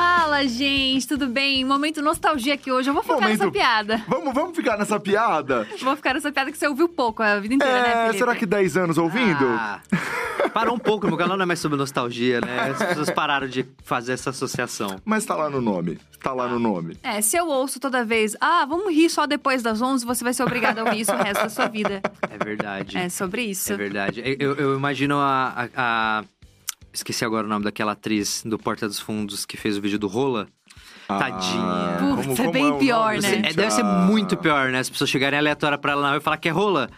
Fala, gente, tudo bem? Momento nostalgia aqui hoje. Eu vou focar Momento- nessa piada. Vamos, vamos ficar nessa piada? Vou ficar nessa piada que você ouviu pouco a vida inteira, né, É, Felipe? será que 10 anos ouvindo? Ah, parou um pouco, meu canal não é mais sobre nostalgia, né? As pessoas pararam de fazer essa associação. Mas tá lá no nome. Tá lá no nome. É, se eu ouço toda vez, ah, vamos rir só depois das 11, você vai ser obrigado a ouvir isso o resto da sua vida. É verdade. É sobre isso. É verdade. Eu, eu imagino a, a- a- Esqueci agora o nome daquela atriz do Porta dos Fundos que fez o vídeo do Rola. Tadinha. Ah, Putz, é bem o pior, nome, né? É, deve ser muito pior, né? As pessoas chegarem aleatória pra ela na rua e falar que é rola.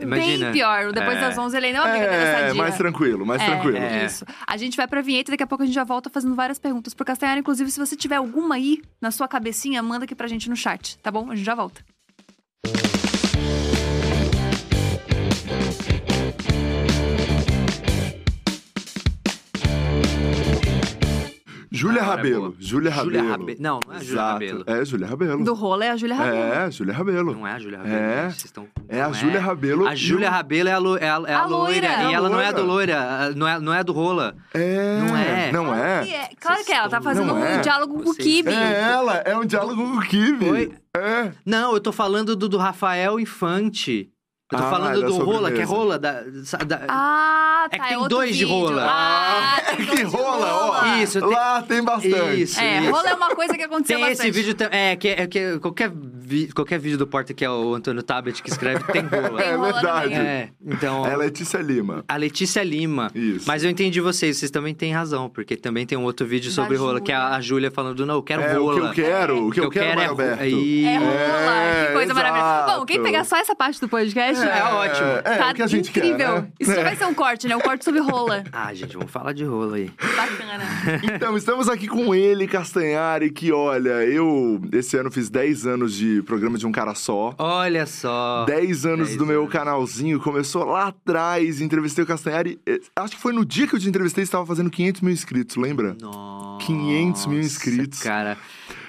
Imagina. Bem pior. Depois É. das 11 ele ainda é uma briga É, dessa mais tranquilo, mais É, tranquilo. É. Isso. A gente vai pra vinheta e daqui a pouco a gente já volta fazendo várias perguntas pro Castanhari. Inclusive, se você tiver alguma aí na sua cabecinha, manda aqui pra gente no chat, tá bom? A gente já volta. Júlia Ah, Rabelo. Júlia Rabelo. Rabe- Não, não é Júlia Exato. Rabelo. É, Júlia Rabelo. Do rola é a Júlia Rabelo. É, Júlia Rabelo. Não é a Júlia Rabelo. É. Vocês estão... É a não Júlia Rabelo. A Júlia o- Rabelo é a, lo- é a, é a A loira. loira. É E a ela não é do loira. Não é, não é do rola. É. Não é. Não é? é. Claro que é. Ela tá fazendo estão- um Não é. diálogo com o Kibe. É ela, é um diálogo com o Kibe. Oi? É. Não, eu tô falando do, do Rafael Infante. Eu tô Ah, falando do rola, que é sobremesa. rola da... da- Ah, É tá. que tem outro dois de vídeo. rola. Ah, tem que dois de rola, ó. Isso, tem- Lá tem bastante. Isso. É, rola é uma coisa que aconteceu Tem esse bastante. vídeo também. É, que, é que qualquer, vi- qualquer vídeo do Porta que é o Antônio Tabet que escreve tem rola. É rola verdade. É, então. É Letícia Lima. A Letícia Lima. Isso. Mas eu entendi vocês, vocês também têm razão, porque também tem um outro vídeo Da sobre rola, que é a Júlia falando, não, eu quero É, o que rola. eu quero, o que eu quero, é Mário ro- Alberto. Ih, É rola, É, que coisa maravilhosa. exato. Bom, quem pegar só essa parte do podcast... É ótimo. É, tá o que a gente incrível. quer, né? Isso já É. vai ser um corte, né? Um corte sobre rola. Ah, gente, vamos falar de rola aí. Bacana. Então, estamos aqui com ele, Castanhari, que olha, eu esse ano fiz 10 anos de programa de um cara só. Olha só. 10 anos 10 do meu anos. canalzinho, começou lá atrás, entrevistei o Castanhari. eh, Acho que foi no dia que eu te entrevistei, você estava fazendo 500 mil inscritos, lembra? Nossa, 500 mil inscritos. Cara,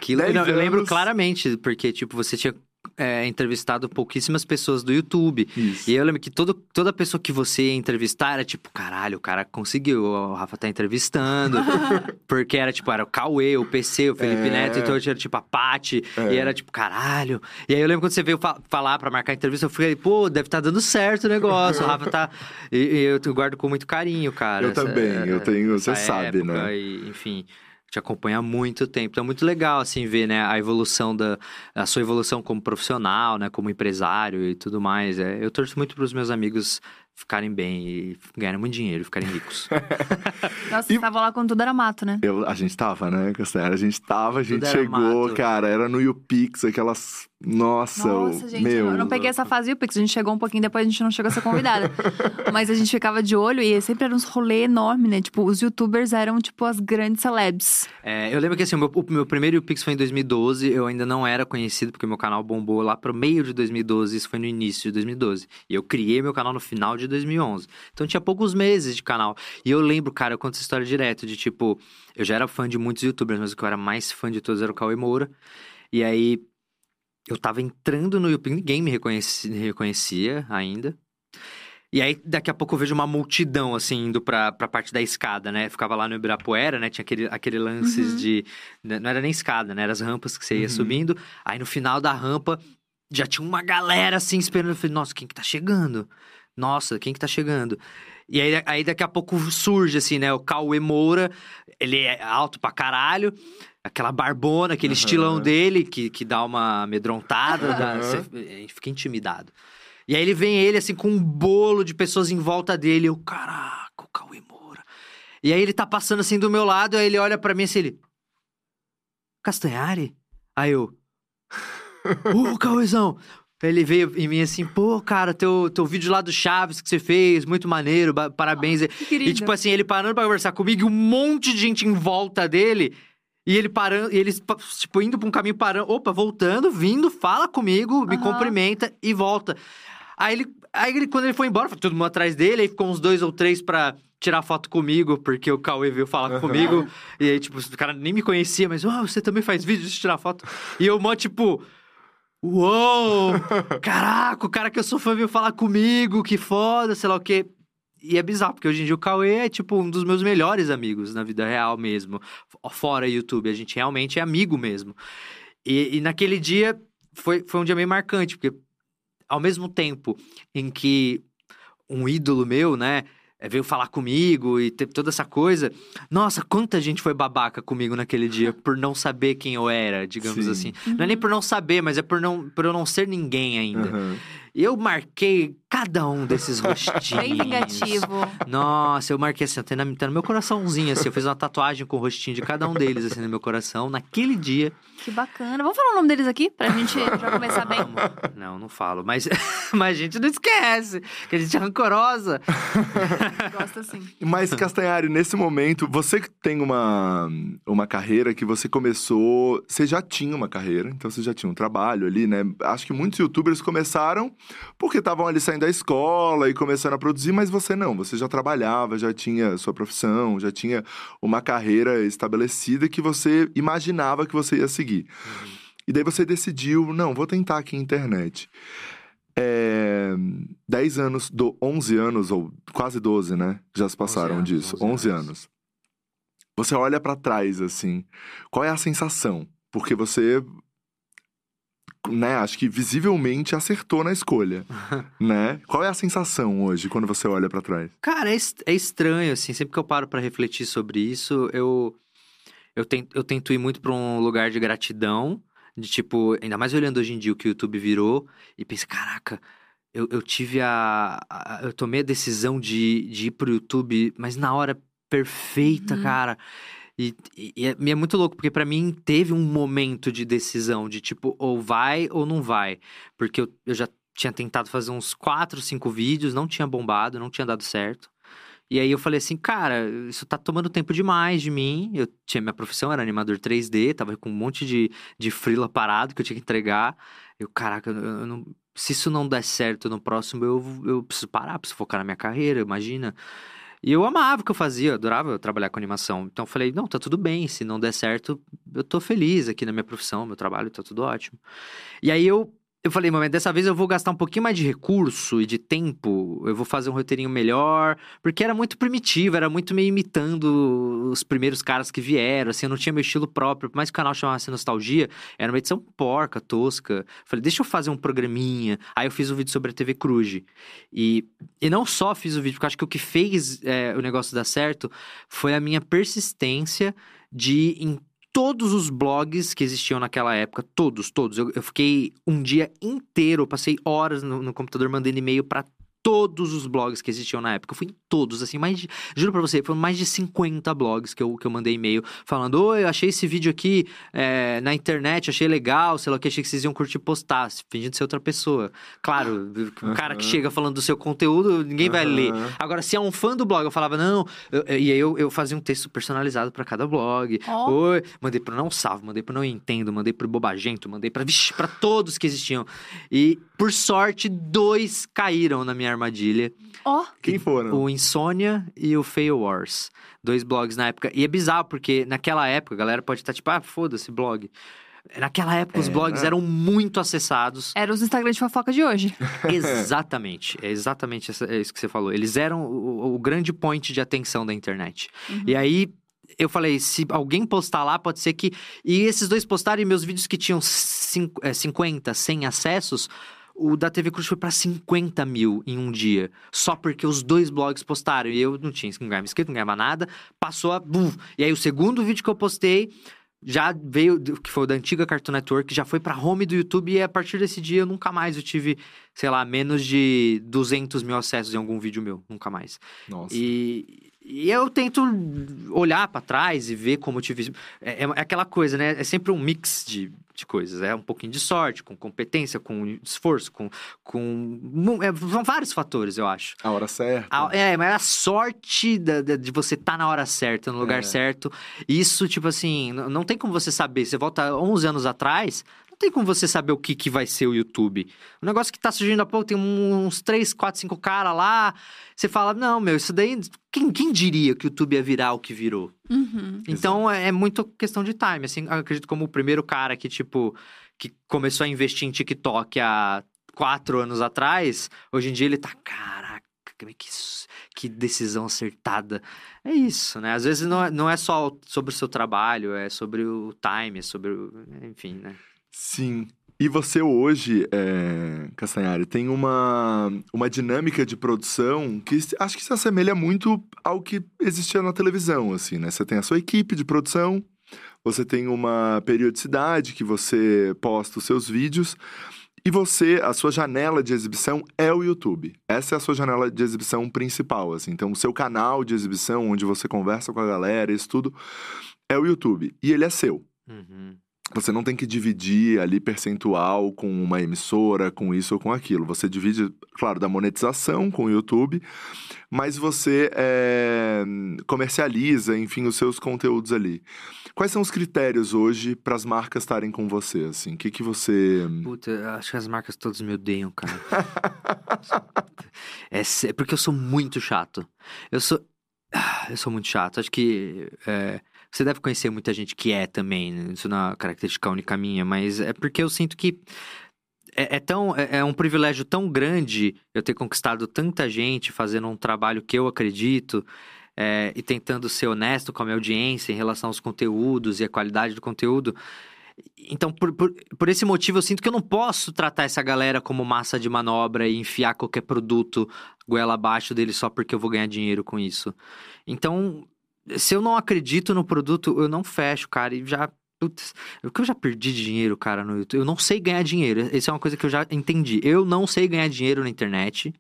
10 não, eu lembro claramente, porque, tipo, você tinha é, entrevistado pouquíssimas pessoas do YouTube. Isso. E eu lembro que todo, toda pessoa que você ia entrevistar era tipo, caralho, o cara conseguiu, o Rafa tá entrevistando. porque era tipo, era o Cauê, o PC, o Felipe É. Neto, então tinha tipo a Paty. É. E era tipo, caralho. E aí eu lembro quando você veio fa- falar pra marcar a entrevista, eu falei, pô, deve tá dando certo o negócio. o Rafa tá. E, e eu guardo com muito carinho, cara. Eu também, eu tenho- você essa sabe, né? E, enfim. Te acompanha há muito tempo. Então é muito legal, assim, ver, né, a evolução da... A sua evolução como profissional, né, como empresário e tudo mais. É, eu torço muito pros meus amigos ficarem bem e ganharem muito dinheiro, ficarem ricos. Nossa, E- você tava lá quando tudo era mato, né? Eu, a gente tava, né, Castanhari? A gente tava, a gente chegou, mato. cara, era no YouPix, aquelas... Nossa, Nossa, gente, meu... eu não peguei essa fase do Pix. A gente chegou um pouquinho depois, a gente não chegou a ser convidada. Mas a gente ficava de olho e sempre eram uns rolê enormes, né? Tipo, os youtubers eram, tipo, as grandes celebs. É, eu lembro que, assim, o meu, o meu primeiro Pix foi em 2012. Eu ainda não era conhecido, porque meu canal bombou lá pro meio de 2012. Isso foi no início de 2012. E eu criei meu canal no final de 2011. Então tinha poucos meses de canal. E eu lembro, cara, eu conto essa história direto, de tipo... Eu já era fã de muitos youtubers, mas o que eu era mais fã de todos era o Cauê Moura. E aí... Eu tava entrando no YouTube, ninguém me reconheci- reconhecia ainda. E aí, daqui a pouco eu vejo uma multidão, assim, indo pra, pra parte da escada, né? Ficava lá no Ibirapuera, né? Tinha aquele, aquele lances Uhum. de... né, Não era nem escada, né? Eram as rampas que você ia Uhum. subindo. Aí, no final da rampa, já tinha uma galera, assim, esperando. Eu falei, nossa, quem que tá chegando? Nossa, quem que tá chegando? E aí, aí daqui a pouco surge, assim, né? O Cauê Moura, ele é alto pra caralho. Aquela barbona, aquele Aham. estilão dele, que, que dá uma amedrontada, dá- Aham. você a gente fica intimidado. E aí ele vem ele, assim, com um bolo de pessoas em volta dele. Eu, caraca, o Cauê Moura. E aí ele tá passando, assim, do meu lado, aí ele olha pra mim, assim, ele... Castanhari? Aí eu... Ô, Cauêzão! Ele veio em mim assim, pô, cara, teu, teu vídeo lá do Chaves que você fez, muito maneiro, parabéns. Querido. E tipo assim, ele parando pra conversar comigo e um monte de gente em volta dele. E ele parando, e eles, tipo, indo pra um caminho parando, opa, voltando, vindo, fala comigo, me Aham. cumprimenta e volta. Aí ele, aí ele, quando ele foi embora, foi todo mundo atrás dele, aí ficou uns dois ou três pra tirar foto comigo, porque o Cauê veio falar comigo. E aí, tipo, o cara nem me conhecia, mas, ah, você também faz vídeo de tirar foto? E eu, mó, tipo. Uou! Caraca, o cara que eu sou fã veio falar comigo, que foda, sei lá o quê. E é bizarro, porque hoje em dia o Cauê é, tipo, um dos meus melhores amigos na vida real mesmo. Fora YouTube, a gente realmente é amigo mesmo. E, e naquele dia foi, foi um dia meio marcante, porque ao mesmo tempo em que um ídolo meu, né, é, veio falar comigo e teve toda essa coisa. Nossa, quanta gente foi babaca comigo naquele dia por não saber quem eu era, digamos Sim. assim. Não é nem por não saber, mas é por, não, por eu não ser ninguém ainda. Aham. Eu marquei cada um desses rostinhos. Bem vingativo. Nossa, eu marquei assim, tá no meu coraçãozinho, assim. Eu fiz uma tatuagem com o rostinho de cada um deles, assim, no meu coração, naquele dia. Que bacana. Vamos falar o nome deles aqui pra gente já começar bem? Não, não falo. Mas, mas a gente não esquece, que a gente é rancorosa. Gosta sim. Mas, Castanhari, nesse momento, você que tem uma, uma carreira que você começou. Você já tinha uma carreira, então você já tinha um trabalho ali, né? Acho que muitos youtubers começaram porque estavam ali saindo da escola e começando a produzir, mas você não. Você já trabalhava, já tinha sua profissão, já tinha uma carreira estabelecida que você imaginava que você ia seguir. E daí você decidiu, não, vou tentar aqui internet. É, 10 anos, do, 11 anos, ou quase 12, né? Já se passaram anos, disso. 11 11 anos. anos. Você olha pra trás, assim. Qual é a sensação? Porque você, né, acho que visivelmente acertou na escolha, né? Qual é a sensação hoje quando você olha pra trás? Cara, é, est- é estranho, assim. Sempre que eu paro pra refletir sobre isso, eu, eu, tento, eu tento ir muito pra um lugar de gratidão. De tipo, ainda mais olhando hoje em dia o que o YouTube virou, e penso, caraca, eu, eu tive a, a- Eu tomei a decisão de, de ir pro YouTube, mas na hora perfeita, Uhum. cara. E, e- e é, e é muito louco, porque pra mim teve um momento de decisão, de tipo, ou vai ou não vai. Porque eu, eu já tinha tentado fazer uns quatro, cinco vídeos, não tinha bombado, não tinha dado certo. E aí eu falei assim, cara, isso tá tomando tempo demais de mim. Eu tinha minha profissão, era animador 3D, tava com um monte de, de freela parado que eu tinha que entregar. Eu, caraca, eu, eu não, se isso não der certo no próximo, eu, eu preciso parar, preciso focar na minha carreira, imagina. E eu amava o que eu fazia, eu adorava trabalhar com animação. Então eu falei, não, tá tudo bem, se não der certo, eu tô feliz aqui na minha profissão, meu trabalho, tá tudo ótimo. E aí eu, eu falei, momento, dessa vez eu vou gastar um pouquinho mais de recurso e de tempo, eu vou fazer um roteirinho melhor, porque era muito primitivo, era muito meio imitando os primeiros caras que vieram, assim, eu não tinha meu estilo próprio, por mais que o canal chamasse Nostalgia, era uma edição porca, tosca. Falei, deixa eu fazer um programinha. Aí eu fiz um vídeo sobre a TV Cruz. E, e não só fiz o vídeo, porque eu acho que o que fez é, o negócio dar certo foi a minha persistência de todos os blogs que existiam naquela época, todos, todos. Eu, eu fiquei um dia inteiro, passei horas no, no computador mandando e-mail pra todos os blogs que existiam na época. Eu fui em todos, assim, mais de, juro pra você, foram mais de 50 blogs que eu, que eu mandei e-mail falando: Oi, eu achei esse vídeo aqui é, na internet, achei legal, sei lá o que, achei que vocês iam curtir postar, fingindo ser outra pessoa. Claro, o cara que chega falando do seu conteúdo, ninguém vai ler. Agora, se é um fã do blog, eu falava, não, eu- eu- e aí eu, eu fazia um texto personalizado pra cada blog. Ó. Oi, mandei pro Não Salvo, mandei pro Não Entendo, mandei pro Bobagento, mandei pra, vixe, pra todos que existiam. E, por sorte, dois caíram na minha armadilha. Ó, Quem foram? O Insônia e o Fail Wars. Dois blogs na época. E é bizarro, porque naquela época, a galera pode estar tipo, ah, foda-se, blog. Naquela época, os É, blogs né? eram muito acessados. era os Instagram de fofoca de hoje. Exatamente, é exatamente é isso que você falou. Eles eram o, o grande point de atenção da internet. E aí eu falei, se alguém postar lá, pode ser que. E esses dois postarem meus vídeos que tinham cinco- é, 50, 100 acessos. O da TV Cruz foi pra 50 mil em um dia. Só porque os dois blogs postaram. E eu não tinha não ganhava inscrito, não ganhava nada. Passou a. bum. E aí o segundo vídeo que eu postei já veio, que foi o da antiga Cartoon Network, já foi pra home do YouTube. E a partir desse dia eu nunca mais eu tive, sei lá, menos de 200 mil acessos em algum vídeo meu. Nunca mais. Nossa. E, e eu tento olhar pra trás e ver como eu tive. É, é aquela coisa, né? É sempre um mix de, de coisas. É um pouquinho de sorte, com competência, com esforço, com. com é, são vários fatores, eu acho. A hora certa. A- é, mas a sorte da- da- de você estar na hora certa, no lugar É. certo. Isso, tipo assim, não tem como você saber. Você volta 11 anos atrás, não tem como você saber o que, que vai ser o YouTube. O negócio que tá surgindo há pouco, tem uns 3, 4, 5 caras lá. Você fala, não, meu, isso daí. Quem, quem diria que o YouTube ia virar o que virou? Uhum. Então é, é muito questão de time. Assim, eu acredito como o primeiro cara que, tipo, que começou a investir em TikTok há quatro anos atrás, hoje em dia ele tá, caraca, que, que decisão acertada. É isso, né? Às vezes não é, não é só sobre o seu trabalho, é sobre o time, é sobre o... Enfim, né? Sim. E você hoje, é, Castanhari, tem uma, uma dinâmica de produção que acho que se assemelha muito ao que existia na televisão, assim, né? Você tem a sua equipe de produção, você tem uma periodicidade que você posta os seus vídeos, e você, a sua janela de exibição é o YouTube. Essa é a sua janela de exibição principal, assim. Então, o seu canal de exibição, onde você conversa com a galera, isso tudo, é o YouTube. E ele é seu. Uhum. Você não tem que dividir ali percentual com uma emissora, com isso ou com aquilo. Você divide, claro, da monetização com o YouTube, mas você é, comercializa, enfim, os seus conteúdos ali. Quais são os critérios hoje para as marcas estarem com você, assim? O que que você... Puta, acho que as marcas todas me odeiam, cara. é, é porque eu sou muito chato. Eu sou... Eu sou muito chato. Acho que... É você deve conhecer muita gente que é também, né? isso não é uma característica única minha, mas é porque eu sinto que é, é tão, é, é, um privilégio tão grande eu ter conquistado tanta gente fazendo um trabalho que eu acredito é, e tentando ser honesto com a minha audiência em relação aos conteúdos e a qualidade do conteúdo. Então, por, por, por, esse motivo, eu sinto que eu não posso tratar essa galera como massa de manobra e enfiar qualquer produto goela abaixo dele só porque eu vou ganhar dinheiro com isso. Então, se eu não acredito no produto, eu não fecho, cara. E já. Putz, que eu já perdi dinheiro, cara, no YouTube. Eu não sei ganhar dinheiro. Essa é uma coisa que eu já entendi. Eu não sei ganhar dinheiro na internet.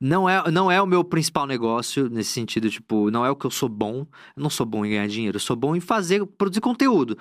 Não é, não é o meu principal negócio nesse sentido, tipo, não é o que eu sou bom. Eu não sou bom em ganhar dinheiro, eu sou bom em fazer, produzir conteúdo.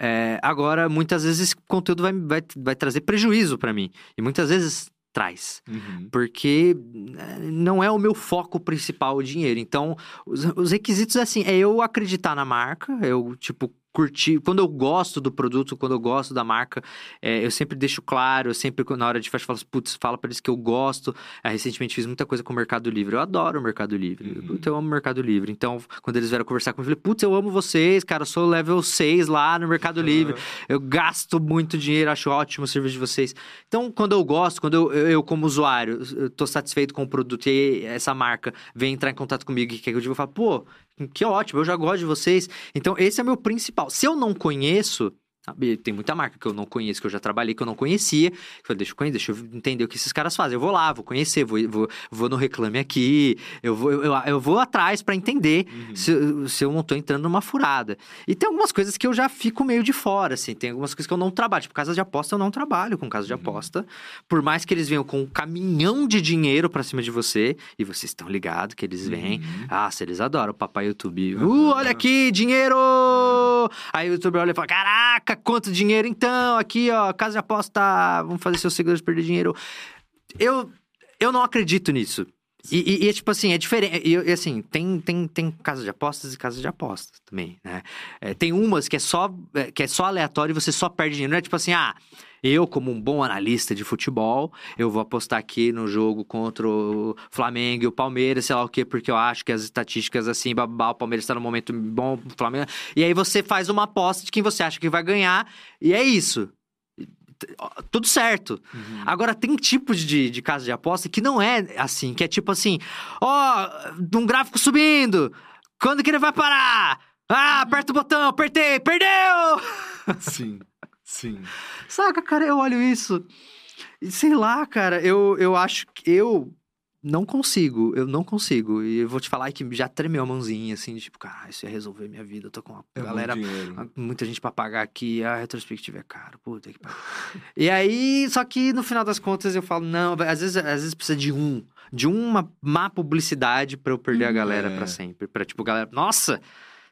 É, agora, muitas vezes esse conteúdo vai, vai, vai trazer prejuízo para mim. E muitas vezes traz. Uhum. Porque eh, não é o meu foco principal o dinheiro. Então, os, os requisitos, assim, é eu acreditar na marca, eu, tipo, curtir. Quando eu gosto do produto, quando eu gosto da marca, é, eu sempre deixo claro, eu sempre, na hora de festa, falo, putz, fala para eles que eu gosto. É, recentemente fiz muita coisa com o Mercado Livre. Eu adoro o Mercado Livre. Uhum. Putz, eu amo o Mercado Livre. Então, quando eles vieram conversar comigo, eu falei, putz, eu amo vocês, cara. Eu sou level 6 lá no Mercado uhum. Livre. Eu gasto muito dinheiro, acho ótimo o serviço de vocês. Então, quando eu gosto, quando eu, eu, eu como usuário, eu tô satisfeito com o produto e essa marca vem entrar em contato comigo e quer que eu diga, eu falo, pô, que ótimo, eu já gosto de vocês. Então, esse é meu principal. Se eu não conheço, Sabe? Tem muita marca que eu não conheço, que eu já trabalhei, que eu não conhecia. Eu falei, deixa eu conhecer, deixa eu entender o que esses caras fazem. Eu vou lá, vou conhecer, vou, vou, vou no Reclame Aqui, eu vou, eu, eu vou atrás para entender uhum. se, se eu não tô entrando numa furada. E tem algumas coisas que eu já fico meio de fora, assim. Tem algumas coisas que eu não trabalho. Tipo, casas de aposta, eu não trabalho com casas de uhum. aposta. Por mais que eles venham com um caminhão de dinheiro para cima de você, e vocês estão ligados que eles vêm. Uhum. Ah, se eles adoram o papai YouTube. Uh, olha aqui, dinheiro! Aí o YouTube olha e fala: Caraca, quanto dinheiro então? Aqui, ó, casa de aposta, vamos fazer seus seguidores perder dinheiro. Eu, eu não acredito nisso. E, e, e, é tipo assim, é diferente. E, e, assim, tem, tem, tem casas de apostas e casas de apostas também, né? É, tem umas que é só é, que é só aleatório e você só perde dinheiro. Não é tipo assim, ah, eu, como um bom analista de futebol, eu vou apostar aqui no jogo contra o Flamengo e o Palmeiras, sei lá o quê, porque eu acho que as estatísticas assim, babá, o Palmeiras está no momento bom, o Flamengo. E aí você faz uma aposta de quem você acha que vai ganhar, e é isso tudo certo. Uhum. Agora, tem tipos de, de casa de aposta que não é assim, que é tipo assim, ó, oh, um gráfico subindo, quando que ele vai parar? Ah, aperta o botão, apertei, perdeu! Sim. Sim. Saca, cara, eu olho isso. E sei lá, cara, eu, eu acho que eu não consigo, eu não consigo. E eu vou te falar que já tremeu a mãozinha, assim, tipo, cara, isso ia resolver minha vida. Eu tô com uma é galera, muita gente pra pagar aqui, a retrospectiva é caro, puta que pariu. e aí, só que no final das contas eu falo, não, às vezes, às vezes precisa de um, de uma má publicidade pra eu perder hum, a galera é. pra sempre. Pra, tipo, galera, nossa,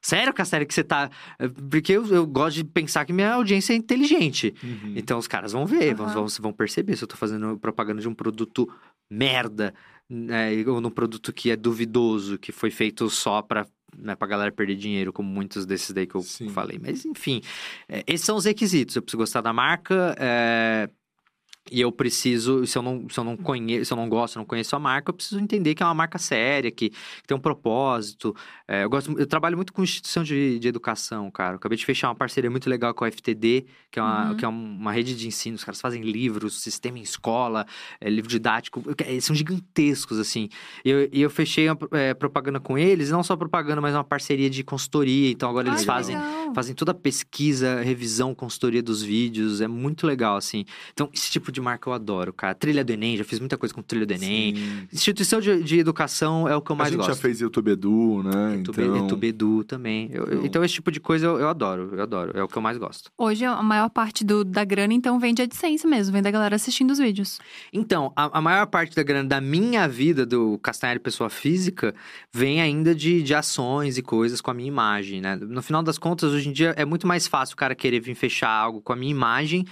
Sério, Castelli, que você tá. Eh, porque eu, eu, gosto de pensar que minha audiência é inteligente. Uhum. Então os caras vão ver, uhum. vão, vão perceber se eu tô fazendo propaganda de um produto merda, né? Ou num produto que é duvidoso, que foi feito só pra né, pra galera perder dinheiro, como muitos desses daí que eu Sim. falei. Mas, enfim, é, esses são os requisitos. Eu preciso gostar da marca, é, E eu preciso, se eu não, se eu não conheço, se eu não gosto, não conheço a marca, eu preciso entender que é uma marca séria, que, que tem um propósito. É, eu, gosto, eu trabalho muito com instituição de, de educação, cara. Eu acabei de fechar uma parceria muito legal com a FTD, que é uma, Uhum. que é uma rede de ensino. Os caras fazem livros, sistema em escola, é, livro didático. Eles são gigantescos, assim. E eu, e eu fechei uma é, propaganda com eles, não só propaganda, mas uma parceria de consultoria. Então agora eles Ai, que fazem legal. fazem toda a pesquisa, revisão, consultoria dos vídeos, é muito legal, assim. Então, esse tipo de marca eu adoro, cara. Trilha do Enem, já fiz muita coisa com trilha do Enem. Sim. Instituição de, de educação é o que eu A mais gente gosto. já fez YouTube Edu, né? YouTube, então... YouTube Edu também. Eu- eu- Então- então, esse tipo de coisa eu, eu adoro, eu adoro. É o que eu mais gosto. Hoje a maior parte do, da grana, então, vem de AdSense mesmo, vem da galera assistindo os vídeos. Então, a, a maior parte da grana da minha vida, do Castanheira Pessoa Física, vem ainda de, de ações e coisas com a minha imagem, né? No final das contas, hoje em dia, é muito mais fácil o cara querer vir fechar algo com a minha imagem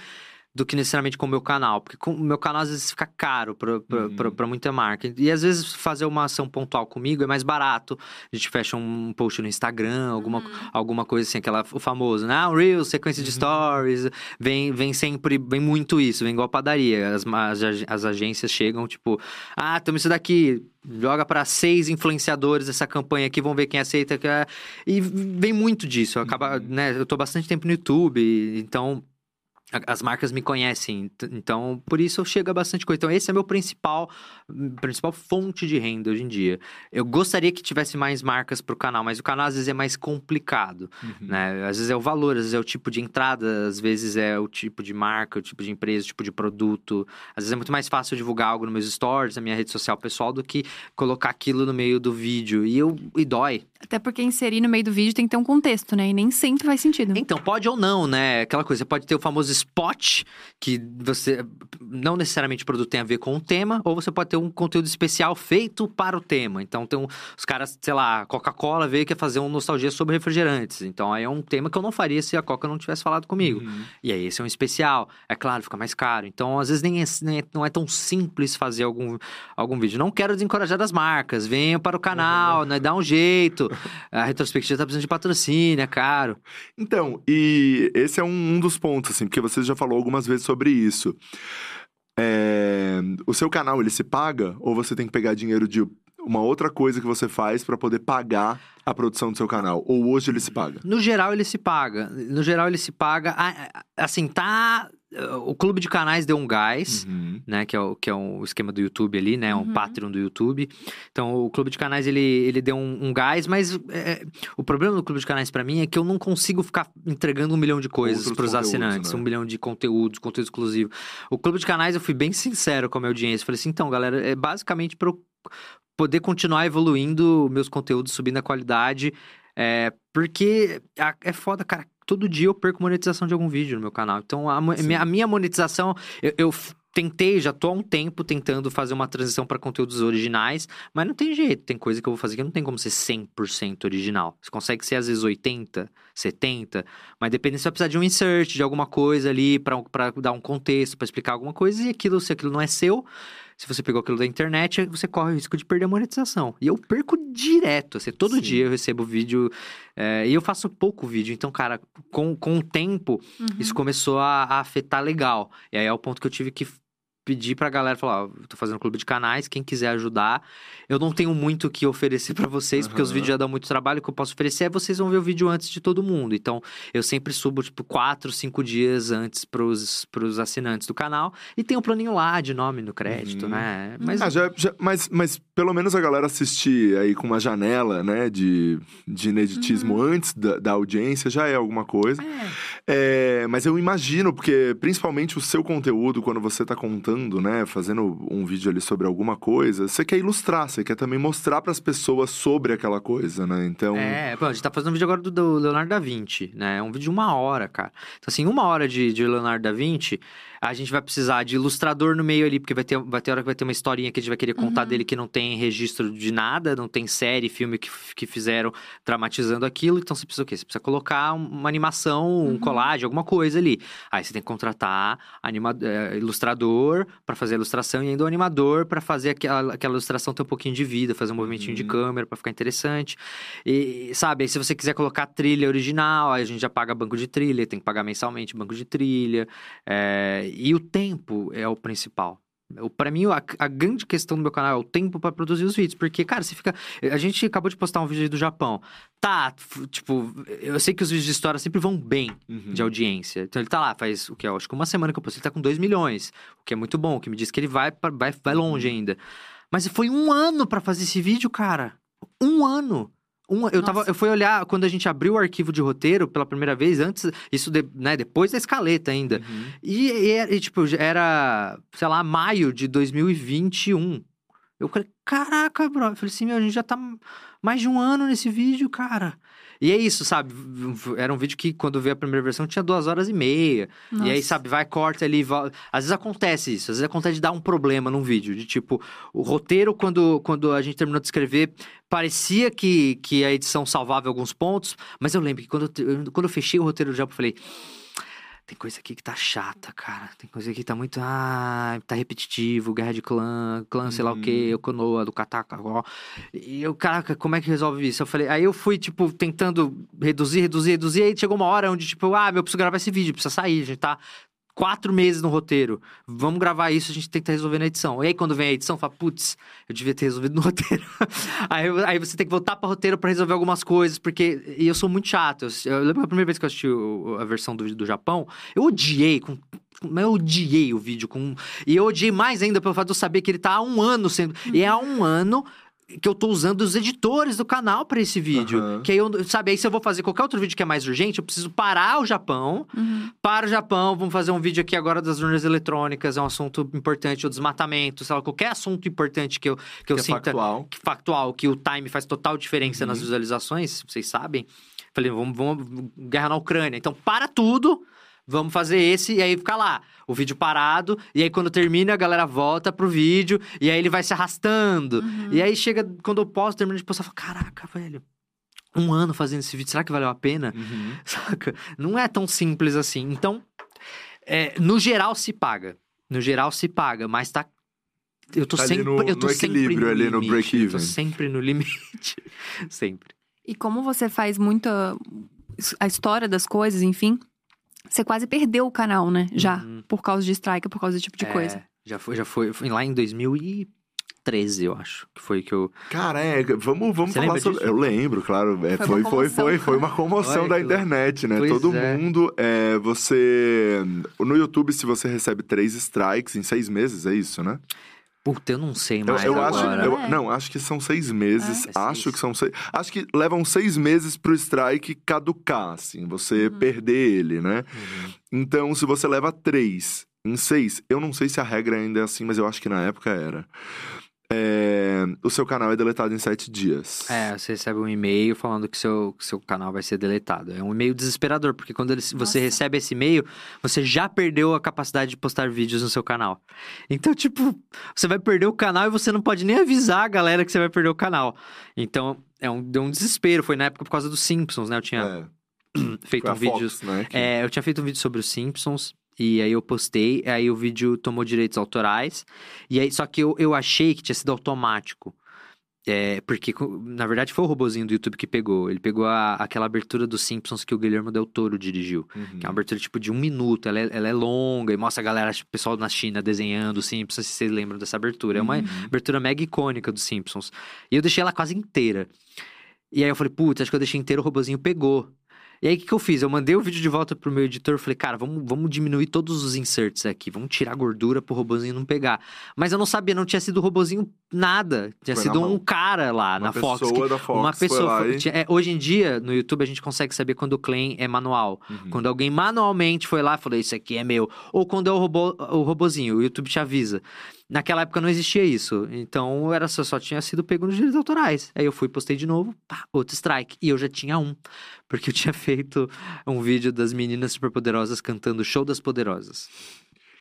do que necessariamente com o meu canal. Porque com o meu canal, às vezes, fica caro pra, pra, Uhum. muita marca. E, às vezes, fazer uma ação pontual comigo é mais barato. A gente fecha um post no Instagram, alguma, alguma coisa assim, aquela, o famoso, né? Ah, um Reels, sequência de stories. Vem, vem sempre, vem muito isso, vem igual a padaria. As, as, as agências chegam, tipo, ah, temos isso daqui, joga para seis influenciadores essa campanha aqui, vamos ver quem aceita. é- E vem muito disso. Acaba, né? Eu tô bastante tempo no YouTube, então as marcas me conhecem, ent- então por isso eu chego a bastante coisa. Então esse é meu principal principal fonte de renda hoje em dia. Eu gostaria que tivesse mais marcas pro canal, mas o canal às vezes é mais complicado, Uhum. né? Às vezes é o valor, às vezes é o tipo de entrada, às vezes é o tipo de marca, o tipo de empresa, o tipo de produto. Às vezes é muito mais fácil eu divulgar algo nos meus stories, na minha rede social pessoal, do que colocar aquilo no meio do vídeo. E eu e dói. Até porque inserir no meio do vídeo tem que ter um contexto, né? E nem sempre faz sentido. Então, pode ou não, né? Aquela coisa, você pode ter o famoso spot, que você não necessariamente o produto tem a ver com o tema, ou você pode ter um conteúdo especial feito para o tema. Então, tem um, os caras, sei lá, Coca-Cola veio e quer fazer um nostalgia sobre refrigerantes. Então, aí é um tema que eu não faria se a Coca não tivesse falado comigo. Uhum. E aí, esse é um especial. É claro, fica mais caro. Então, às vezes, nem é, nem é- não é tão simples fazer algum, algum vídeo. Não quero desencorajar as marcas. Venham para o canal, né? Dá um jeito. A retrospectiva tá precisando de patrocínio, é caro. Então, e esse é um, um dos pontos, assim, porque você já falou algumas vezes sobre isso. É, o seu canal, ele se paga? Ou você tem que pegar dinheiro de uma outra coisa que você faz pra poder pagar a produção do seu canal? Ou hoje ele se paga? No geral, ele se paga. No geral, ele se paga. Assim, tá. O clube de canais deu um gás. Uhum. Né, que é, o, que é o esquema do YouTube ali, né? Um Uhum. Patreon do YouTube. Então, o Clube de Canais, ele, ele deu um, um gás, mas é, o problema do Clube de Canais pra mim é que eu não consigo ficar entregando um milhão de coisas pros conteúdos, assinantes. né? Um milhão de conteúdos, conteúdo exclusivo. O Clube de Canais, eu fui bem sincero com a minha audiência. Falei assim, então, galera, é basicamente pra eu poder continuar evoluindo meus conteúdos, subindo a qualidade. É, porque é foda, cara. Todo dia eu perco monetização de algum vídeo no meu canal. Então, a, minha, a minha monetização, eu, eu tentei, já tô há um tempo tentando fazer uma transição para conteúdos originais, mas não tem jeito. Tem coisa que eu vou fazer que não tem como ser 100% original. Você consegue ser às vezes 80, 70, mas dependendo, você vai precisar de um insert, de alguma coisa ali para dar um contexto, para explicar alguma coisa, e aquilo, se aquilo não é seu, se você pegou aquilo da internet, você corre o risco de perder a monetização. E eu perco direto, assim, todo Sim. dia eu recebo vídeo, é, e eu faço pouco vídeo, então, cara, com, com o tempo, Uhum. isso começou a, a afetar legal. E aí é o ponto que eu tive que pedir pra galera, falar, ó, eu tô fazendo um clube de canais, quem quiser ajudar. Eu não tenho muito o que oferecer pra vocês, porque os vídeos já dão muito trabalho. O que eu posso oferecer é vocês vão ver o vídeo antes de todo mundo. Então, eu sempre subo, tipo, quatro, cinco dias antes pros, pros assinantes do canal. E tem um planinho lá de nome no crédito, Uhum. né? Mas Ah, já- já- mas, mas pelo menos a galera assistir aí com uma janela, né, de, de ineditismo antes da, da audiência já é alguma coisa. É, mas eu imagino, porque principalmente o seu conteúdo, quando você tá contando, né, fazendo um vídeo ali sobre alguma coisa, você quer ilustrar, você quer também mostrar pras pessoas sobre aquela coisa, né? Então. É, pô, a gente tá fazendo um vídeo agora do, do Leonardo da Vinci, né? É um vídeo de uma hora, cara. Então, assim, uma hora de, de Leonardo da Vinci, a gente vai precisar de ilustrador no meio ali, porque vai ter, vai ter hora que vai ter uma historinha que a gente vai querer contar Uhum. dele que não tem registro de nada, não tem série, filme que, que fizeram dramatizando aquilo. Então, você precisa o quê? Você precisa colocar uma animação, um Uhum. colagem, alguma coisa ali. Aí você tem que contratar anima, é, ilustrador, pra fazer a ilustração e ainda o animador pra fazer aquela, aquela ilustração ter um pouquinho de vida, fazer um movimentinho de Uhum. câmera pra ficar interessante. E, sabe, aí se você quiser colocar trilha original, aí a gente já paga banco de trilha, tem que pagar mensalmente banco de trilha. É, e o tempo é o principal. O- Pra mim, a, a grande questão do meu canal é o tempo pra produzir os vídeos. Porque, cara, você fica. A gente acabou de postar um vídeo aí do Japão. Tá, tipo, eu sei que os vídeos de história sempre vão bem Uhum. de audiência. Então ele tá lá, faz o que? Eu acho que uma semana que eu postei, ele tá com 2 milhões. O que é muito bom, o que me diz que ele vai, vai, vai longe ainda. Mas foi um ano pra fazer esse vídeo, cara. Um ano. Um, eu, tava, eu fui olhar quando a gente abriu o arquivo de roteiro pela primeira vez, antes, isso de- né, depois da escaleta ainda. Uhum. E, e era- e, tipo, era, sei lá, maio de 2021. Eu falei, caraca, bro. Eu falei assim, meu, a gente já tá mais de um ano nesse vídeo, cara. E é isso, sabe? Era um vídeo que, quando veio a primeira versão, tinha duas horas e meia. E aí, Nossa. sabe, vai, corta ali. Às vezes acontece isso. Às vezes acontece de dar um problema num vídeo. De tipo, o roteiro, quando, quando a gente terminou de escrever, parecia que, que a edição salvava alguns pontos. Mas eu lembro que quando eu, quando eu fechei o roteiro do eu falei. Tem coisa aqui que tá chata, cara. Tem coisa aqui que tá muito. Ah, tá repetitivo. Guerra de clã, clã, sei lá o quê, Uhum. o Konoha, do Kataka. ó. E eu, caraca, como é que resolve isso? Eu falei, aí eu fui, tipo, tentando reduzir, reduzir, reduzir. Aí chegou uma hora onde, tipo, ah, meu, eu preciso gravar esse vídeo, precisa sair. A gente tá quatro meses no roteiro. Vamos gravar isso, a gente tenta resolver na edição. E aí, quando vem a edição, fala, putz, eu devia ter resolvido no roteiro. aí, aí você tem que voltar pra roteiro pra resolver algumas coisas, porque. E eu sou muito chato. Eu, eu lembro a primeira vez que eu assisti o- a versão do, do Japão, eu odiei com. Mas eu odiei o vídeo com. E eu odiei mais ainda pelo fato de eu saber que ele tá há um ano sendo. E é há um ano que eu tô usando os editores do canal pra esse vídeo. Aham. Que aí eu, sabe, aí se eu vou fazer qualquer outro vídeo que é mais urgente, eu preciso parar o Japão, Uhum. para o Japão, vamos fazer um vídeo aqui agora das urnas eletrônicas, é um assunto importante, o desmatamento, sei lá, qualquer assunto importante que eu, que eu Que é sinta factual. que factual, que o time faz total diferença Uhum. nas visualizações, vocês sabem. Falei, vamos, vamos, guerra na Ucrânia. Então, para tudo, vamos fazer esse, e aí fica lá, o vídeo parado, e aí quando termina, a galera volta pro vídeo, e aí ele vai se arrastando. Uhum. E aí chega, quando eu posto, termino de postar, eu falo, caraca, velho. Um ano fazendo esse vídeo, será que valeu a pena? Uhum. Saca? Não é tão simples assim. Então, é, no geral se paga. No geral se paga, mas tá. Eu tô Tá sempre. no- eu tô no sempre equilíbrio, ali no limite, break-even. Eu tô sempre no limite. sempre. E como você faz muita a história das coisas, enfim, você quase perdeu o canal, né? Já. Uhum. Por causa de strike, por causa desse tipo de É, coisa. Já foi, já foi, foi lá em 2013, eu acho. Que foi que eu. Cara, é, vamos, vamos Você falar sobre. disso? Eu lembro, claro. é, Foi foi, uma foi, comoção. foi, foi uma comoção Olha da internet, né? Pois Todo é. mundo. É, você. No YouTube, se você recebe três strikes em seis meses, é isso, né? Puta, eu não sei Eu, mais. eu acho. agora. eu- É. não, acho que são seis meses. É? É acho seis. que são seis. Acho que levam seis meses pro strike caducar, assim, você Uhum. perder ele, né? Uhum. Então, se você leva três em seis, eu não sei se a regra ainda é assim, mas eu acho que na época era. É, o seu canal é deletado em sete dias. É, você recebe um e-mail falando que seu, que seu canal vai ser deletado. É um e-mail desesperador, porque quando ele- você recebe esse e-mail, você já perdeu a capacidade de postar vídeos no seu canal. Então, tipo, você vai perder o canal e você não pode nem avisar a galera que você vai perder o canal. Então, é um, deu um desespero. Foi na época por causa dos Simpsons, né? Eu tinha É, feito foi a um vídeo. Fox, né? que- É, eu tinha feito um vídeo sobre os Simpsons. E aí eu postei, aí o vídeo tomou direitos autorais. E aí, só que eu, eu achei que tinha sido automático. É, porque, na verdade, foi o robozinho do YouTube que pegou. Ele pegou a- aquela abertura dos Simpsons que o Guilherme Del Toro dirigiu. Uhum. Que é uma abertura, tipo, de um minuto. Ela é, ela é longa e mostra a galera, tipo, o pessoal na China desenhando os Simpsons, se vocês lembram dessa abertura. É uma Uhum. abertura mega icônica dos Simpsons. E eu deixei ela quase inteira. E aí eu falei, putz, acho que eu deixei inteiro, o robozinho pegou. E aí o que, que eu fiz? Eu mandei o vídeo de volta pro meu editor, falei, cara, vamos, vamos diminuir todos os inserts aqui, vamos tirar a gordura pro robozinho não pegar. Mas eu não sabia, não tinha sido o robozinho nada. Tinha Foi sido um cara lá na Fox. que- pessoa da Fox uma pessoa. foi- tinha- é, hoje em dia, no YouTube, a gente consegue saber quando o claim é manual. Uhum. Quando alguém manualmente foi lá e falou, isso aqui é meu. Ou quando é o, robô, o robozinho, o YouTube te avisa. Naquela época não existia isso. Então era só, só tinha sido pego nos direitos autorais. Aí eu fui, postei de novo, pá, outro strike. E eu já tinha um. Porque eu tinha feito um vídeo das meninas superpoderosas cantando Show das Poderosas.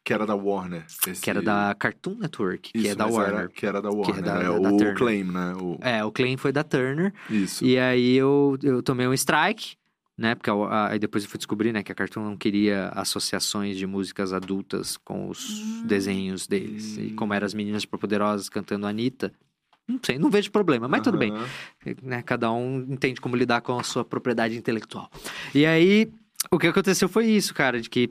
Que era da Warner. esse- Que era da Cartoon Network, que Isso, é da Warner. Era, que era da Warner, da- né? da- da o Turner. Claim, né? O... É, o claim foi da Turner. Isso. E aí eu, eu tomei um strike. Né? Porque a- aí depois eu fui descobrir, né, que a Cartoon não queria associações de músicas adultas com os Hum. desenhos deles. E como eram as meninas superpoderosas cantando Anitta, não sei, não vejo problema, mas tudo bem. Né? Cada um entende como lidar com a sua propriedade intelectual. E aí, o que aconteceu foi isso, cara, de que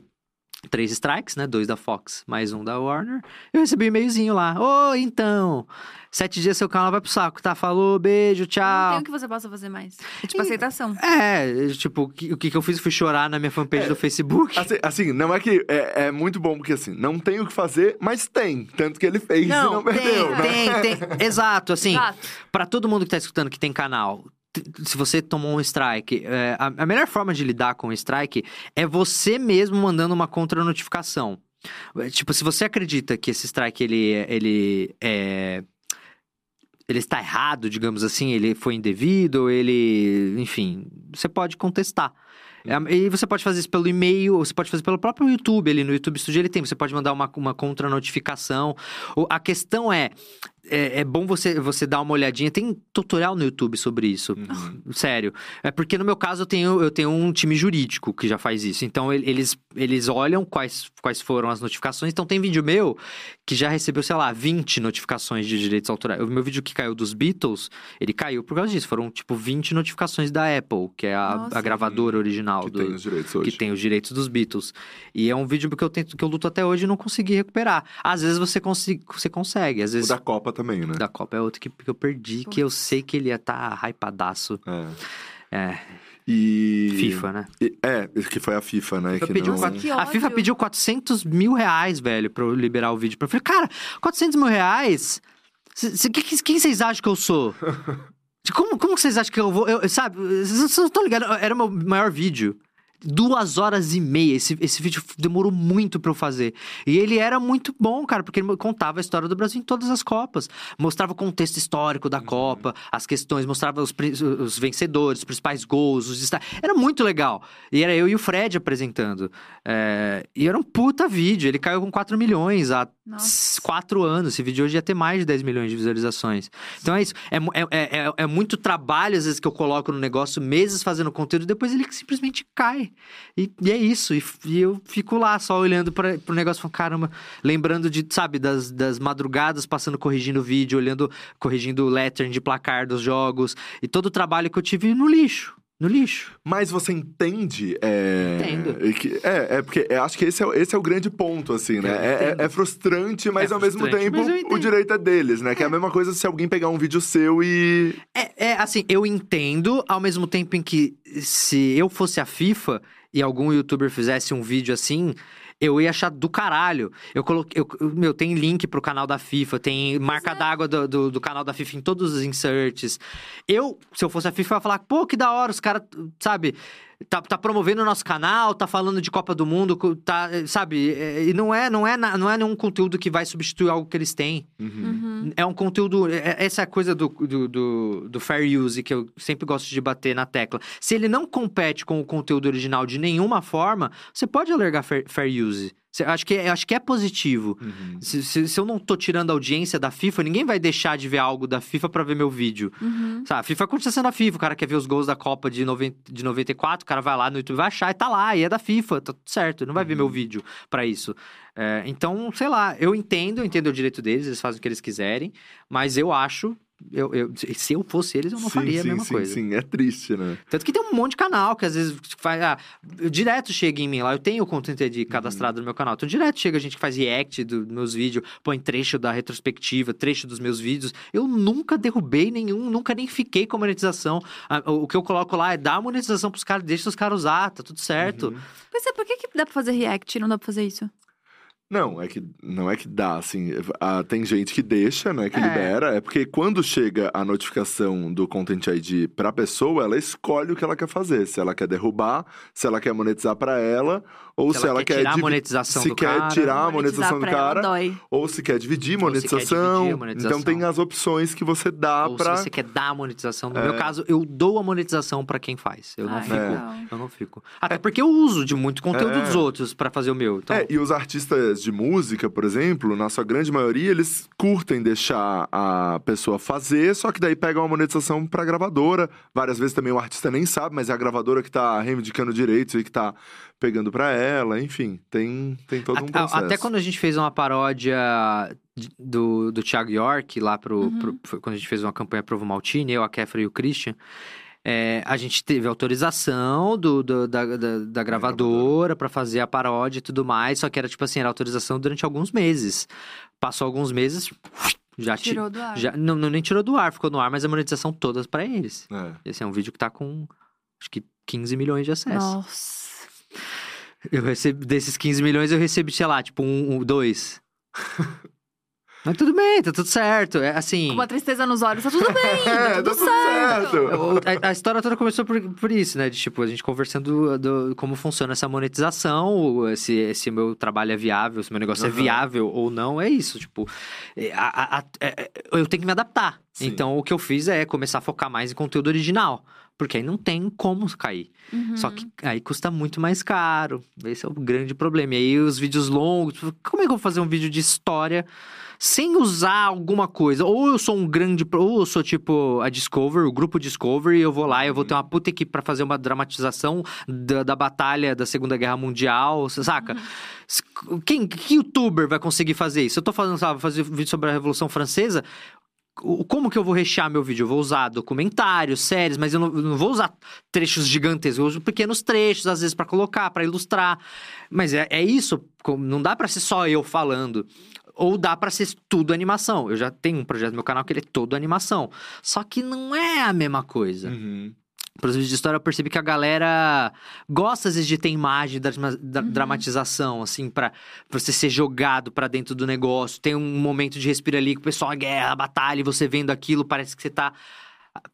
três strikes, né? Dois da Fox, mais um da Warner. Eu recebi um e-mailzinho lá. Ô, então, sete dias seu canal vai pro saco, tá? Falou, beijo, Não tchau. tem o que você possa fazer mais. É tipo aceitação. É, tipo, o que, o que eu fiz foi chorar na minha fanpage do Facebook. Assim, assim, não é que é, é muito bom, porque assim, não tem o que fazer, mas tem. Tanto que ele fez e não tem, perdeu. né? tem, tem. Exato, assim, Exato. Pra todo mundo que tá escutando que tem canal, se você tomou um strike, é, a, a melhor forma de lidar com o strike é você mesmo mandando uma contra-notificação. É, Tipo, se você acredita que esse strike, ele, ele é... Ele está errado, digamos assim, ele foi indevido, ele... Enfim, você pode contestar. É, E você pode fazer isso pelo e-mail, ou você pode fazer pelo próprio YouTube, ali no YouTube Studio ele tem. Você pode mandar uma, uma contra-notificação. A questão é, é, é bom você, você dar uma olhadinha. Tem tutorial no YouTube sobre isso. Uhum. Sério. É porque no meu caso eu tenho, eu tenho um time jurídico que já faz isso. Então ele- eles, eles olham quais, quais foram as notificações. Então tem vídeo meu que já recebeu, sei lá, 20 notificações de direitos autorais. O meu vídeo que caiu dos Beatles, ele caiu por causa disso. Foram tipo 20 notificações da Apple, que é a, a gravadora original Que do, tem os direitos hoje. que tem os direitos dos Beatles. E é um vídeo que eu tento, que eu luto até hoje e não consegui recuperar. Às vezes você, você consegue, às O vezes. da Copa também, né? Da Copa é outro que, que eu perdi, que eu sei que ele ia estar tá hypadaço. É. É, E. FIFA, né? E- é, que foi a FIFA, né? FIFA pediu não... a FIFA pediu 400 mil reais, velho, pra eu liberar o vídeo. Eu falei, cara, 400 mil reais? C- que- Quem vocês acham que eu sou? Como, como vocês acham que eu vou. eu- sabe, vocês não estão ligados? Era o meu maior vídeo. Duas horas e meia. Esse, esse vídeo demorou muito pra eu fazer. E ele era muito bom, cara, porque ele contava a história do Brasil em todas as Copas. Mostrava o contexto histórico da Copa, as questões, mostrava os, os vencedores, os principais gols, os destaques. Era muito legal. E era eu e o Fred apresentando. É, e era um puta vídeo. Ele caiu com 4 milhões há Nossa. 4 anos. Esse vídeo hoje ia ter mais de 10 milhões de visualizações. Então é isso. É, é, é, é- é muito trabalho, às vezes, que eu coloco no negócio, meses fazendo conteúdo, depois ele simplesmente cai. E, e é isso. E, e eu fico lá só olhando para pro negócio falando, caramba, lembrando de, sabe, das, das madrugadas passando corrigindo o vídeo, olhando, corrigindo o lettering de placar dos jogos. E todo o trabalho que eu tive no lixo. No lixo. Mas você entende? É... Entendo. que- é, é porque eu acho que esse é, o- esse é o grande ponto, assim, né? É, é- é frustrante, mas É ao mesmo tempo o direito é deles, né? Que é a mesma coisa se alguém pegar um vídeo seu e. É, é, assim, eu entendo, ao mesmo tempo em que se eu fosse a FIFA e algum youtuber fizesse um vídeo assim, eu ia achar do caralho. Eu coloquei. Eu, eu- meu, tem link pro canal da FIFA, tem marca é. d'água do, do, do canal da FIFA em todos os inserts. Eu, se eu fosse a FIFA, eu ia falar, pô, que da hora, os caras, sabe. Tá, tá promovendo o nosso canal, tá falando de Copa do Mundo, tá, eh, sabe? eh, E não é, não, é, não é nenhum conteúdo que vai substituir algo que eles têm. Uhum. É um conteúdo. é- Essa é a coisa do, do, do, do fair use que eu sempre gosto de bater na tecla. Se ele não compete com o conteúdo original de nenhuma forma, você pode alergar fair, fair use. Acho, que, é- acho que é positivo. Se, se- se eu não tô tirando a audiência da FIFA, ninguém vai deixar de ver algo da FIFA pra ver meu vídeo. Uhum. Sabe, a FIFA continua sendo a FIFA. O cara quer ver os gols da Copa de, 90, de 94, o cara vai lá no YouTube, vai achar e tá lá, e é da FIFA, tá tudo certo. Não vai ver meu vídeo pra isso. É, então, sei lá, eu entendo, eu entendo o direito deles, eles fazem o que eles quiserem, mas eu acho. Eu, eu- se eu fosse eles, eu não sim, faria sim, a mesma sim, coisa. sim. É triste, né? Tanto que tem um monte de canal que às vezes faz. Ah, direto chega em mim lá. Eu tenho o Content Uhum. ID cadastrado no meu canal. Então direto chega gente que faz react do- dos meus vídeos, põe trecho da retrospectiva, trecho dos meus vídeos. Eu nunca derrubei nenhum, nunca nem fiquei com a monetização. Ah, o que eu coloco lá é dar a monetização pros caras, deixa os caras usar, tá tudo certo. Uhum. Pois é, por que, que dá pra fazer react e não dá pra fazer isso? Não, é que não é que dá, assim. ah, tem gente que deixa, né? Que É. libera. É porque quando chega a notificação do Content ID pra pessoa, ela escolhe o que ela quer fazer. Se ela quer derrubar, se ela quer monetizar pra ela, ou se, ela, quer, tirar a monetização se do quer cara. tirar a monetização do cara, dói. ou se quer dividir se quer monetização. dividir a monetização. Então tem as opções que você dá Ou pra. se você quer dar a monetização. No É. meu caso, eu dou a monetização pra quem faz. Eu não Ah, fico. Eu não fico. Até porque eu uso de muito conteúdo É. dos outros pra fazer o meu. Então, É, e os artistas de música, por exemplo, na sua grande maioria, eles curtem deixar a pessoa fazer, só que daí pega uma monetização pra gravadora. Várias vezes também o artista nem sabe, mas é a gravadora que tá reivindicando direitos e que tá pegando pra ela. Enfim, tem, tem todo um Até- processo. Até quando a gente fez uma paródia do, do Thiago York lá pro, Uhum. pro- quando a gente fez uma campanha pro Maltini, eu, a Kefra e o Christian. É, a gente teve autorização do, do- da, da, da gravadora pra fazer a paródia e tudo mais, só que era tipo assim, era autorização durante alguns meses. Passou alguns meses, já ti- Tirou do ar. já não, não nem tirou do ar, ficou no ar, mas a monetização toda pra eles. É. Esse é um vídeo que tá com acho que 15 milhões de acessos. Nossa. Eu recebi, desses 15 milhões, eu recebi, sei lá, tipo, um, um dois. Mas tudo bem, tá tudo certo. É assim. Com uma tristeza nos olhos, tá tudo bem, É, tá tudo, tá tudo certo. certo. A, a história toda começou por, por isso, né? De tipo, a gente conversando do, como funciona essa monetização, se, se meu trabalho é viável, se meu negócio é Aham. viável ou não, é isso. Tipo, é, a- a- a- é- eu tenho que me adaptar. Sim. Então, o que eu fiz é começar a focar mais em conteúdo original. Porque aí não tem como cair. Uhum. Só que aí custa muito mais caro. Esse é o grande problema. E aí os vídeos longos, tipo, como é que eu vou fazer um vídeo de história sem usar alguma coisa? Ou eu sou um grande, ou eu sou tipo a Discovery, o grupo Discovery, e eu vou lá e eu vou ter uma puta equipe pra fazer uma dramatização da, da batalha da Segunda Guerra Mundial, saca? S- Quem, que youtuber vai conseguir fazer isso? Eu tô falando, sabe, fazer vídeo sobre a Revolução Francesa, o- como que eu vou rechear meu vídeo? Eu vou usar documentários, séries, mas eu não, eu não vou usar trechos gigantescos, eu uso pequenos trechos, às vezes, pra colocar, pra ilustrar. Mas é, é isso, não dá pra ser só eu falando. Ou dá pra ser tudo animação. Eu já tenho um projeto no meu canal que ele é todo animação. Só que não é a mesma coisa. Uhum. Para os vídeos de história, eu percebi que a galera gosta, às vezes, de ter imagem da, da Uhum. dramatização, assim, pra você ser jogado pra dentro do negócio. Tem um momento de respiro ali, que o pessoal, a guerra, a batalha, e você vendo aquilo, parece que você tá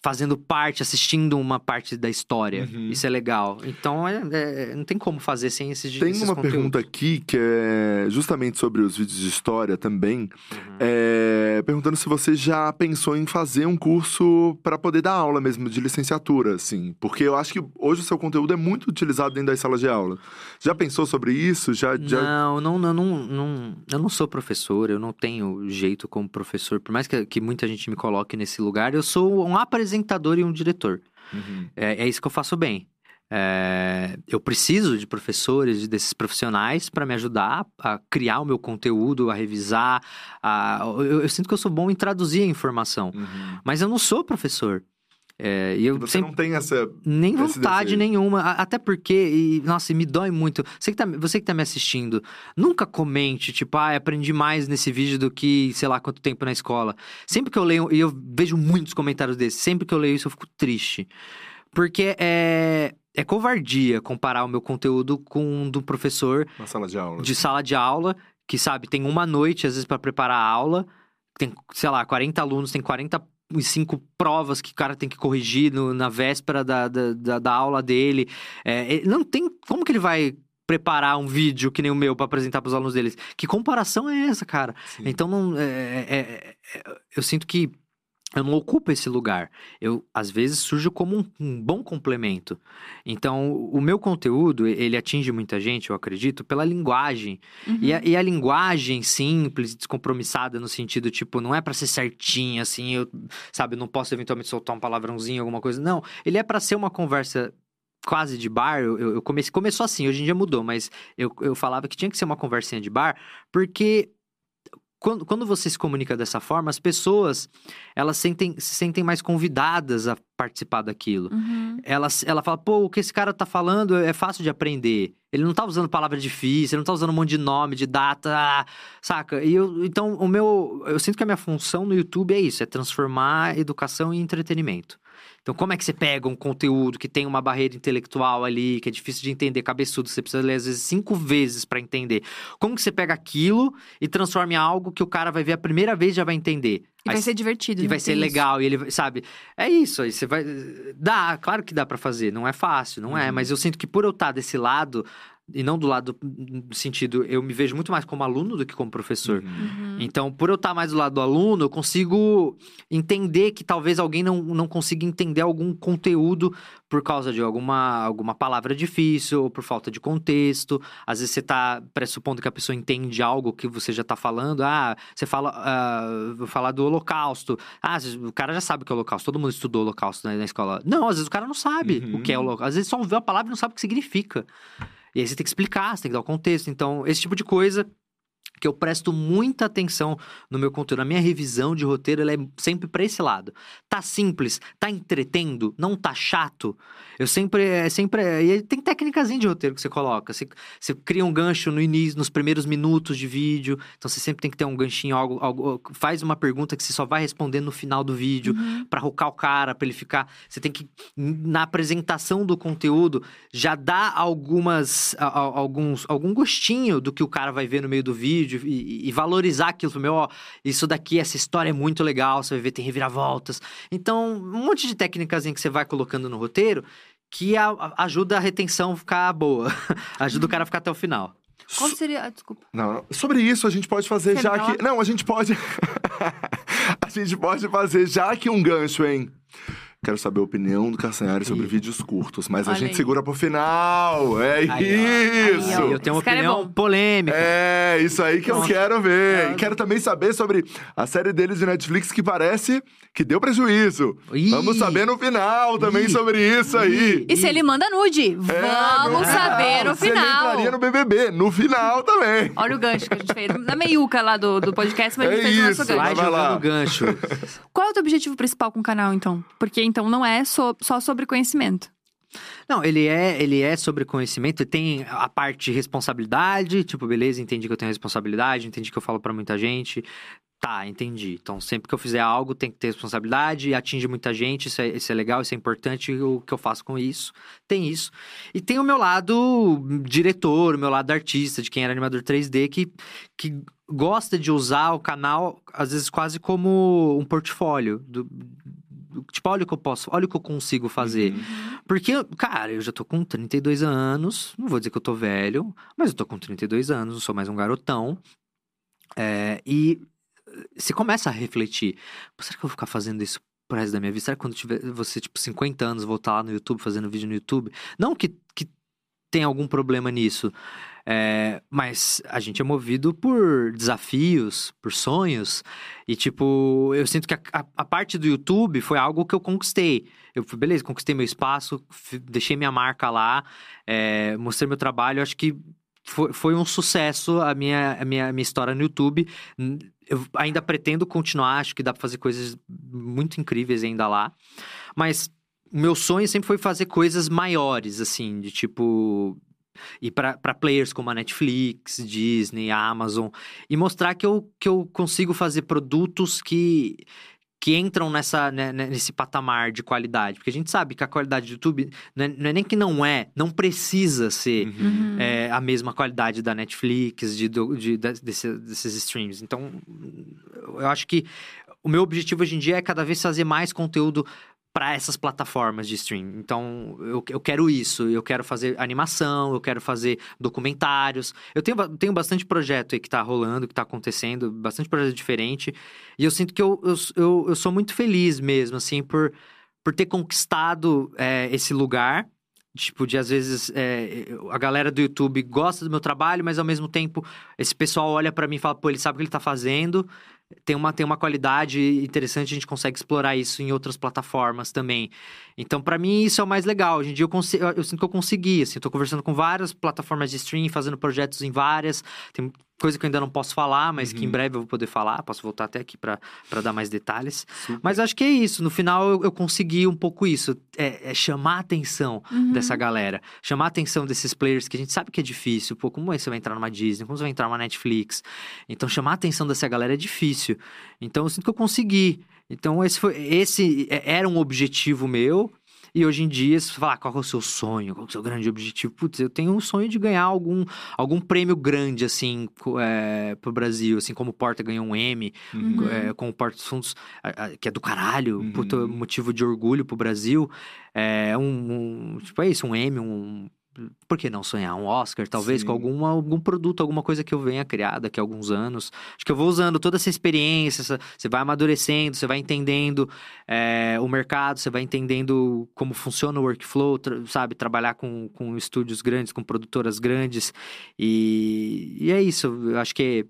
fazendo parte, assistindo uma parte da história. Uhum. Isso é legal. Então, é- é- não tem como fazer sem esses Tem esses uma conteúdos. pergunta aqui que é justamente sobre os vídeos de história também. Uhum. É, perguntando se você já pensou em fazer um curso para poder dar aula mesmo de licenciatura, assim. Porque eu acho que hoje o seu conteúdo é muito utilizado dentro das salas de aula. Já pensou sobre isso? Já, já... Não, não, não, não, não, eu não sou professor, eu não tenho jeito como professor. Por mais que, que muita gente me coloque nesse lugar, eu sou um apresentador e um diretor. Uhum. É, é isso que eu faço bem. É, eu preciso de professores, desses profissionais, para me ajudar a criar o meu conteúdo, a revisar. A, eu, eu sinto que eu sou bom em traduzir a informação, Uhum. mas eu não sou professor. É, e eu E você sempre não tem essa. nem vontade desejo. nenhuma. Até porque, e, nossa, me dói muito. Você que, tá, você que tá me assistindo, nunca comente, tipo, ah, aprendi mais nesse vídeo do que, sei lá, quanto tempo na escola. Sempre que eu leio, e eu vejo muitos comentários desses, sempre que eu leio isso eu fico triste. Porque é, é covardia comparar o meu conteúdo com o do professor Na sala de aula. de sala de aula, que sabe, tem uma noite, às vezes, para preparar a aula, tem, sei lá, 40 alunos, tem 45 provas que o cara tem que corrigir no- na véspera da, da, da, da aula dele. É, não tem. Como que ele vai preparar um vídeo que nem o meu para apresentar para os alunos deles? Que comparação é essa, cara? Sim. Então não. é- é- é- eu sinto que eu não ocupo esse lugar. Eu, às vezes, surjo como um, um bom complemento. Então, o meu conteúdo, ele atinge muita gente, eu acredito, pela linguagem. Uhum. E, a, e a linguagem simples, descompromissada, no sentido, tipo, não é pra ser certinha, assim, eu, sabe, não posso eventualmente soltar um palavrãozinho, alguma coisa. Não, ele é pra ser uma conversa quase de bar. Eu, eu eu comecei, começou assim, hoje em dia mudou, mas eu, eu falava que tinha que ser uma conversinha de bar, porque quando, quando você se comunica dessa forma, as pessoas, elas sentem, se sentem mais convidadas a participar daquilo. Uhum. Ela, ela fala, pô, o que esse cara tá falando é fácil de aprender. Ele não tá usando palavra difícil, ele não tá usando um monte de nome, de data, saca? E eu, então, o meu. Eu sinto que a minha função no YouTube é isso: é transformar educação em entretenimento. Então, como é que você pega um conteúdo que tem uma barreira intelectual ali, que é difícil de entender, cabeçudo, você precisa ler às vezes cinco vezes pra entender? Como que você pega aquilo e transforma em algo que o cara vai ver a primeira vez e já vai entender? E vai ser divertido. e né? vai ser isso. legal, e ele, vai- sabe? É isso, aí você vai. Dá, claro que dá pra fazer, não é fácil, não é, Uhum. mas eu sinto que por eu estar desse lado, e não do lado do sentido, eu me vejo muito mais como aluno do que como professor. Uhum. Uhum. Então, por eu estar mais do lado do aluno, eu consigo entender que talvez alguém não, não consiga entender algum conteúdo por causa de alguma, alguma palavra difícil ou por falta de contexto. Às vezes você tá pressupondo que a pessoa entende algo que você já tá falando. Ah, você fala, uh, vou falar do holocausto. Ah, o cara já sabe o que é holocausto. Todo mundo estudou holocausto na, na escola. Não, às vezes o cara não sabe Uhum. o que é holocausto. Às vezes só ouviu a palavra e não sabe o que significa. E aí você tem que explicar, você tem que dar o contexto. Então, esse tipo de coisa que eu presto muita atenção no meu conteúdo, na minha revisão de roteiro, ela é sempre para esse lado. Tá simples, tá entretendo, não tá chato. Eu sempre, é sempre, e aí tem técnicas de roteiro que você coloca. Você, você cria um gancho no início, nos primeiros minutos de vídeo. Então você sempre tem que ter um ganchinho, algo, algo faz uma pergunta que você só vai responder no final do vídeo Uhum. para rocar o cara, para ele ficar. Você tem que na apresentação do conteúdo já dar algumas a- a- alguns algum gostinho do que o cara vai ver no meio do vídeo e, e valorizar aquilo, meu, ó, isso daqui, essa história é muito legal, você vai ver tem reviravoltas. Então, um monte de técnicas que você vai colocando no roteiro que a- a- ajuda a retenção ficar boa, ajuda o cara a ficar até o final. Qual seria. ah, desculpa. Não, não. Sobre isso, a gente pode fazer Quer já que. Não, a gente pode. a gente pode fazer já que um gancho, hein? Quero saber a opinião do Castanhari sobre vídeos curtos, mas a Olha gente aí. segura pro final. É Aí, isso! Aí. Eu tenho uma Esse cara é opinião bom. polêmica. É, isso aí que eu Nossa. quero ver. É. E quero também saber sobre a série deles de Netflix que parece que deu prejuízo. Ih. Vamos saber no final também Ih. sobre isso aí. E se ele manda nude? É, Vamos no saber final. no Se ele entraria final. no BBB, no final também. Olha o gancho que a gente fez. Na meiuca lá do, do podcast, mas a gente É fez o nosso isso, gancho. Vai Vai lá. jogando gancho. Qual é o teu objetivo principal com o canal, então? Porque então não é so- só sobre conhecimento. Não, ele é, ele é sobre conhecimento, tem a parte de responsabilidade, tipo, beleza, entendi que eu tenho responsabilidade, entendi que eu falo pra muita gente. Tá, entendi. Então, sempre que eu fizer algo, tem que ter responsabilidade, atinge muita gente, isso é, isso é legal, isso é importante, o que eu faço com isso. Tem isso. E tem o meu lado diretor, o meu lado artista, de quem era animador 3D, que, que gosta de usar o canal, às vezes, quase como um portfólio. Do- tipo, olha o que eu posso, olha o que eu consigo fazer. Porque, cara, eu já tô com 32 anos, não vou dizer que eu tô velho, mas eu tô com 32 anos, não sou mais um garotão. É, e eh, você começa a refletir: "Pô, será que eu vou ficar fazendo isso pro resto da minha vida? Será que quando tiver você, tipo, 50 anos, voltar lá no YouTube fazendo vídeo no YouTube? Não que, que tem algum problema nisso. É, mas a gente é movido por desafios, por sonhos. E, tipo, eu sinto que a, a- a parte do YouTube foi algo que eu conquistei. Eu fui, beleza, conquistei meu espaço, deixei minha marca lá, é, mostrei meu trabalho. Acho que foi, foi um sucesso a minha, a minha, a minha história no YouTube. Eu ainda pretendo continuar, acho que dá pra fazer coisas muito incríveis ainda lá. Mas o meu sonho sempre foi fazer coisas maiores, assim, de tipo. Ir pra pra players como a Netflix, Disney, Amazon. E mostrar que eu, que eu consigo fazer produtos que, que entram nessa, né, né, nesse patamar de qualidade. Porque a gente sabe que a qualidade do YouTube não é, não é nem que não é, não precisa ser Uhum. é, a mesma qualidade da Netflix, de, do- de- da- desse- desses streams. Então, eu acho que o meu objetivo hoje em dia é cada vez fazer mais conteúdo para essas plataformas de stream. Então, eu, eu quero isso. Eu quero fazer animação, eu quero fazer documentários. Eu tenho, tenho bastante projeto aí que tá rolando, que tá acontecendo, bastante projeto diferente. E eu sinto que eu, eu, eu, eu sou muito feliz mesmo, assim, por, por ter conquistado é, esse lugar. Tipo, de às vezes é, a galera do YouTube gosta do meu trabalho, mas ao mesmo tempo esse pessoal olha pra mim e fala, pô, ele sabe o que ele tá fazendo, tem uma, tem uma qualidade interessante, a gente consegue explorar isso em outras plataformas também. Então, pra mim, isso é o mais legal. Hoje em dia eu, consi- eu, eu sinto que eu consegui, assim, eu tô conversando com várias plataformas de stream, fazendo projetos em várias. Tem coisa que eu ainda não posso falar, mas que em Uhum. breve eu vou poder falar. Posso voltar até aqui pra pra dar mais detalhes. Super. Mas acho que é isso. No final, eu, eu consegui um pouco isso. É, é chamar a atenção Uhum. dessa galera. Chamar a atenção desses players que a gente sabe que é difícil. Pô, como é que você vai entrar numa Disney? Como você vai entrar numa Netflix? Então, chamar a atenção dessa galera é difícil. Então, eu sinto que eu consegui. Então, esse, foi, esse é- era um objetivo meu. E hoje em dia, se falar qual é o seu sonho, qual é o seu grande objetivo, putz, eu tenho um sonho de ganhar algum, algum prêmio grande, assim, é, pro Brasil, assim, como o Porta ganhou um M, Uhum. é, com o Porta dos Fundos, que é do caralho, Uhum. puta motivo de orgulho pro Brasil. É um, um- tipo, é isso, um M, um, por que não sonhar um Oscar, talvez, Sim. com alguma, algum produto, alguma coisa que eu venha criar daqui a alguns anos. Acho que eu vou usando toda essa experiência, essa- você vai amadurecendo, você vai entendendo é, o mercado, você vai entendendo como funciona o workflow, tra- sabe? Trabalhar com, com estúdios grandes, com produtoras grandes. E, e é isso, eu acho que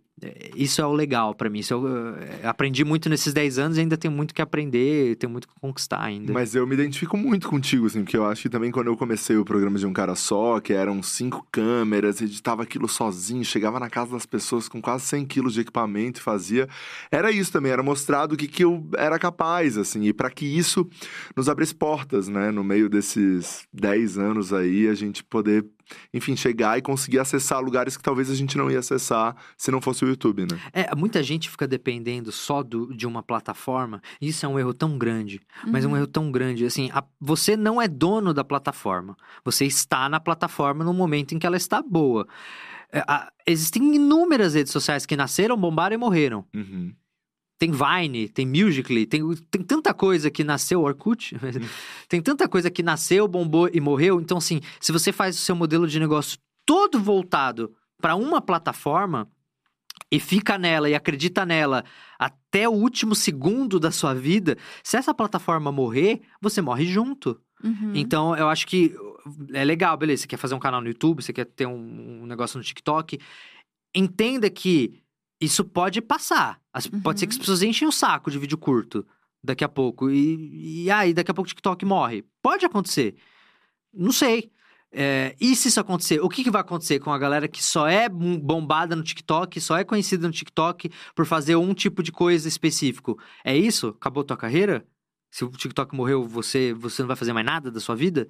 isso é o legal pra mim. Isso eu, eh, aprendi muito nesses 10 anos e ainda tenho muito que aprender, tenho muito que conquistar ainda. Mas eu me identifico muito contigo, assim, porque eu acho que também quando eu comecei o programa de um cara só, que eram cinco câmeras, editava aquilo sozinho, chegava na casa das pessoas com quase 100 quilos de equipamento e fazia. Era isso também, era mostrado o que, que eu era capaz, assim, e para que isso nos abrisse portas, né, no meio desses 10 anos aí, a gente poder, enfim, chegar e conseguir acessar lugares que talvez a gente não ia acessar se não fosse o YouTube, né? É, muita gente fica dependendo só do, de uma plataforma. e Isso é um erro tão grande, mas é um erro tão grande. Assim, a- você não é dono da plataforma. Você está na plataforma no momento em que ela está boa. É, a- existem inúmeras redes sociais que nasceram, bombaram e morreram. Uhum. Tem Vine, tem Musical.ly, tem, tem tanta coisa que nasceu, Orkut, tem tanta coisa que nasceu, bombou e morreu. Então, assim, se você faz o seu modelo de negócio todo voltado para uma plataforma e fica nela e acredita nela até o último segundo da sua vida, se essa plataforma morrer, você morre junto. Uhum. Então, eu acho que é legal, beleza. Você quer fazer um canal no YouTube, você quer ter um, um negócio no TikTok. Entenda que isso pode passar. As- Pode ser que as Uhum. pessoas enchem o saco de vídeo curto daqui a pouco. E, e aí, daqui a pouco o TikTok morre. Pode acontecer. Não sei. É, e se isso acontecer? O que, que vai acontecer com a galera que só é bom- bombada no TikTok, só é conhecida no TikTok por fazer um tipo de coisa específico? É isso? Acabou tua carreira? Se o TikTok morreu, você, você não vai fazer mais nada da sua vida?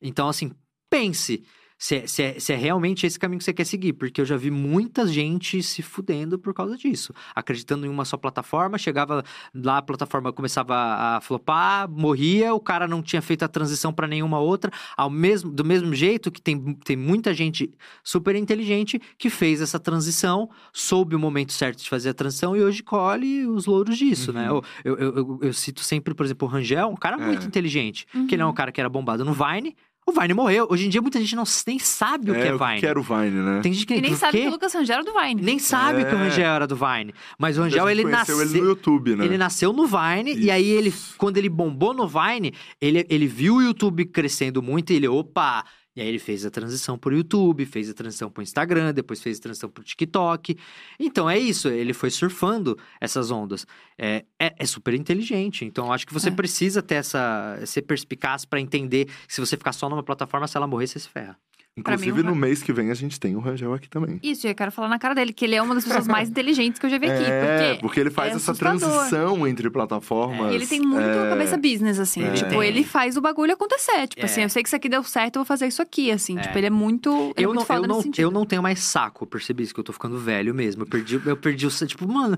Então, assim, pense se é, se, é, se é realmente esse caminho que você quer seguir. Porque eu já vi muita gente se fudendo por causa disso. Acreditando em uma só plataforma, chegava lá, a plataforma começava a flopar, morria, o cara não tinha feito a transição para nenhuma outra. Ao mesmo, do mesmo jeito que tem, tem muita gente super inteligente que fez essa transição, soube o momento certo de fazer a transição e hoje colhe os louros disso, né? Uhum. Eu, eu, eu, eu cito sempre, por exemplo, o Rangel, um cara É. muito inteligente. Uhum. Que ele é um cara que era bombado no Vine. O Vine morreu. Hoje em dia, muita gente não, nem sabe o que é o Vine. que era o Vine, né? Tem gente que E nem sabe quê? que o Lucas Rangel era do Vine. Nem sabe que o É. Rangel era do Vine. Mas o Rangel, ele nasceu. ele no YouTube, né? Ele nasceu no Vine, e aí ele, Isso. quando ele bombou no Vine, ele, ele viu o YouTube crescendo muito e ele, opa! E aí ele fez a transição pro YouTube, fez a transição pro Instagram, depois fez a transição pro TikTok. Então é isso, ele foi surfando essas ondas. É, é, é super inteligente. Então eu acho que você É. precisa ter essa. ser perspicaz pra entender que se você ficar só numa plataforma, se ela morrer, você se ferra. Mim, Inclusive, o no Ra- mês que vem, a gente tem o Rangel aqui também. Isso, e eu quero falar na cara dele, que ele é uma das pessoas mais inteligentes que eu já vi aqui. é, Porque porque ele faz é essa assustador. transição entre plataformas. E ele tem muito é, cabeça business, assim. Ele tipo, ele faz o bagulho acontecer. Tipo É. assim, eu sei que isso aqui deu certo, eu vou fazer isso aqui, assim. É. Tipo, ele é muito. Ele é eu, muito não, foda eu, não, eu não tenho mais saco, eu percebi isso, que eu tô ficando velho mesmo. Eu perdi, eu perdi o. Tipo, mano.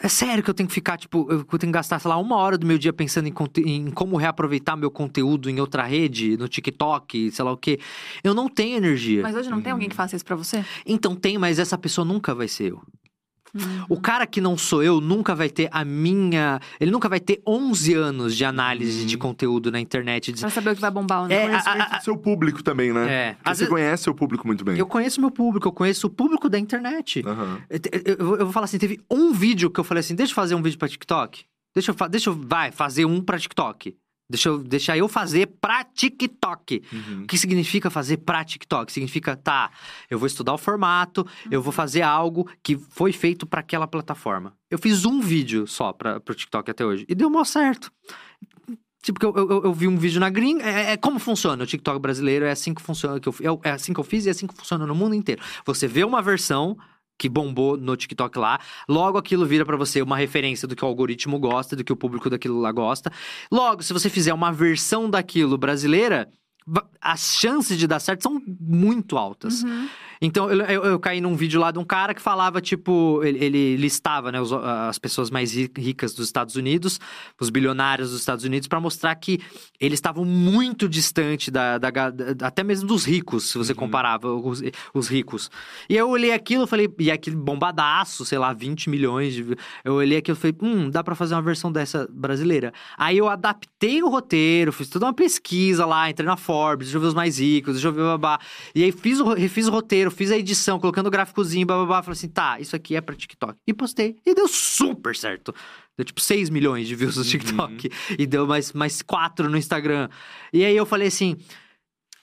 É sério que eu tenho que ficar, tipo, eu tenho que gastar, sei lá, uma hora do meu dia pensando em, em como reaproveitar meu conteúdo em outra rede, no TikTok, sei lá o quê. Eu não tenho energia. Mas hoje não tem Uhum. alguém que faça isso pra você? Então tem, mas essa pessoa nunca vai ser eu. Hum. O cara que não sou eu nunca vai ter a minha. Ele nunca vai ter 11 anos de análise Uhum. de conteúdo na internet. de- Pra saber o que vai bombar ou não. É, Conhecimento a- a- seu público também, né? É, às você vezes- conhece o público muito bem. Eu conheço meu público, eu conheço o público da internet. Aham. Eu, eu- eu vou falar assim, teve um vídeo que eu falei assim, deixa eu fazer um vídeo pra TikTok. Deixa eu, fa- deixa eu vai, fazer um pra TikTok. Deixa eu, deixa eu fazer pra TikTok. Uhum. O que significa fazer pra TikTok? Significa, tá, eu vou estudar o formato, eu vou fazer algo que foi feito pra aquela plataforma. Eu fiz um vídeo só pra, pro TikTok até hoje. E deu mó certo. Tipo, que eu, eu, eu vi um vídeo na gringa. É, é como funciona o TikTok brasileiro, é assim que funciona. Que eu, é, é assim que eu fiz e é assim que funciona no mundo inteiro. Você vê uma versão que bombou no TikTok lá, logo aquilo vira pra você uma referência do que o algoritmo gosta, do que o público daquilo lá gosta. Logo, se você fizer uma versão daquilo brasileira, as chances de dar certo são muito altas. Uhum. Então, eu, eu, eu caí num vídeo lá de um cara que falava, tipo, ele, ele listava, né, os- as pessoas mais ri- ricas dos Estados Unidos, os bilionários dos Estados Unidos, pra mostrar que eles estavam muito distante da, da da- até mesmo dos ricos, se você Uhum. comparava os, os ricos. E eu olhei aquilo, eu falei, e aquele bombadaço, sei lá, 20 milhões de. Eu olhei aquilo e falei, hum, dá pra fazer uma versão dessa brasileira. Aí eu adaptei o roteiro, fiz toda uma pesquisa lá, entrei na Forbes, deixa eu ver os mais ricos, deixa eu ver babá. E aí fiz refiz o roteiro, fiz a edição, colocando o gráficozinho, babá. Falei assim, tá, isso aqui é pra TikTok. E postei. E deu super certo. Deu tipo 6 milhões de views no TikTok. E deu mais, mais 4 no Instagram. E aí eu falei assim: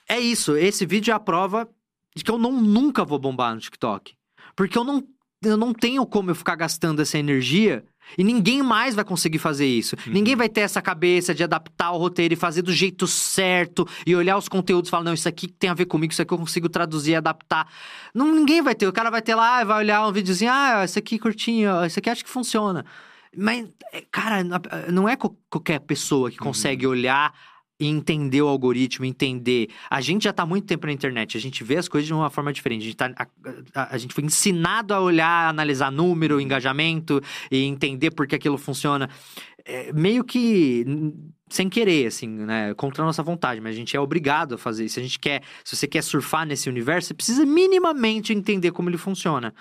é isso, esse vídeo é a prova de que eu não, nunca vou bombar no TikTok. Porque eu não, eu não tenho como eu ficar gastando essa energia. E ninguém mais vai conseguir fazer isso. Ninguém vai ter essa cabeça de adaptar o roteiro e fazer do jeito certo e olhar os conteúdos e falar: não, isso aqui tem a ver comigo, isso aqui eu consigo traduzir e adaptar. Não, ninguém vai ter. O cara vai ter lá, vai olhar um videozinho, ah, esse aqui curtinho, esse aqui acho que funciona. Mas, é, cara, não é qualquer pessoa que consegue olhar e entender o algoritmo, entender. A gente já está muito tempo na internet, a gente vê as coisas de uma forma diferente. A gente, tá, a, a, a gente foi ensinado a olhar, analisar número, engajamento e entender por que aquilo funciona. É, meio que sem querer, assim, né? Contra a nossa vontade, mas a gente é obrigado a fazer isso. Se a gente quer, se você quer surfar nesse universo, você precisa minimamente entender como ele funciona.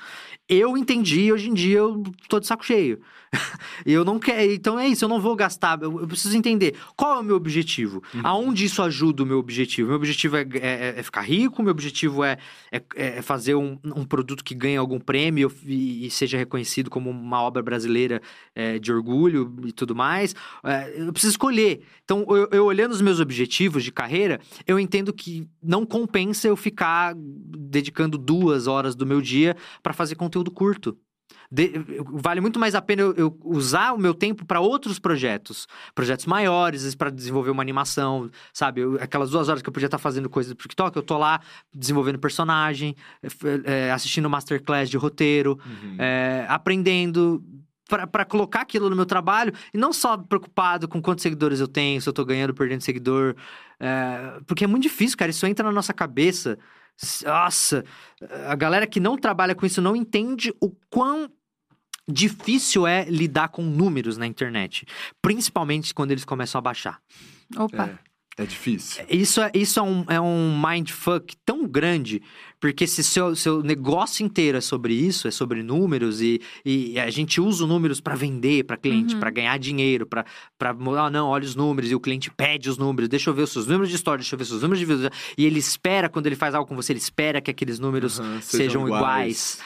Eu entendi, hoje em dia eu tô de saco cheio. eu não quero. Então é isso, eu não vou gastar. Eu, eu preciso entender qual é o meu objetivo. Uhum. Aonde isso ajuda o meu objetivo? Meu objetivo é, é, é ficar rico, meu objetivo é, é, é, fazer um, um, produto que ganhe algum prêmio e, e, seja reconhecido como uma obra brasileira é, de orgulho e tudo mais. É, eu preciso escolher. Então, eu, eu olhando os meus objetivos de carreira, eu entendo que não compensa eu ficar dedicando duas horas do meu dia para fazer conteúdo curto. De, vale muito mais a pena eu, eu usar o meu tempo para outros projetos. Projetos maiores, para desenvolver uma animação, sabe? Eu, aquelas duas horas que eu podia estar tá fazendo coisa do TikTok, eu tô lá desenvolvendo personagem, é, assistindo masterclass de roteiro, uhum. é, aprendendo para colocar aquilo no meu trabalho e não só preocupado com quantos seguidores eu tenho, se eu tô ganhando, perdendo seguidor. É, porque é muito difícil, cara. Isso entra na nossa cabeça. Nossa, a galera que não trabalha com isso não entende o quão difícil é lidar com números na internet, principalmente quando eles começam a baixar. Opa. É. É difícil. Isso é, isso é, um, é um mindfuck tão grande, porque se seu, seu negócio inteiro é sobre isso, é sobre números, e, e a gente usa os números para vender para cliente, uhum. para ganhar dinheiro, para ah, não, olha os números, e o cliente pede os números, deixa eu ver os seus números de história, deixa eu ver os seus números de vídeos. E ele espera, quando ele faz algo com você, ele espera que aqueles números uhum, sejam, sejam, iguais. iguais.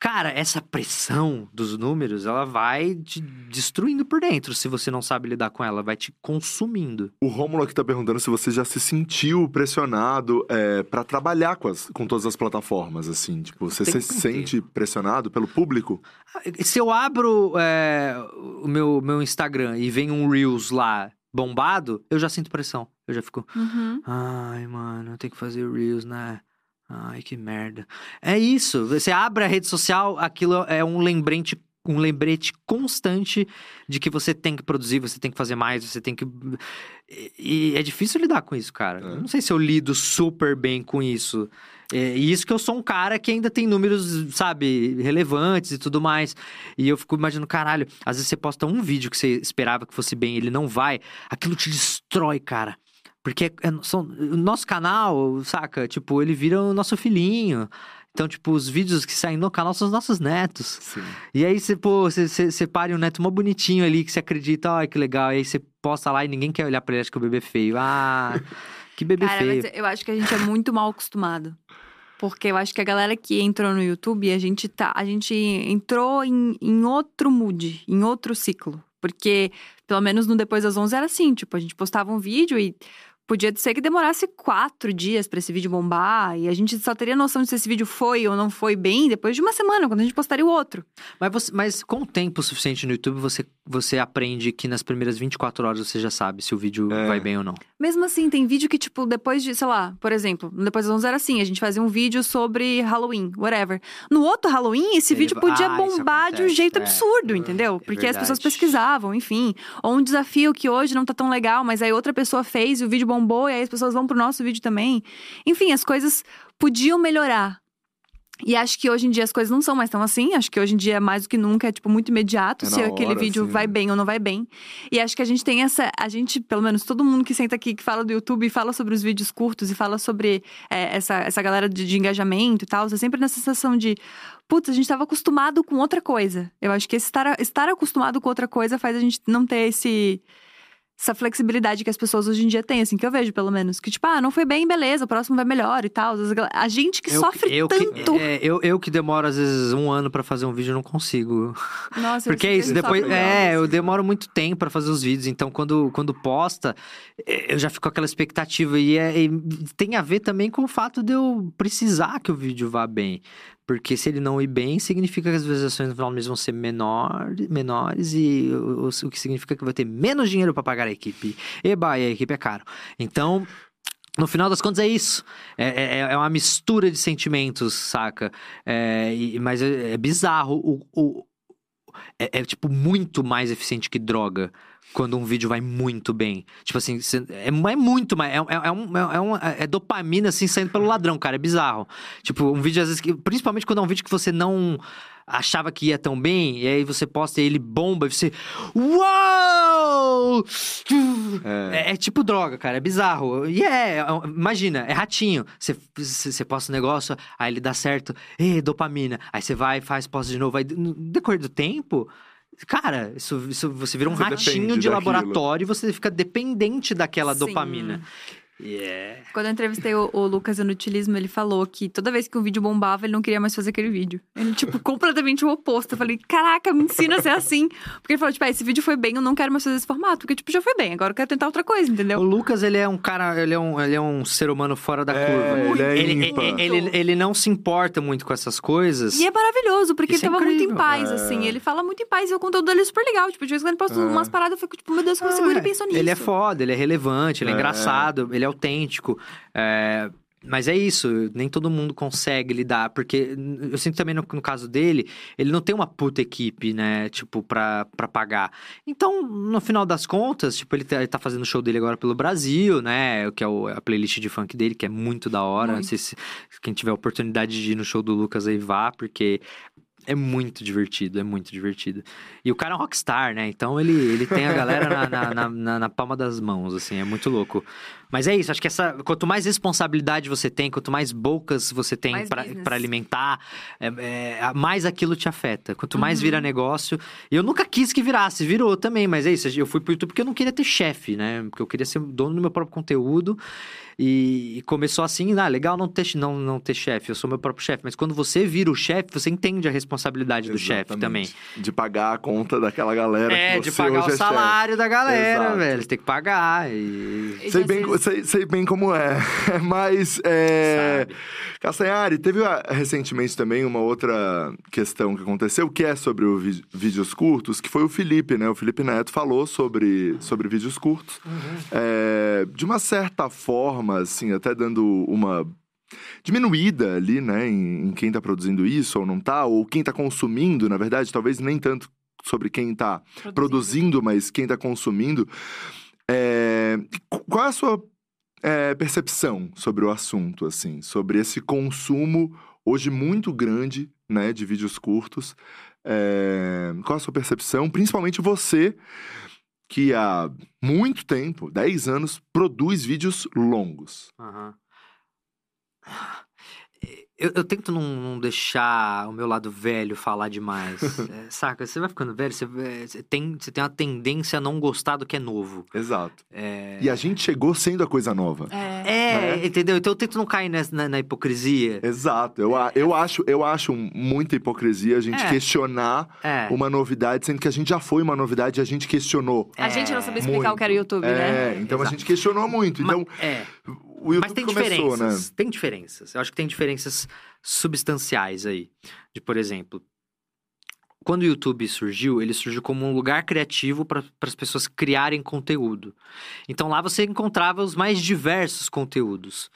Cara, essa pressão dos números, ela vai te destruindo por dentro se você não sabe lidar com ela, vai te consumindo. O Rômulo aqui tá perguntando se você já se sentiu pressionado é, para trabalhar com, as, com todas as plataformas, assim. Tipo, você se sente pressionado pelo público? Ah, se eu abro é, o meu, meu Instagram e vem um Reels lá bombado, eu já sinto pressão. Eu já fico, uhum. ai, mano, eu tenho que fazer Reels, né? Ai, que merda. É isso. Você abre a rede social, aquilo é um lembrete um lembrete constante de que você tem que produzir, você tem que fazer mais, você tem que. E é difícil lidar com isso, cara. É. Não sei se eu lido super bem com isso. É, e isso que eu sou um cara que ainda tem números, sabe, relevantes e tudo mais. E eu fico imaginando, caralho, às vezes você posta um vídeo que você esperava que fosse bem, ele não vai, aquilo te destrói, cara. Porque é, são, o nosso canal, saca? Tipo, ele vira o nosso filhinho. Então, tipo, os vídeos que saem no canal são os nossos netos. Sim. E aí, você, pô, você, você, você pare um neto mó bonitinho ali, que você acredita, ai, que legal. E aí você posta lá e ninguém quer olhar pra ele, acha que o bebê é feio. Ah, que bebê Cara, feio. Mas eu acho que a gente é muito mal acostumado. Porque eu acho que a galera que entrou no YouTube, a gente tá. A gente entrou em, em outro mood, em outro ciclo. Porque, pelo menos no Depois das 11 era assim, tipo, a gente postava um vídeo e Podia ser que demorasse quatro dias para esse vídeo bombar. E a gente só teria noção de se esse vídeo foi ou não foi bem depois de uma semana, quando a gente postaria o outro. Mas, você, mas com o tempo suficiente no YouTube, você, você aprende que nas primeiras 24 horas você já sabe se o vídeo é. vai bem ou não. Mesmo assim, tem vídeo que, tipo, depois de, sei lá, por exemplo, depois das 11 era assim: a gente fazia um vídeo sobre Halloween, whatever. No outro Halloween, esse Ele... vídeo podia ah, bombar de um jeito é. absurdo, entendeu? É Porque as pessoas pesquisavam, enfim. Ou um desafio que hoje não tá tão legal, mas aí outra pessoa fez e o vídeo bombou bombou, e aí as pessoas vão pro nosso vídeo também. Enfim, as coisas podiam melhorar. E acho que hoje em dia as coisas não são mais tão assim. Acho que hoje em dia, é mais do que nunca, é tipo muito imediato é se aquele vídeo assim, vai né? bem ou não vai bem. E acho que a gente tem essa. A gente, pelo menos todo mundo que senta aqui, que fala do YouTube e fala sobre os vídeos curtos e fala sobre é, essa, essa galera de, de engajamento e tal, é sempre nessa sensação de. Putz, a gente estava acostumado com outra coisa. Eu acho que estar, estar acostumado com outra coisa faz a gente não ter esse essa flexibilidade que as pessoas hoje em dia têm, assim, que eu vejo, pelo menos. Que, tipo, ah, não foi bem, beleza, o próximo vai melhor e tal. A gente que eu, sofre eu tanto. Que, é, eu, eu que demoro, às vezes, um ano para fazer um vídeo, não consigo. Nossa, Porque é isso, depois. É, eu demoro muito tempo para fazer os vídeos. Então, quando, quando posta, é, eu já fico com aquela expectativa. E, é, e tem a ver também com o fato de eu precisar que o vídeo vá bem. Porque se ele não ir bem, significa que as visualizações no final mês vão ser menor, menores e o, o que significa que vai ter menos dinheiro para pagar a equipe. Eba, e a equipe é caro. Então, no final das contas é isso. É, é, é uma mistura de sentimentos, saca? É, e, mas é, é bizarro. O, o é, é, tipo, muito mais eficiente que droga quando um vídeo vai muito bem. Tipo assim, é, é muito mais. É, é, é, um, é, um, é dopamina assim saindo pelo ladrão, cara. É bizarro. Tipo, um vídeo, às vezes, que, principalmente quando é um vídeo que você não achava que ia tão bem, e aí você posta e ele bomba, e você. Uau! É. é, é tipo droga, cara, é bizarro. E é, imagina, é ratinho. Você, você posta um negócio, aí ele dá certo, e dopamina. Aí você vai, faz, posta de novo. Aí no decorrer do tempo, Cara, isso, isso você vira um você ratinho de daquilo. laboratório e você fica dependente daquela Sim. dopamina. Yeah. Quando eu entrevistei o, o Lucas Inutilismo, ele falou que toda vez que um vídeo bombava, ele não queria mais fazer aquele vídeo. Ele, tipo, completamente o oposto. Eu falei, caraca, me ensina a ser assim. Porque ele falou, tipo, ah, esse vídeo foi bem, eu não quero mais fazer esse formato. Porque, tipo, já foi bem, agora eu quero tentar outra coisa, entendeu? O Lucas, ele é um cara, ele é um, ele é um ser humano fora da é, curva. Ele, é ele, ele, ele, ele, não se importa muito com essas coisas. E é maravilhoso, porque Isso ele é tava muito em paz, é. assim. Ele fala muito em paz e o conteúdo dele é super legal. Tipo, de vez em quando ele posta é. umas paradas, eu fico, tipo, meu Deus, como segura e ah, pensa nisso. Ele é foda, ele é relevante, ele é, engraçado, ele é autêntico. É, mas é isso, nem todo mundo consegue lidar, porque eu sinto também no, no, caso dele, ele não tem uma puta equipe, né, tipo, pra, pra pagar. Então, no final das contas, tipo, ele tá, ele tá fazendo o show dele agora pelo Brasil, né, que é o, a playlist de funk dele, que é muito da hora. Muito. Não sei se quem tiver oportunidade de ir no show do Lucas aí vá, porque é muito divertido, é muito divertido. E o cara é um rockstar, né? Então ele, ele tem a galera na, na, na, na, palma das mãos, assim, é muito louco. Mas é isso, acho que essa. Quanto mais responsabilidade você tem, quanto mais bocas você tem para alimentar, é, é, mais aquilo te afeta. Quanto mais uhum. vira negócio. E eu nunca quis que virasse, virou também, mas é isso. Eu fui pro YouTube porque eu não queria ter chefe, né? Porque eu queria ser dono do meu próprio conteúdo. E, começou assim, ah, legal não ter, não, não ter chefe, eu sou meu próprio chefe. Mas quando você vira o chefe, você entende a responsabilidade Exatamente. do chefe também. De pagar a conta daquela galera. É, de pagar o é salário da galera, Exato. velho. Você tem que pagar. E... Sei, bem, sei, sei bem como é. Mas, é... Castanhari, teve ah, recentemente também uma outra questão que aconteceu, que é sobre os vídeos curtos, que foi o Felipe, né? O Felipe Neto falou sobre, sobre vídeos curtos. Uhum. É, de uma certa forma, forma, assim, até dando uma diminuída ali, né, em, em quem está produzindo isso ou não está, ou quem está consumindo, na verdade, talvez nem tanto sobre quem está produzindo. produzindo. mas quem está consumindo. É, qual é a sua é, percepção sobre o assunto, assim, sobre esse consumo hoje muito grande, né, de vídeos curtos? É, qual a sua percepção, principalmente você? Que há muito tempo, 10 anos, produz vídeos longos. Uhum. Eu, eu tento não, não, deixar o meu lado velho falar demais. é, saca? Você vai ficando velho, você, é, você, tem, você tem uma tendência a não gostar do que é novo. Exato. É... E a gente chegou sendo a coisa nova. É, é né? entendeu? Então eu tento não cair nessa, na, na hipocrisia. Exato. Eu, eu, acho, eu acho muita hipocrisia a gente é. questionar é. uma novidade, sendo que a gente já foi uma novidade e a gente questionou. A gente não sabia explicar muito. o que era o YouTube, né? É, então Exato. a gente questionou muito. Então. Mas, o YouTube Mas tem começou, diferenças. Né? Tem diferenças. Eu acho que tem diferenças substanciais aí. De, por exemplo, quando o YouTube surgiu, ele surgiu como um lugar criativo para as pessoas criarem conteúdo. Então lá você encontrava os mais diversos conteúdos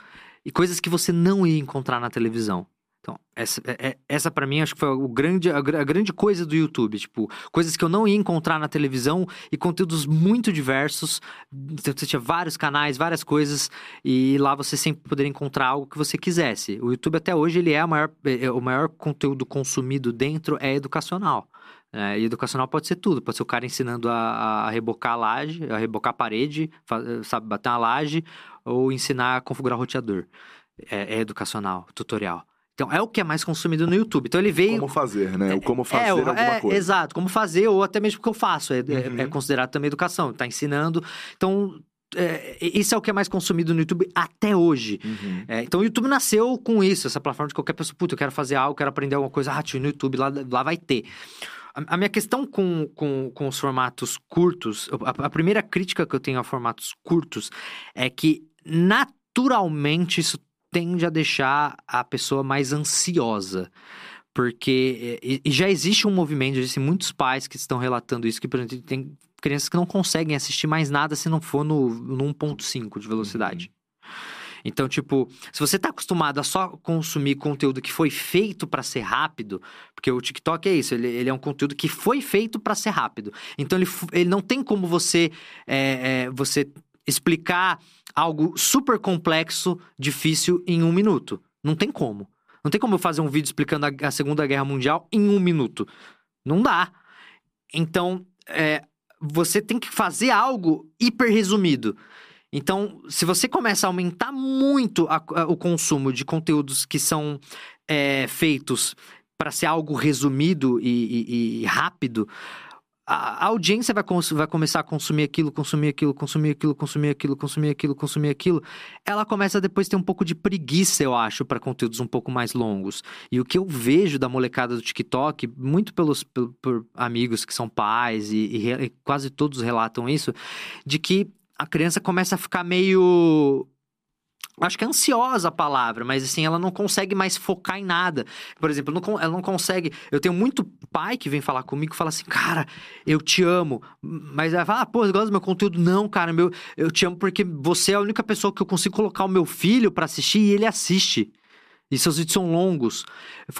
e coisas que você não ia encontrar na televisão. Então, essa, é, é, essa para mim acho que foi o grande, a, grande coisa do YouTube. Tipo, coisas que eu não ia encontrar na televisão e conteúdos muito diversos. Então, você tinha vários canais, várias coisas, e lá você sempre poderia encontrar algo que você quisesse. O YouTube até hoje ele é, maior, é, o maior conteúdo consumido dentro é educacional. É, e educacional pode ser tudo, pode ser o cara ensinando a, a rebocar a laje, a rebocar a parede, sabe, bater uma laje, ou ensinar a configurar roteador. É, é educacional, tutorial. Então, é o que é mais consumido no YouTube. Então, ele veio... Como fazer, né? O como fazer é, alguma é, coisa. Exato, como fazer, ou até mesmo o que eu faço. É, é uhum. é considerado também educação. Tá ensinando. Então, é, isso é o que é mais consumido no YouTube até hoje. Uhum. É, então o YouTube nasceu com isso, essa plataforma de qualquer pessoa, puta, eu quero fazer algo, quero aprender alguma coisa, ah, tio, no YouTube, lá, lá vai ter. A, a minha questão com, com, com os formatos curtos, a, a primeira crítica que eu tenho a formatos curtos é que naturalmente isso tende a deixar a pessoa mais ansiosa. Porque e, e já existe um movimento, existem muitos pais que estão relatando isso, que, por exemplo, tem crianças que não conseguem assistir mais nada se não for no, no 1.5 de velocidade. Uhum. Então, tipo, se você tá acostumado a só consumir conteúdo que foi feito para ser rápido, porque o TikTok é isso, ele, ele é um conteúdo que foi feito para ser rápido. Então, ele, ele não tem como você, é, é, você explicar algo super complexo, difícil em um minuto. Não tem como. Não tem como eu fazer um vídeo explicando a, a Segunda Guerra Mundial em um minuto. Não dá. Então, é, você tem que fazer algo hiper resumido. Então, se você começa a aumentar muito a, a, o consumo de conteúdos que são é, feitos para ser algo resumido e, e, e rápido, a, audiência vai, vai começar a consumir aquilo, consumir aquilo, consumir aquilo, consumir aquilo, consumir aquilo, consumir aquilo. Ela começa depois a ter um pouco de preguiça, eu acho, para conteúdos um pouco mais longos. E o que eu vejo da molecada do TikTok, muito pelos por, por amigos que são pais e, e, e quase todos relatam isso, de que a criança começa a ficar meio acho que é ansiosa a palavra, mas assim, ela não consegue mais focar em nada. Por exemplo, não, ela não consegue. Eu tenho muito pai que vem falar comigo e fala assim, cara, eu te amo. Mas ela fala, ah, pô, você gosta do meu conteúdo? Não, cara, meu, eu te amo porque você é a única pessoa que eu consigo colocar o meu filho para assistir e ele assiste. E seus vídeos são longos.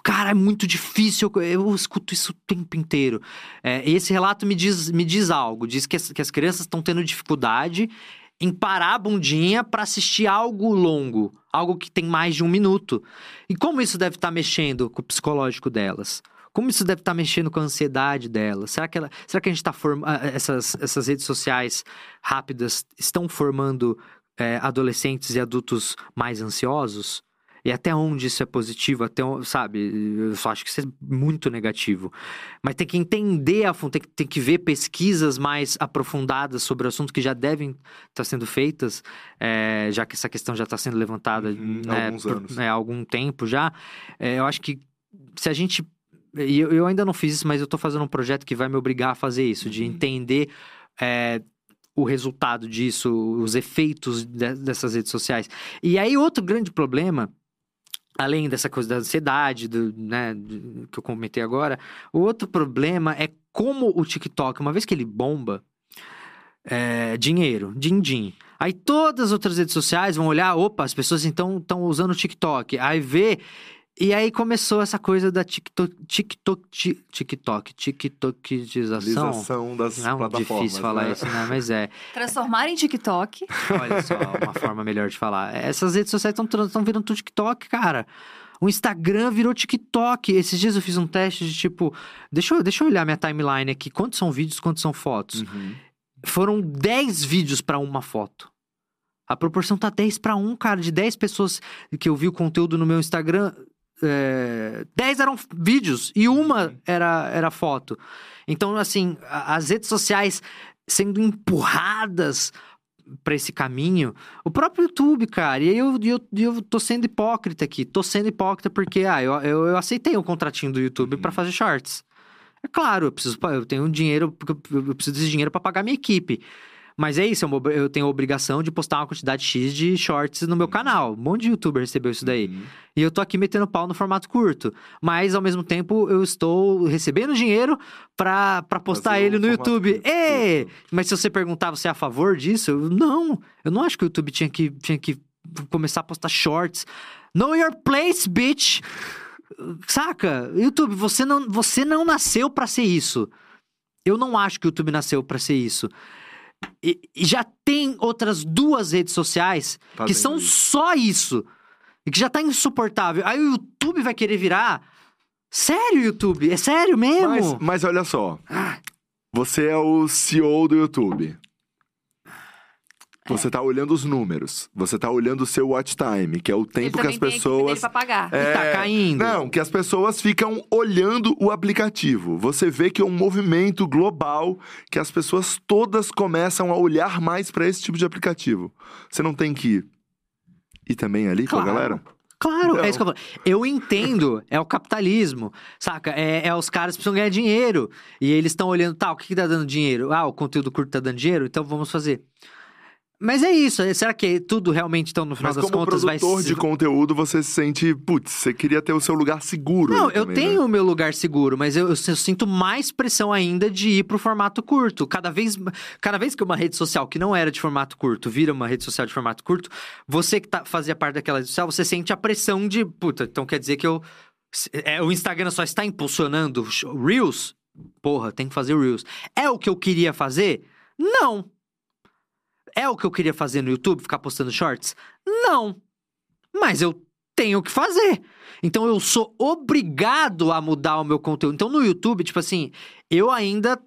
Cara, é muito difícil. Eu, eu escuto isso o tempo inteiro. É, esse relato me diz, me diz algo. Diz que as, que as crianças estão tendo dificuldade em parar a bundinha para assistir algo longo, algo que tem mais de um minuto. E como isso deve estar tá mexendo com o psicológico delas? Como isso deve estar tá mexendo com a ansiedade delas? Será que, ela, será que a gente está formando. Essas, essas redes sociais rápidas estão formando é, adolescentes e adultos mais ansiosos? E até onde isso é positivo, até sabe? Eu só acho que isso é muito negativo. Mas tem que entender a fundo, tem que, tem que ver pesquisas mais aprofundadas sobre o assunto que já devem estar tá sendo feitas, é, já que essa questão já está sendo levantada uhum, né, alguns por, anos. É, há algum tempo já. É, eu acho que se a gente. E eu, eu, ainda não fiz isso, mas eu estou fazendo um projeto que vai me obrigar a fazer isso, de uhum. entender. É, o resultado disso, os efeitos de, dessas redes sociais. E aí, outro grande problema além dessa coisa da ansiedade, do, né, que eu comentei agora, o outro problema é como o TikTok, uma vez que ele bomba, é, dinheiro, din-din. Aí todas as outras redes sociais vão olhar, opa, as pessoas então estão usando o TikTok. Aí vê e aí começou essa coisa da TikTok, TikTok, TikTok, TikTokização. das Não é difícil falar né? isso, né? Mas é. Transformar em TikTok. Olha só, uma forma melhor de falar. Essas redes sociais estão virando tudo TikTok, cara. O Instagram virou TikTok. Esses dias eu fiz um teste de tipo, deixa eu, deixa eu olhar minha timeline aqui. Quantos são vídeos, quantos são fotos? Uhum. Foram 10 vídeos para uma foto. A proporção tá 10 para 1, cara. De 10 pessoas que eu vi o conteúdo no meu Instagram, é, 10 eram vídeos e uma uhum. era, era foto. Então, assim, as redes sociais sendo empurradas para esse caminho, o próprio YouTube, cara. E aí eu, eu, eu tô sendo hipócrita aqui. Tô sendo hipócrita porque, ah, eu, eu, eu aceitei o contratinho do YouTube uhum. para fazer shorts. É claro, eu preciso, eu tenho dinheiro, eu preciso desse dinheiro para pagar minha equipe. Mas é isso, é eu tenho a obrigação de postar uma quantidade X de shorts no meu canal. Um monte de youtuber recebeu isso daí. Uhum. E eu tô aqui metendo pau no formato curto. Mas, ao mesmo tempo, eu estou recebendo dinheiro pra, pra postar Fazer ele no YouTube. É! Mas se você perguntar, você é a favor disso? Eu, não! Eu não acho que o YouTube tinha que, tinha que começar a postar shorts. Know your place, bitch! Saca? YouTube, você não, você não nasceu para ser isso. Eu não acho que o YouTube nasceu para ser isso. E, e já tem outras duas redes sociais Fazendo que são isso. só isso. E que já tá insuportável. Aí o YouTube vai querer virar. Sério, YouTube? É sério mesmo? Mas, mas olha só. Ah. Você é o CEO do YouTube. Você tá olhando os números. Você tá olhando o seu watch time, que é o tempo que as pessoas. Pra pagar. É... E tá caindo. Não, que as pessoas ficam olhando o aplicativo. Você vê que é um movimento global que as pessoas todas começam a olhar mais para esse tipo de aplicativo. Você não tem que ir também ali claro. com a galera? Claro, não. é isso que eu falo. Eu entendo, é o capitalismo, saca? É, é os caras que precisam ganhar dinheiro. E eles estão olhando, tá, o que, que tá dando dinheiro? Ah, o conteúdo curto tá dando dinheiro, então vamos fazer. Mas é isso. Será que tudo realmente, então, no final Mas das contas, vai... Como produtor de conteúdo, você se sente... Putz, você queria ter o seu lugar seguro. Não, eu também, tenho né? o meu lugar seguro, mas eu, eu, eu, sinto mais pressão ainda de ir pro formato curto. Cada vez, cada vez que uma rede social que não era de formato curto vira uma rede social de formato curto, você que tá, fazia parte daquela rede social, você sente a pressão de... Puta, então quer dizer que eu... É, o Instagram só está impulsionando Reels? Porra, tem que fazer Reels. É o que eu queria fazer? Não. É o que eu queria fazer no YouTube, ficar postando shorts? Não. Mas eu tenho que fazer. Então eu sou obrigado a mudar o meu conteúdo. Então no YouTube, tipo assim, eu ainda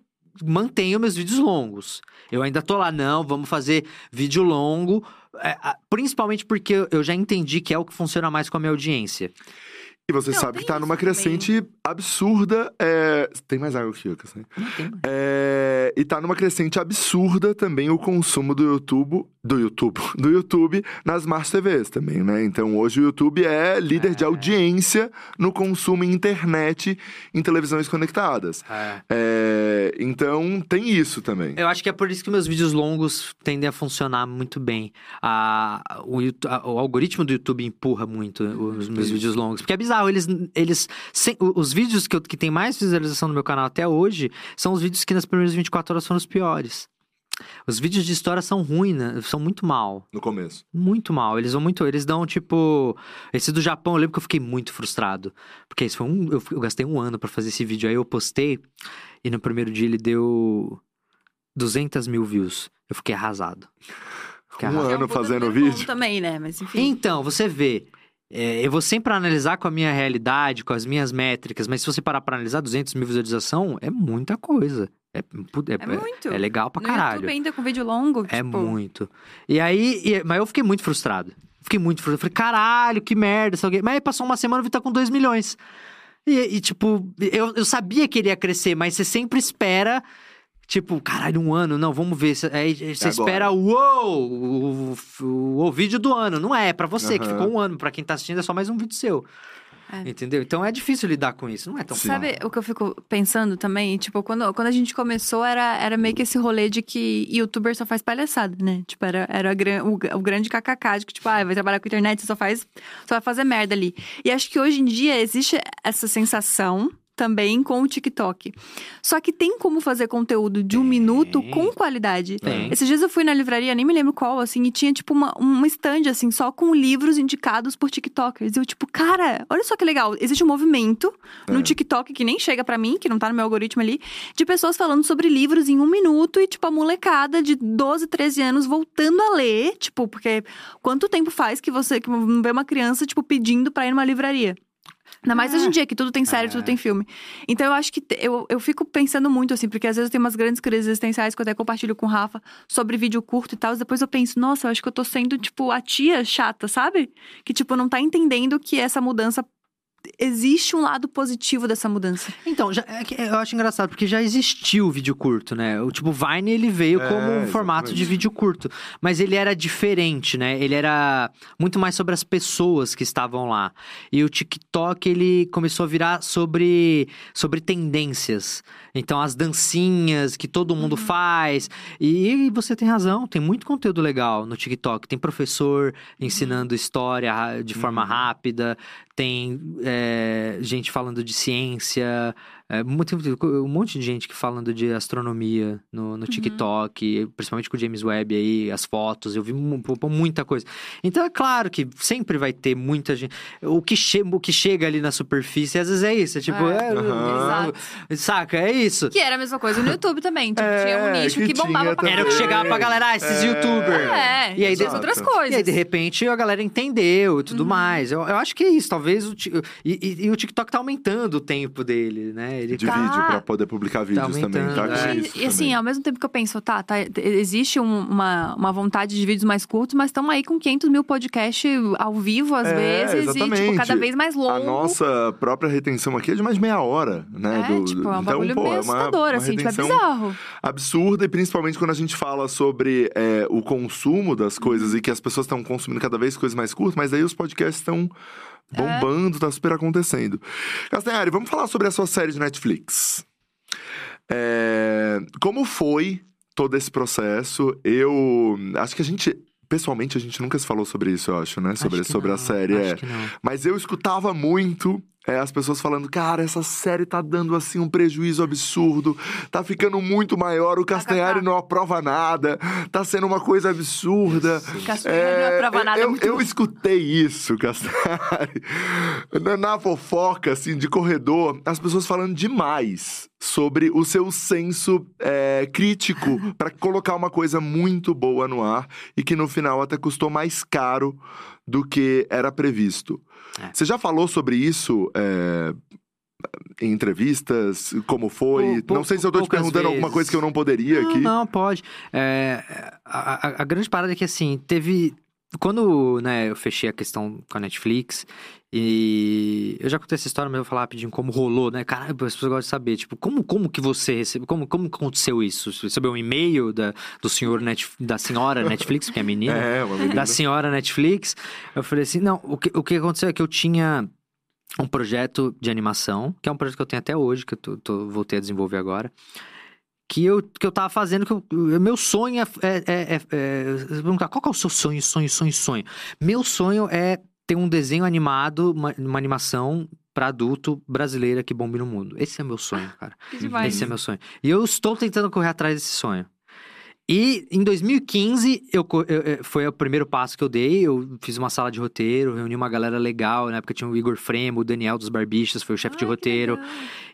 mantenho meus vídeos longos. Eu ainda tô lá, não, vamos fazer vídeo longo, é, principalmente porque eu já entendi que é o que funciona mais com a minha audiência. E você Não, sabe que tá numa crescente absurda. é, Tem mais água aqui, Lucas. né? Não tem mais. É, E tá numa crescente absurda também o consumo do YouTube. Do YouTube. Do YouTube nas Smart TVs também, né? Então hoje o YouTube é líder de É. audiência no consumo em internet em televisões conectadas. É. É, Então tem isso também. Eu acho que é por isso que meus vídeos longos tendem a funcionar muito bem. A, o, Youtu- a- o algoritmo do YouTube empurra muito os meus Isso. vídeos longos. Porque é bizarro, eles. eles sem- os vídeos que, eu, que tem mais visualização no meu canal até hoje são os vídeos que nas primeiras 24 horas foram os piores. Os vídeos de história são ruins, né? são muito mal. No começo. Muito mal. Eles vão muito. Eles dão, tipo. Esse do Japão, eu lembro que eu fiquei muito frustrado. Porque esse foi um. Eu, eu gastei um ano pra fazer esse vídeo. Aí eu postei. E no primeiro dia ele deu 200 mil views. Eu fiquei arrasado. Fiquei Um arrasado. ano É um fazendo vídeo. também, né? Mas enfim. Então, você vê. É, eu vou sempre analisar com a minha realidade, com as minhas métricas, mas se você parar pra analisar 200 mil visualização, é muita coisa. É, é, É muito. é legal pra no caralho. YouTube ainda com vídeo longo. É tipo, muito. E aí, e- mas eu fiquei muito frustrado. Fiquei muito frustrado. Falei, caralho, que merda. Mas aí passou uma semana e vi tá com 2 milhões. E, e, tipo, eu, eu sabia que ele ia crescer, mas você sempre espera. Tipo, caralho, um ano, não, vamos ver. Você agora. espera, uou, o, o, o vídeo do ano. Não é, é pra você que Aham. ficou um ano. Pra quem tá assistindo é só mais um vídeo seu. É. Entendeu? Então é difícil lidar com isso, não é tão Sabe o que eu fico pensando também? Tipo, quando, quando a gente começou, era, era meio que esse rolê de que youtuber só faz palhaçada, né? Tipo, era, era o, o grande kkk de que, tipo, ah, vai trabalhar com internet, você só faz. Só vai fazer merda ali. E acho que hoje em dia existe essa sensação também com o TikTok. Só que tem como fazer conteúdo de um Tem. minuto com qualidade. Tem. Esses dias eu fui na livraria, nem me lembro qual, assim, e tinha, tipo, uma, um stand, assim, só com livros indicados por TikTokers. E eu, tipo, cara, olha só que legal. Existe um movimento no É. TikTok que nem chega pra mim, que não tá no meu algoritmo ali, de pessoas falando sobre livros em um minuto e, tipo, a molecada de 12, 13 anos voltando a ler, tipo, porque quanto tempo faz que você que não vê uma criança, tipo, pedindo pra ir numa livraria? Ainda mais É. hoje em dia, que tudo tem série, É. tudo tem filme. Então eu acho que eu, eu fico pensando muito, assim, porque às vezes eu tenho umas grandes crises existenciais que eu até compartilho com o Rafa sobre vídeo curto e tal. E depois eu penso, nossa, eu acho que eu tô sendo, tipo, a tia chata, sabe? Que, tipo, não tá entendendo que essa mudança. Existe um lado positivo dessa mudança. Então, já, é que eu acho engraçado, porque já existiu o vídeo curto, né? O tipo, Vine, ele veio É, como um formato de exatamente. vídeo curto. Mas ele era diferente, né? Ele era muito mais sobre as pessoas que estavam lá. E o TikTok, ele começou a virar sobre, sobre tendências. Então, as dancinhas que todo mundo faz. E, você tem razão, tem muito conteúdo legal no TikTok. Tem professor ensinando história ra- de forma Uhum. rápida. Tem é, gente falando de ciência, é, muito- um monte de gente que falando de astronomia no, no TikTok, principalmente com o James Webb aí, as fotos, eu vi mu- mu- muita coisa. Então é claro que sempre vai ter muita gente. O que, che o que chega ali na superfície, às vezes é isso, é tipo, É, é. Exato. saca, é isso. Que era a mesma coisa no YouTube também. Tipo, É, tinha um nicho que que, bombava pra Era o que chegava pra galera, ah, esses É. youtubers. É, E aí, essas exato. outras E coisas. aí, de repente, a galera entendeu e tudo mais. Eu, eu acho que é isso. Talvez o. E, e- e o TikTok tá aumentando o tempo dele, né? Né? Ele de tá... vídeo, pra poder publicar tá vídeos também, tá? É. E, e, assim, ao mesmo tempo que eu penso, tá, tá existe um, uma, uma vontade de vídeos mais curtos, mas estamos aí com 500 mil podcasts ao vivo, às é, vezes, exatamente. e, tipo, cada vez mais longo. A nossa própria retenção aqui é de mais meia hora, né? É, do, tipo, é um então, pô, meio é uma, assustador, uma assim, tipo, é bizarro. Absurda, e principalmente quando a gente fala sobre é, o consumo das coisas e que as pessoas estão consumindo cada vez coisas mais curtas, mas aí os podcasts estão bombando, é. tá super acontecendo. Castanhari, vamos falar sobre a sua série de Netflix. É, como foi todo esse processo? Eu acho que a gente pessoalmente a gente nunca se falou sobre isso, eu acho, né? Sobre, acho sobre não, a série. é. Mas eu escutava muito é, as pessoas falando, cara, essa série tá dando assim um prejuízo absurdo, tá ficando muito maior, o Castanhari não aprova nada, tá sendo uma coisa absurda. Castanhari é, não aprova nada. Eu, eu escutei isso, Castanhari. Na, na fofoca, assim, de corredor, as pessoas falando demais sobre o seu senso é, crítico para colocar uma coisa muito boa no ar e que no final até custou mais caro do que era previsto. É. Você já falou sobre isso é, em entrevistas? Como foi? Pou, não sei se eu tô te perguntando vezes. alguma coisa que eu não poderia não, aqui. Não, pode. É, a, a, a, grande parada é que, assim, teve... Quando né, eu fechei a questão com a Netflix, e eu já contei essa história, mas eu vou falar rapidinho como rolou, né? Caralho, as pessoas gostam de saber, tipo, como, como que você recebeu, como, como aconteceu isso? Você recebeu um e-mail da, do senhor Net, da senhora Netflix, que é menina? É, uma menina. Da senhora Netflix. Eu falei assim, não, o que, o que aconteceu é que eu tinha um projeto de animação, que é um projeto que eu tenho até hoje, que eu tô, tô voltei a desenvolver agora que eu, que eu tava fazendo, que eu, meu sonho é, é, é, é, perguntar, qual que é o seu sonho, sonho, sonho, sonho? Meu sonho é ter um desenho animado, uma, uma animação para adulto brasileira que bombe no mundo. Esse é meu sonho, cara. Esse é meu sonho. E eu estou tentando correr atrás desse sonho. E em 2015, eu, eu, foi o primeiro passo que eu dei. Eu fiz uma sala de roteiro, reuni uma galera legal. Na época tinha o Igor Fremo, o Daniel dos Barbichas, foi o chefe de roteiro.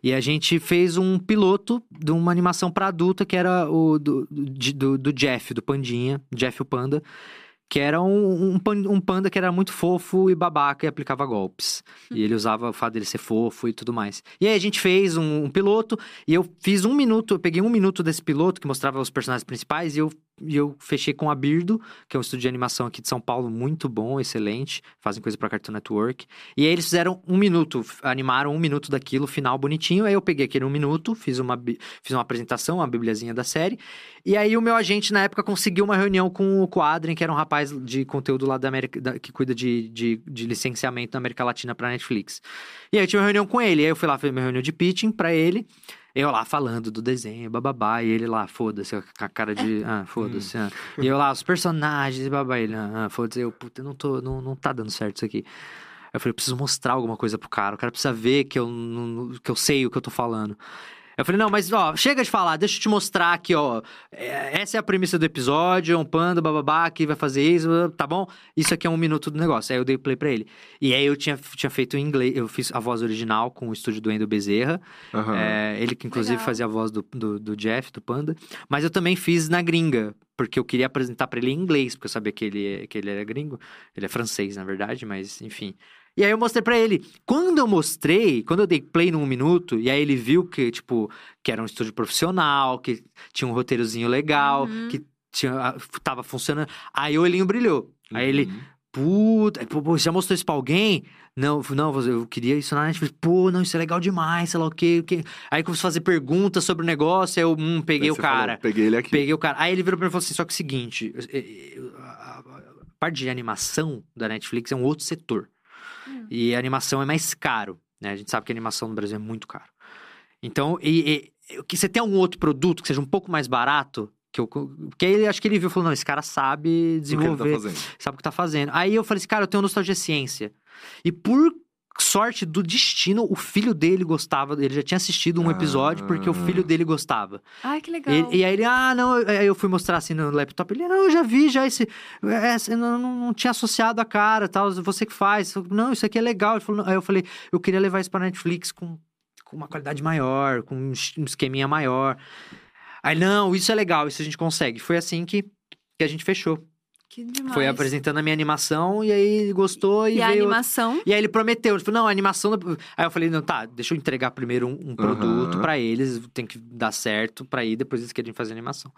E a gente fez um piloto de uma animação para adulta que era o do, do, do Jeff, do Pandinha, Jeff o Panda que era um, um, panda que era muito fofo e babaca e aplicava golpes. E ele usava o fato dele ser fofo e tudo mais. E aí a gente fez um, um, piloto, e eu fiz um minuto, eu peguei um minuto desse piloto que mostrava os personagens principais, e eu e eu fechei com a Birdo, que é um estúdio de animação aqui de São Paulo muito bom, excelente. Fazem coisa pra Cartoon Network. E aí eles fizeram um minuto, animaram um minuto daquilo, final bonitinho. Aí eu peguei aquele um minuto, fiz uma, fiz uma apresentação, uma bibliazinha da série. E aí o meu agente, na época, conseguiu uma reunião com o Quadren, que era um rapaz de conteúdo lá da América, da, que cuida de, de, de, licenciamento da América Latina pra Netflix. E aí eu tive uma reunião com ele. Aí eu fui lá, fiz uma reunião de pitching pra ele. Eu lá falando do desenho, bababá, e ele lá, foda-se, com a cara de, ah, foda-se. Ah. E eu lá, os personagens, babá, ele, ah, foda-se, eu, puta, não tô, não, não tá dando certo isso aqui. Eu falei, eu preciso mostrar alguma coisa pro cara, o cara precisa ver que eu, que eu sei o que eu tô falando. Eu falei, não, mas ó, chega de falar, deixa eu te mostrar aqui, ó. É, essa é a premissa do episódio, é um panda, bababá, que vai fazer isso, tá bom? Isso aqui é um minuto do negócio. Aí eu dei play pra ele. E aí eu tinha, tinha feito em inglês, eu fiz a voz original com o estúdio do Endo Bezerra. Uhum. É, ele que inclusive Legal. fazia a voz do, do, do Jeff, do Panda. Mas eu também fiz na gringa, porque eu queria apresentar para ele em inglês, porque eu sabia que ele, que ele era gringo. Ele é francês, na verdade, mas enfim. E aí eu mostrei para ele. Quando eu mostrei, quando eu dei play num minuto, e aí ele viu que, tipo, que era um estúdio profissional, que tinha um roteirozinho legal, uhum. que tinha, tava funcionando. Aí o olhinho brilhou. Uhum. Aí ele, uhum. puta, pô, já mostrou isso pra alguém? Não, não, eu queria isso na Netflix. Pô, não, isso é legal demais, sei lá o quê. O quê. Aí começou a fazer perguntas sobre o negócio, aí eu, hum, peguei o cara. Falou, peguei ele aqui. Peguei o cara. Aí ele virou pra mim e falou assim: só que é o seguinte, a parte de animação da Netflix é um outro setor. E a animação é mais caro, né? A gente sabe que a animação no Brasil é muito caro. Então, e, e, que você tem algum outro produto que seja um pouco mais barato, que eu, porque aí acho que ele viu e falou: não, esse cara sabe desenvolver, o tá sabe o que tá fazendo. Aí eu falei assim, cara, eu tenho nostalgia ciência. E por sorte do destino, o filho dele gostava, ele já tinha assistido um ah. episódio porque o filho dele gostava. Ai, que legal. E, e aí ele, ah, não, aí eu fui mostrar assim no laptop, ele, não, eu já vi já esse, esse não, não, tinha associado a cara, tal, você que faz. Não, isso aqui é legal. Ele falou, aí eu falei, eu queria levar isso para Netflix com, com uma qualidade maior, com um esqueminha maior. Aí, não, isso é legal, isso a gente consegue. Foi assim que, que a gente fechou Que demais. Foi apresentando a minha animação e aí gostou e, e veio... a animação? E aí ele prometeu, tipo, não, a animação... Aí eu falei, não, tá, deixa eu entregar primeiro um, um produto uhum. para eles, tem que dar certo para aí, depois eles querem fazer animação.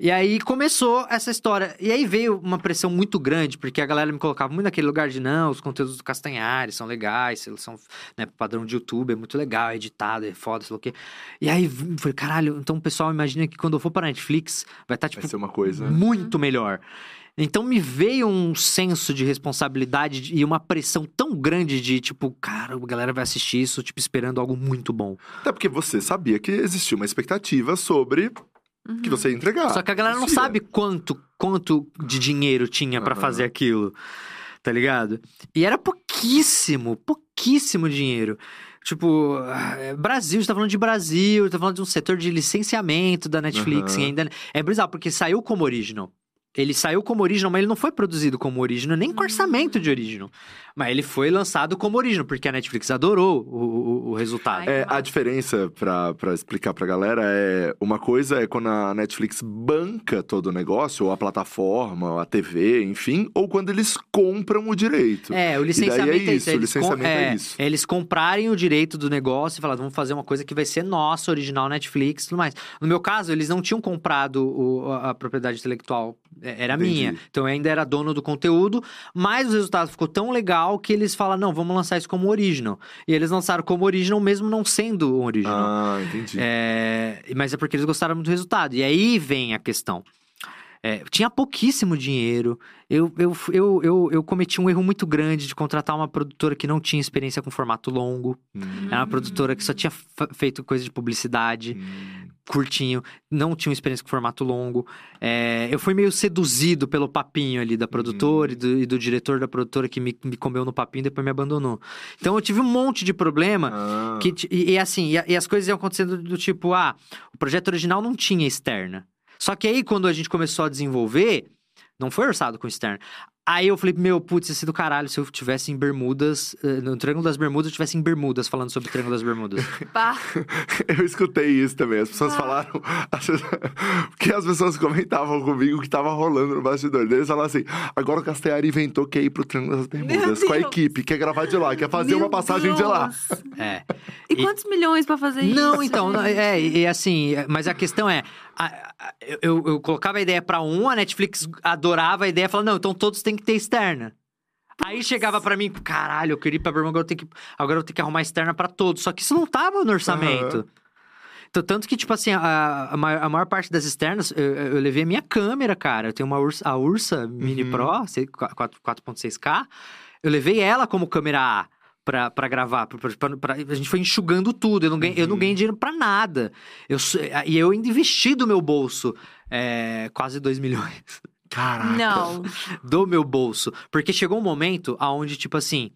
E aí começou essa história. E aí veio uma pressão muito grande, porque a galera me colocava muito naquele lugar de não, os conteúdos do Castanhares são legais, eles são, né, padrão de YouTube, é muito legal, é editado, é foda, sei lá o quê. E aí falei, caralho, então o pessoal imagina que quando eu for pra Netflix, vai estar, tá, tipo, vai ser uma coisa muito melhor. Então me veio um senso de responsabilidade e uma pressão tão grande de tipo, cara, a galera vai assistir isso, tipo, esperando algo muito bom. Até porque você sabia que existia uma expectativa sobre uhum. que você ia entregar. Só que a galera não sabe quanto, quanto de dinheiro tinha para uhum. fazer aquilo. Tá ligado? E era pouquíssimo, pouquíssimo dinheiro. Tipo, ah, Brasil, a gente tá falando de Brasil, tá falando de um setor de licenciamento da Netflix uhum. ainda. É bizarro, porque saiu como original. Ele saiu como original, mas ele não foi produzido como original, nem com orçamento de original. Mas ele foi lançado como original, porque a Netflix adorou o, o, o resultado. É, a diferença, pra explicar pra galera, é... Uma coisa é quando a Netflix banca todo o negócio, ou a plataforma, ou a TV, enfim, ou quando eles compram o direito. É, o licenciamento é, é isso. O licenciamento é, é, isso. Eles comprarem o direito do negócio e falar, vamos fazer uma coisa que vai ser nossa, original Netflix e tudo mais. No meu caso, eles não tinham comprado o, a, a propriedade intelectual, é, era Entendi. minha. Então eu ainda era dono do conteúdo, mas o resultado ficou tão legal que eles falam, não, vamos lançar isso como original. E eles lançaram como original mesmo não sendo um original. Ah, entendi. É... Mas é porque eles gostaram muito do resultado. E aí vem a questão. É, tinha pouquíssimo dinheiro. Eu, eu, eu, eu, eu cometi um erro muito grande de contratar uma produtora que não tinha experiência com formato longo. Hum. Era uma produtora que só tinha feito coisa de publicidade. Hum curtinho, não tinha experiência com formato longo. É, eu fui meio seduzido pelo papinho ali da produtora e, do, e, do, diretor da produtora que me, me comeu no papinho e depois me abandonou. Então eu tive um monte de problema. Ah. Que, e, e assim, e, e, as coisas iam acontecendo do tipo, ah, o projeto original não tinha externa. Só que aí, quando a gente começou a desenvolver, não foi orçado com externa. Aí eu falei, meu, putz, ia ser do caralho se eu tivesse em Bermudas, eh, no Triângulo das Bermudas, eu tivesse em Bermudas falando sobre o Triângulo das Bermudas. Pá. eu escutei isso também. As pessoas Pá. falaram. Porque as pessoas comentavam comigo que tava rolando no bastidor. Eles falaram assim: agora o Castellari inventou que é ir pro Triângulo das Bermudas com a equipe, quer gravar de lá, quer fazer meu uma passagem Deus. de lá. É. E, e quantos milhões para fazer não, isso? Não, então, é, e assim, mas a questão é. A, a, eu, eu, colocava a ideia para um, a Netflix adorava a ideia, falava, não, então todos têm que ter externa. Aí chegava para mim, caralho, eu queria ir pra Bermuda, agora eu tenho que, agora eu tenho que arrumar externa para todos. Só que isso não tava no orçamento. Uhum. Então, tanto que, tipo assim, a, a, maior, a maior parte das externas, eu, eu, levei a minha câmera, cara. Eu tenho uma Ursa, a Ursa Mini uhum. Pro, 4.6K. Eu levei ela como câmera A pra, pra gravar. Pra, pra, pra, a gente foi enxugando tudo. Eu não ganhei, uhum. eu não uhum. ganhei dinheiro pra nada. Eu, e eu ainda investi do meu bolso é, quase 2 milhões. Caraca. Não. Do meu bolso. Porque chegou um momento aonde, tipo assim,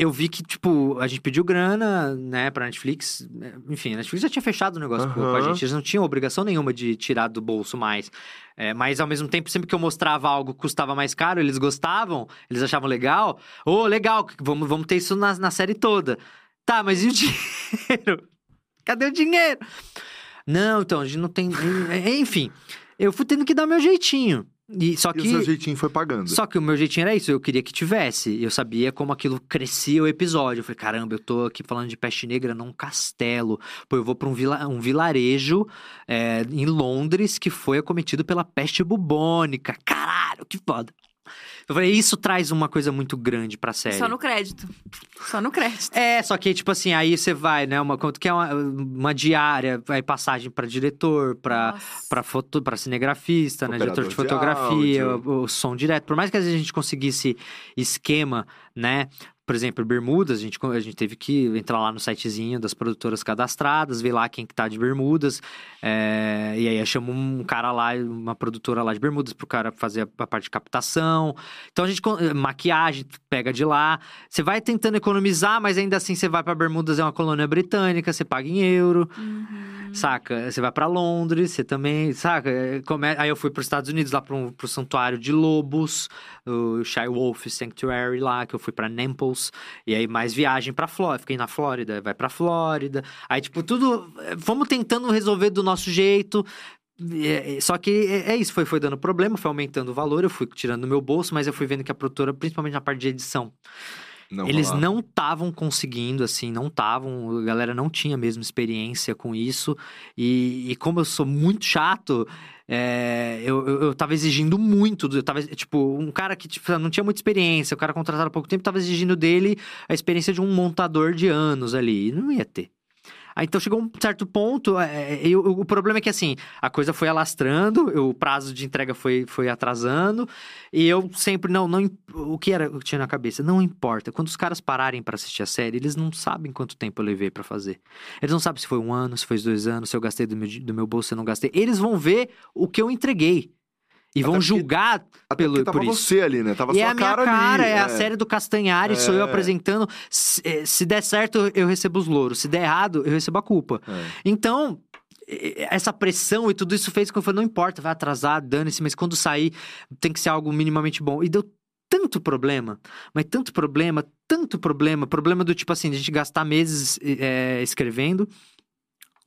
eu vi que, tipo, a gente pediu grana, né, pra Netflix. Enfim, a Netflix já tinha fechado o negócio uhum. com a gente. Eles não tinham obrigação nenhuma de tirar do bolso mais. É, mas, ao mesmo tempo, sempre que eu mostrava algo que custava mais caro, eles gostavam, eles achavam legal. Ô, oh, legal, vamos, vamos ter isso na, na série toda. Tá, mas e o dinheiro? Cadê o dinheiro? Não, então, a gente não tem... Enfim eu fui tendo que dar meu jeitinho. E, só que, e o seu jeitinho foi pagando. Só que o meu jeitinho era isso, eu queria que tivesse. Eu sabia como aquilo crescia o episódio. Eu falei, caramba, eu tô aqui falando de peste negra num castelo. Pô, eu vou pra um, vila, um vilarejo é, em Londres que foi acometido pela peste bubônica. Caralho, que foda. Eu falei, isso traz uma coisa muito grande pra série. Só no crédito. Só no crédito. É, só que, tipo assim, aí você vai, né? Uma, quanto que é uma, uma diária, aí passagem pra diretor, pra, pra, foto, pra cinegrafista, né? Diretor de fotografia, de o, o, som direto. Por mais que às vezes a gente conseguisse esquema, né? Por exemplo, Bermudas, a gente, a gente teve que entrar lá no sitezinho das produtoras cadastradas, ver lá quem que tá de Bermudas. É, e aí chamou um cara lá, uma produtora lá de Bermudas, pro cara fazer a, a parte de captação. Então a gente. Maquiagem, pega de lá. Você vai tentando economizar, mas ainda assim você vai para Bermudas, é uma colônia britânica, você paga em euro. Uhum. Saca? Você vai para Londres, você também. Saca? É, aí eu fui para os Estados Unidos, lá pro, pro santuário de lobos, o Shy Wolf Sanctuary lá, que eu fui para Naples. E aí mais viagem pra Flórida. Fiquei na Flórida, vai pra Flórida. Aí, tipo, tudo. Vamos tentando resolver do nosso jeito. é, é, só que é, é, isso, foi, foi dando problema, foi aumentando o valor, eu fui tirando do meu bolso, mas eu fui vendo que a produtora, principalmente na parte de edição, não eles rolava. não estavam conseguindo, assim, não estavam, a galera não tinha mesmo experiência com isso, e, e como eu sou muito chato, é, eu, eu, eu tava exigindo muito, eu tava, tipo, um cara que tipo, não tinha muita experiência, o cara contratado há pouco tempo, tava exigindo dele a experiência de um montador de anos ali, e não ia ter. Aí, então chegou um certo ponto, é, é eu, o problema é que assim, a coisa foi alastrando, o prazo de entrega foi, foi atrasando, e eu sempre, não, não, o que era eu tinha na cabeça? Não importa, quando os caras pararem para assistir a série, eles não sabem quanto tempo eu levei para fazer. Eles não sabem se foi um ano, se foi dois anos, se eu gastei do meu, do meu bolso, se eu não gastei. Eles vão ver o que eu entreguei. E vão julgar até pelo tava por isso. você ali, né? Tava e sua é a minha cara, cara é. é. a série do Castanhari, é. sou eu é. apresentando. Se, eh, se, der certo, eu recebo os louros. Se der errado, eu recebo a culpa. É. Então, essa pressão e tudo isso fez com que eu falei, não importa, vai atrasar, dane-se, mas quando sair, tem que ser algo minimamente bom. E deu tanto problema, mas tanto problema, tanto problema, problema do tipo assim, a gente gastar meses é, escrevendo,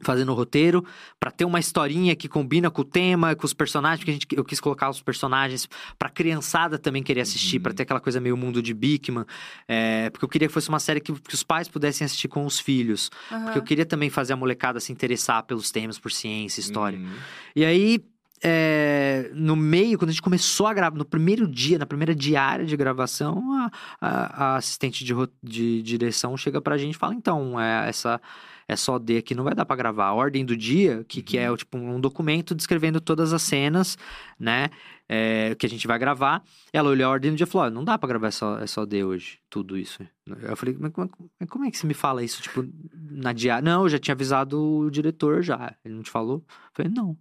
fazendo o roteiro, para ter uma historinha que combina com o tema, com os personagens, porque a gente, eu quis colocar os personagens pra criançada também querer assistir, uhum. para ter aquela coisa meio mundo de Bigman, é, porque eu queria que fosse uma série que, que os pais pudessem assistir com os filhos, uhum. porque eu queria também fazer a molecada se interessar pelos temas, por ciência, história. Uhum. E aí, é, no meio, quando a gente começou a gravar, no primeiro dia, na primeira diária de gravação, a, a, a assistente de, de direção chega pra gente e fala, então, é, essa é só D aqui, não vai dar para gravar. A ordem do dia, que, que é uhum. tipo um documento descrevendo todas as cenas, né? É, que a gente vai gravar. Ela olhou a ordem do dia e falou: não dá para gravar, é só, é só D hoje, tudo isso. Eu falei: mas como, como é que você me fala isso, tipo, na diária? Não, eu já tinha avisado o diretor já. Ele não te falou? Eu falei: não.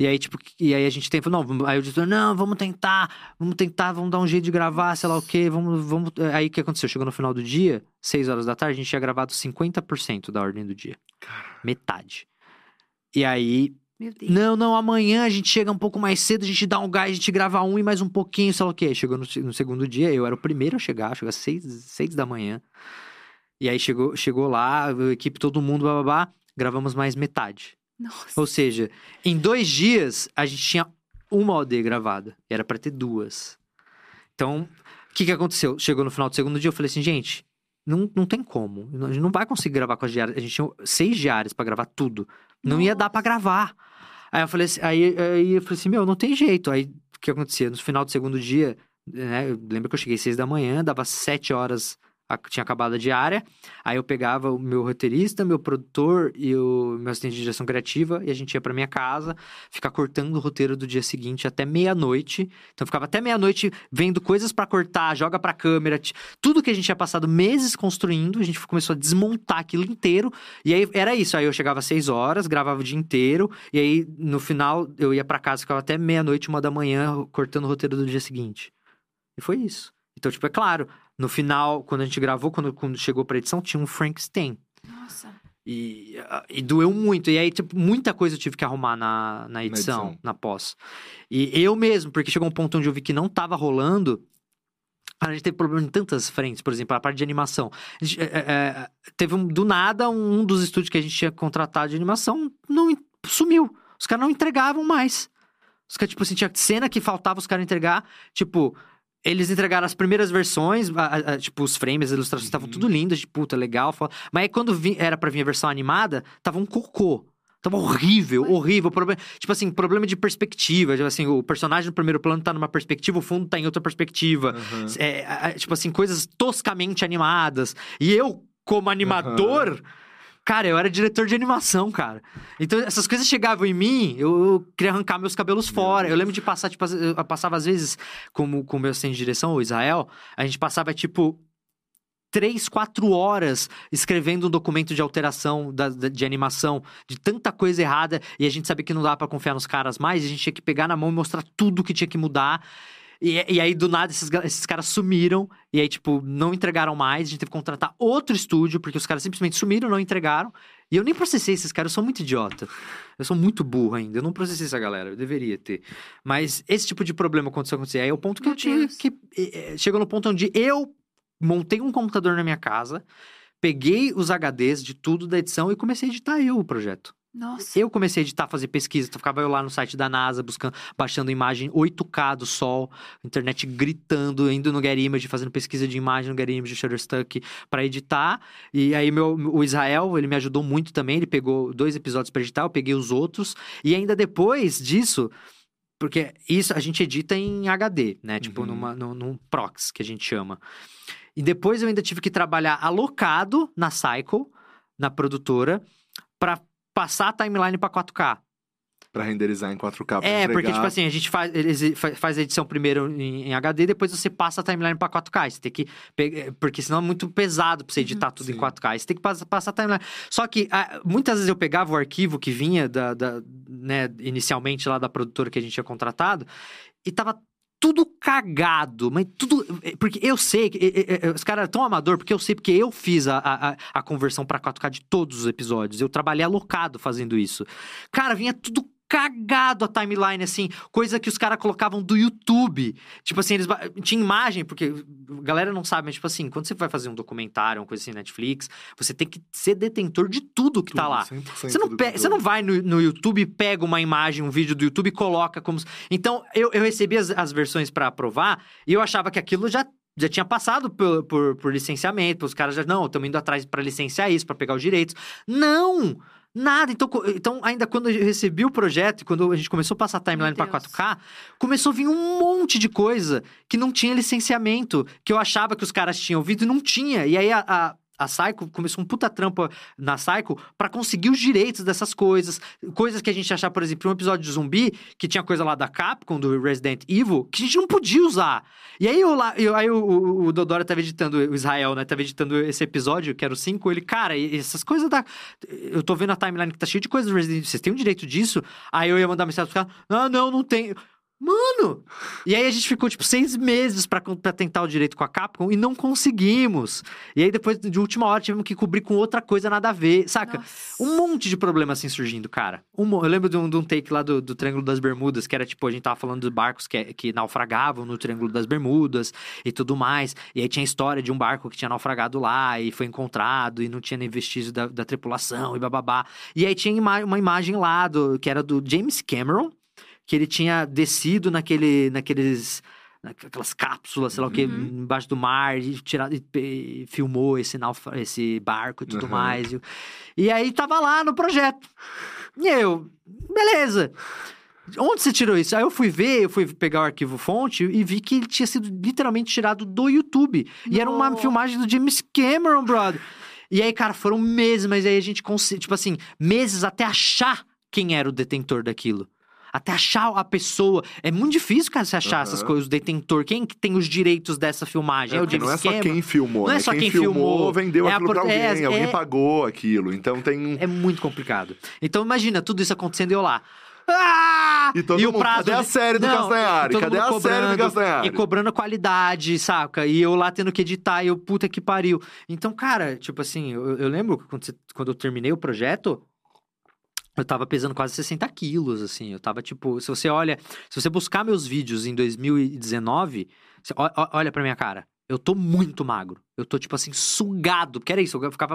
E aí, tipo, e aí a gente tem, não, aí o editor, não, vamos tentar, vamos tentar, vamos dar um jeito de gravar, sei lá o quê, vamos, vamos. Aí o que aconteceu? Chegou no final do dia, 6 horas da tarde, a gente tinha gravado 50% da ordem do dia. Metade. E aí. Não, não, amanhã a gente chega um pouco mais cedo, a gente dá um gás, a gente grava um e mais um pouquinho, sei lá o quê. Chegou no, no segundo dia, eu era o primeiro a chegar, chegou às 6, 6 da manhã. E aí chegou, chegou lá, a equipe, todo mundo, babá, gravamos mais metade. Nossa. Ou seja, em dois dias a gente tinha uma OD gravada. Era para ter duas. Então, o que, que aconteceu? Chegou no final do segundo dia, eu falei assim, gente, não, não tem como. A gente não vai conseguir gravar com as diárias. A gente tinha seis diárias para gravar tudo. Não Nossa. ia dar para gravar. Aí eu falei assim, aí, aí eu falei assim, meu, não tem jeito. Aí o que acontecia? No final do segundo dia, né? Eu lembro que eu cheguei seis da manhã, dava sete horas tinha acabado a diária. Aí eu pegava o meu roteirista, meu produtor e o meu assistente de direção criativa e a gente ia para minha casa, ficar cortando o roteiro do dia seguinte até meia-noite. Então ficava até meia-noite vendo coisas para cortar, joga para câmera, tudo que a gente tinha passado meses construindo, a gente começou a desmontar aquilo inteiro. E aí era isso, aí eu chegava às seis horas, gravava o dia inteiro e aí no final eu ia para casa, ficava até meia-noite, uma da manhã cortando o roteiro do dia seguinte. E foi isso. Então, tipo, é claro, no final, quando a gente gravou, quando, quando chegou pra edição, tinha um Frankenstein. Nossa. E, e doeu muito. E aí, tipo, muita coisa eu tive que arrumar na, na, edição, na edição, na pós. E eu mesmo, porque chegou um ponto onde eu vi que não tava rolando. A gente teve problema em tantas frentes, por exemplo, a parte de animação. Gente, é, é, é, teve um, do nada um dos estúdios que a gente tinha contratado de animação não sumiu. Os caras não entregavam mais. Os caras, tipo assim, tinha cena que faltava os caras entregar. Tipo, eles entregaram as primeiras versões, a, a, tipo, os frames, as ilustrações estavam uhum. tudo lindas, de puta, legal. Mas aí quando vi, era pra vir a versão animada, tava um cocô. Tava horrível, horrível. Problema, tipo assim, problema de perspectiva. Tipo assim, o personagem no primeiro plano tá numa perspectiva, o fundo tá em outra perspectiva. Uhum. É, tipo assim, coisas toscamente animadas. E eu, como animador. Uhum Cara, eu era diretor de animação, cara. Então, essas coisas chegavam em mim, eu, queria arrancar meus cabelos fora. Eu lembro de passar, tipo, eu passava às vezes, como com o meu assistente de direção, o Israel, a gente passava, tipo, três, quatro horas escrevendo um documento de alteração da, de animação, de tanta coisa errada, e a gente sabia que não dava para confiar nos caras mais, a gente tinha que pegar na mão e mostrar tudo que tinha que mudar. E, e aí, do nada, esses, esses caras sumiram. E aí, tipo, não entregaram mais. A gente teve que contratar outro estúdio, porque os caras simplesmente sumiram, não entregaram. E eu nem processei esses caras, eu sou muito idiota. Eu sou muito burro ainda. Eu não processei essa galera, eu deveria ter. Mas esse tipo de problema aconteceu acontecer. Aí é o ponto que Meu eu tinha que. Chegou no ponto onde eu montei um computador na minha casa, peguei os HDs de tudo da edição e comecei a editar eu o projeto. Nossa. Eu comecei a editar, fazer pesquisa, então ficava eu lá no site da NASA, buscando, baixando imagem 8K do sol, internet gritando, indo no Get Image, fazendo pesquisa de imagem no Get Image, Shutterstock, para editar. E aí meu, o Israel, ele me ajudou muito também, ele pegou dois episódios para editar, eu peguei os outros. E ainda depois disso, porque isso a gente edita em HD, né? Tipo, uhum. numa, num, num prox, que a gente chama. E depois eu ainda tive que trabalhar alocado na Cycle, na produtora, para passar a timeline para 4K. Pra renderizar em 4K. Pra é, entregar... porque, tipo assim, a gente faz, faz a edição primeiro em, em HD, depois você passa a timeline pra 4K. Você tem que. Pegar, porque senão é muito pesado pra você editar uhum, tudo sim. em 4K. Você tem que passar, passar a timeline. Só que a, muitas vezes eu pegava o arquivo que vinha da, da, né, inicialmente lá da produtora que a gente tinha contratado e tava tudo cagado, mas tudo. Eh, porque eu sei, que os caras tão amador, porque eu sei, porque eu fiz a, a, a conversão para 4K de todos os episódios. Eu trabalhei alocado fazendo isso. Cara, vinha tudo cagado a timeline, assim, coisa que os caras colocavam do YouTube. Tipo assim, eles tinha imagem, porque a galera não sabe, mas tipo assim, quando você vai fazer um documentário, uma coisa assim, Netflix, você tem que ser detentor de tudo que tudo, tá lá. Você não, pe... você não vai no, no YouTube, pega uma imagem, um vídeo do YouTube e coloca como. Então, eu, eu recebi as, as versões para aprovar e eu achava que aquilo já já tinha passado por, por, por licenciamento, os caras já, não, estamos indo atrás para licenciar isso, para pegar os direitos. Não! Nada. Então, então, ainda quando eu recebi o projeto e quando a gente começou a passar a timeline para 4K, começou a vir um monte de coisa que não tinha licenciamento, que eu achava que os caras tinham ouvido e não tinha. E aí a, a a Psycho começou um puta trampa na Psycho para conseguir os direitos dessas coisas. Coisas que a gente achava, por exemplo, um episódio de zumbi, que tinha coisa lá da Capcom, do Resident Evil, que a gente não podia usar. E aí, eu, eu aí o, o, o Dodora tava editando, o Israel, né? Tava editando esse episódio, que era o 5. Ele, cara, essas coisas da. Eu tô vendo a timeline que tá cheia de coisas do Resident Evil. Vocês têm o direito disso? Aí eu ia mandar mensagem pros caras: Não, não, não tem. Mano! E aí a gente ficou, tipo, seis meses pra, pra tentar o direito com a Capcom e não conseguimos. E aí depois, de última hora, tivemos que cobrir com outra coisa nada a ver, saca? Nossa. Um monte de problema assim surgindo, cara. Um, eu lembro de um, de um take lá do, do Triângulo das Bermudas, que era tipo, a gente tava falando de barcos que, que naufragavam no Triângulo das Bermudas e tudo mais. E aí tinha a história de um barco que tinha naufragado lá e foi encontrado e não tinha nem vestígio da, da tripulação e bababá. E aí tinha uma imagem lá do, que era do James Cameron que ele tinha descido naquele, naqueles aquelas cápsulas, sei lá o que, uhum. embaixo do mar, e, tirado, e, e filmou esse, naufra, esse barco e tudo uhum. mais. E, e aí tava lá no projeto. E eu, beleza. Onde você tirou isso? Aí eu fui ver, eu fui pegar o arquivo fonte e vi que ele tinha sido literalmente tirado do YouTube. E era uma filmagem do James Cameron, brother. E aí, cara, foram meses, mas aí a gente conseguiu, tipo assim, meses até achar quem era o detentor daquilo até achar a pessoa. É muito difícil, cara, você achar uhum. essas coisas, o detentor. Quem que tem os direitos dessa filmagem? É, é o James Não é só quem filmou, Não é né? só quem, quem filmou, filmou, vendeu é aquilo a... pra alguém, é, alguém é... pagou aquilo. Então tem... É muito complicado. Então imagina, tudo isso acontecendo e eu lá... Ah! E, todo e mundo, o prazo cadê a série do não, Castanhari? Cadê a série do Castanhari? E cobrando qualidade, saca? E eu lá tendo que editar, e eu, puta que pariu. Então, cara, tipo assim, eu, eu lembro quando, você, quando eu terminei o projeto, eu tava pesando quase 60 quilos, assim. Eu tava, tipo, se você olha, se você buscar meus vídeos em 2019, você, olha pra minha cara. Eu tô muito magro. Eu tô, tipo assim, sugado. Porque era isso. Eu ficava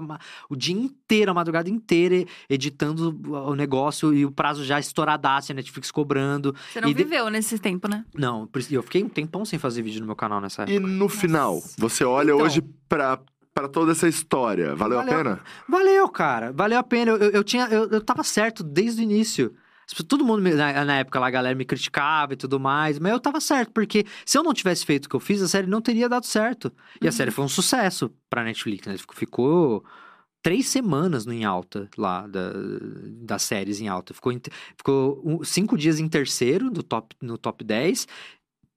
o dia inteiro, a madrugada inteira, editando o negócio e o prazo já estouradaço, a Netflix cobrando. Você não viveu de... nesse tempo, né? Não, eu fiquei um tempão sem fazer vídeo no meu canal nessa época. E no final, você olha então... hoje pra, para toda essa história. Valeu, valeu, a pena? Valeu, cara. Valeu a pena. Eu, eu, tinha, eu, eu tava certo desde o início. Todo mundo, na, na, época lá, a galera me criticava e tudo mais, mas eu tava certo, porque se eu não tivesse feito o que eu fiz, a série não teria dado certo. E uhum. a série foi um sucesso pra Netflix, né? Ficou três semanas no em alta lá, da, das séries em alta. Ficou, ficou cinco dias em terceiro no top, no top 10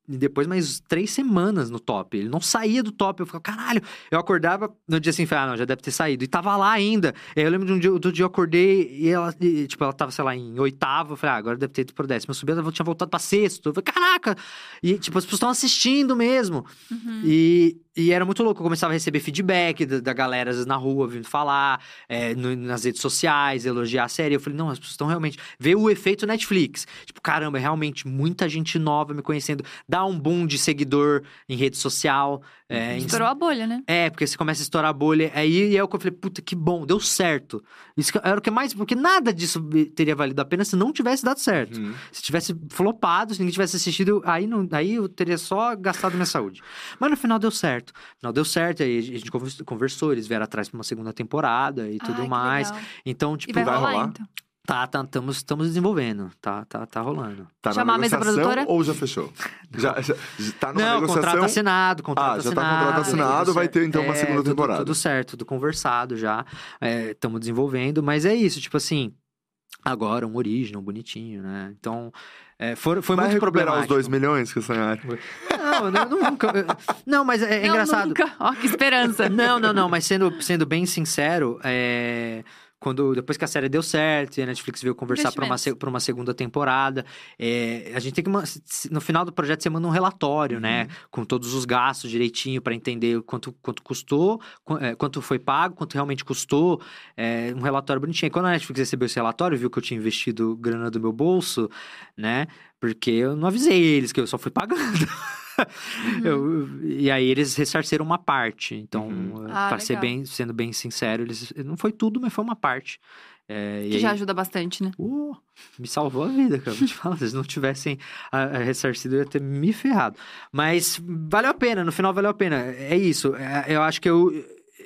e depois mais três semanas no top. Ele não saía do top. Eu ficava, caralho. Eu acordava no dia assim, falei, ah, não, já deve ter saído. E tava lá ainda. Aí eu lembro de um dia, do dia eu acordei e ela, e, tipo, ela tava, sei lá, em oitavo. Eu falei, ah, agora deve ter ido pro décimo. Eu subi, ela tinha voltado pra sexto. Eu falei, caraca! E, tipo, as pessoas estão assistindo mesmo. Uhum. E, e era muito louco, eu começava a receber feedback da, da galera, às vezes na rua, vindo falar, é, no, nas redes sociais, elogiar a série. Eu falei, não, as pessoas estão realmente. Ver o efeito Netflix. Tipo, caramba, é realmente muita gente nova me conhecendo. Dá um boom de seguidor em rede social. É, Estourou a bolha, né? É, porque você começa a estourar a bolha. Aí é o que eu falei, puta, que bom, deu certo. Isso era o que mais. Porque nada disso teria valido a pena se não tivesse dado certo. Uhum. Se tivesse flopado, se ninguém tivesse assistido, aí, não, aí eu teria só gastado minha saúde. Mas no final deu certo. No final deu certo, aí a gente conversou, eles vieram atrás pra uma segunda temporada e tudo Ai, mais. Então, tipo, e vai, vai rolar, rolar. Então. Tá, tá, estamos desenvolvendo, tá, tá, tá rolando. Tá Chamar a mesa produtora? Ou já fechou? já, já, tá numa Não, negociação? contrato assinado, contrato ah, já assinado. tá contrato assinado, vai ter então uma é, segunda temporada. Tudo, certo, tudo conversado já, estamos é, desenvolvendo, mas é isso, tipo assim, agora um original bonitinho, né? Então, é, foi, foi Vai muito problemático. os dois milhões que sonharam? Não, não, nunca. Não, mas é, é não, engraçado. Nunca. Ó, que esperança. Não, não, não, mas sendo, sendo bem sincero, é quando depois que a série deu certo e a Netflix veio conversar para uma, pra uma segunda temporada, é, a gente tem que no final do projeto você manda um relatório, né, uhum. né, com todos os gastos direitinho para entender quanto quanto custou, é, quanto foi pago, quanto realmente custou, é, um relatório bonitinho. E quando a Netflix recebeu esse relatório, viu que eu tinha investido grana do meu bolso, né, porque eu não avisei eles que eu só fui pagando. Uhum. Eu, e aí eles ressarceram uma parte. Então, uhum. Eh, ah, para ser bem, sendo bem sincero, eles não foi tudo, mas foi uma parte. É, que aí, já ajuda bastante, né? Uh, me salvou a vida, cara. Vou te falar, se eles não tivessem a, a ressarcido, eu ia ter me ferrado. Mas valeu a pena, no final valeu a pena. É isso. É, eu acho que eu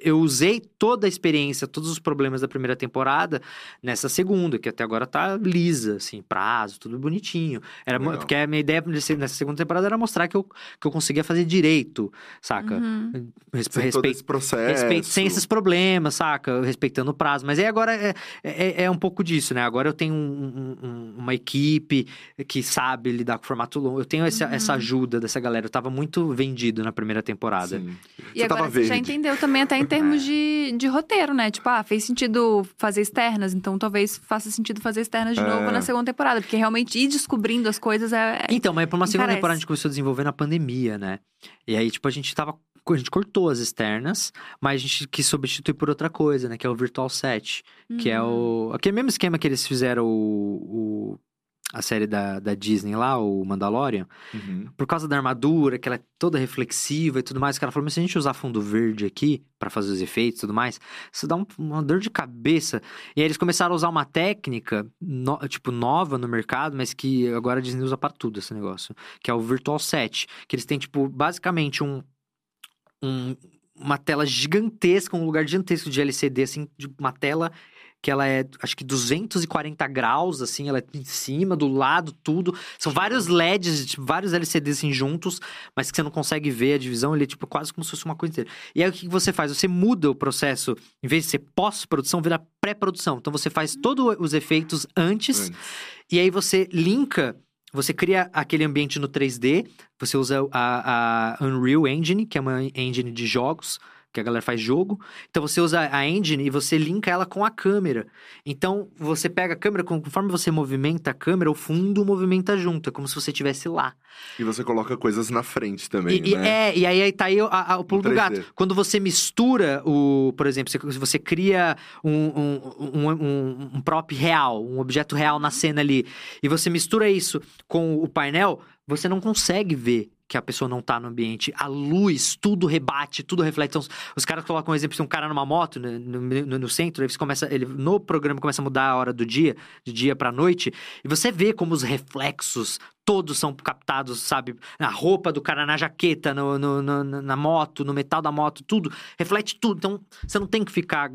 eu usei toda a experiência, todos os problemas da primeira temporada nessa segunda, que até agora tá lisa, assim, prazo, tudo bonitinho. Era, porque a minha ideia nessa segunda temporada era mostrar que eu, que eu conseguia fazer direito, saca? Uhum. Respe sem todo esse processo. Respeito, sem esses problemas, saca? Respeitando o prazo. Mas aí agora é, é, é um pouco disso, né? Agora eu tenho um, um, uma equipe que sabe lidar com formato longo. Eu tenho essa, uhum. essa ajuda dessa galera. Eu tava muito vendido na primeira temporada. Sim. E você agora você já entendeu também até termos é. de, de roteiro, né? Tipo, ah, fez sentido fazer externas, então talvez faça sentido fazer externas de é. novo na segunda temporada, porque realmente ir descobrindo as coisas é. é então, mas pra uma segunda temporada a gente começou a desenvolver na pandemia, né? E aí, tipo, a gente tava a gente cortou as externas, mas a gente quis substituir por outra coisa, né? Que é o Virtual Set. Uhum. Que é o. Hum. Aquele mesmo esquema que eles fizeram o, o a série da, da Disney lá, o Mandalorian, uhum. por causa da armadura, que ela é toda reflexiva e tudo mais, o cara falou, mas se a gente usar fundo verde aqui, para fazer os efeitos e tudo mais, isso dá um, uma dor de cabeça. E aí eles começaram a usar uma técnica, no, tipo, nova no mercado, mas que agora a Disney usa para tudo esse negócio, que é o Virtual Set, que eles têm, tipo, basicamente um... um uma tela gigantesca, um lugar gigantesco de LCD, assim, de uma tela que ela é, acho que 240 graus, assim, ela é em cima, do lado, tudo. São vários LEDs, tipo, vários LCDs assim juntos, mas que você não consegue ver a divisão, ele é tipo quase como se fosse uma coisa inteira. E aí o que você faz? Você muda o processo, em vez de ser pós-produção, vira pré-produção. Então você faz todos os efeitos antes, antes, e aí você linka você cria aquele ambiente no 3D, você usa a, a Unreal Engine, que é uma engine de jogos, que a galera faz jogo. Então você usa a engine e você linka ela com a câmera. Então você pega a câmera, conforme você movimenta a câmera, o fundo movimenta junto, é como se você estivesse lá. E você coloca coisas na frente também, e, né? É, e aí, tá aí o, a, o pulo do gato. Quando você mistura o, por exemplo, se você cria um, um, um, um, um prop real, um objeto real na cena ali, e você mistura isso com o painel, você não consegue ver que a pessoa não tá no ambiente. A luz, tudo rebate, tudo reflete. Então, os caras colocam um exemplo de um cara numa moto né, no, no, no centro, ele começa, ele, no programa começa a mudar a hora do dia, de dia para noite, e você vê como os reflexos todos são captados, sabe? Na roupa do cara, na jaqueta, no, no, no, na moto, no metal da moto, tudo. Reflete tudo. Então, você não tem que ficar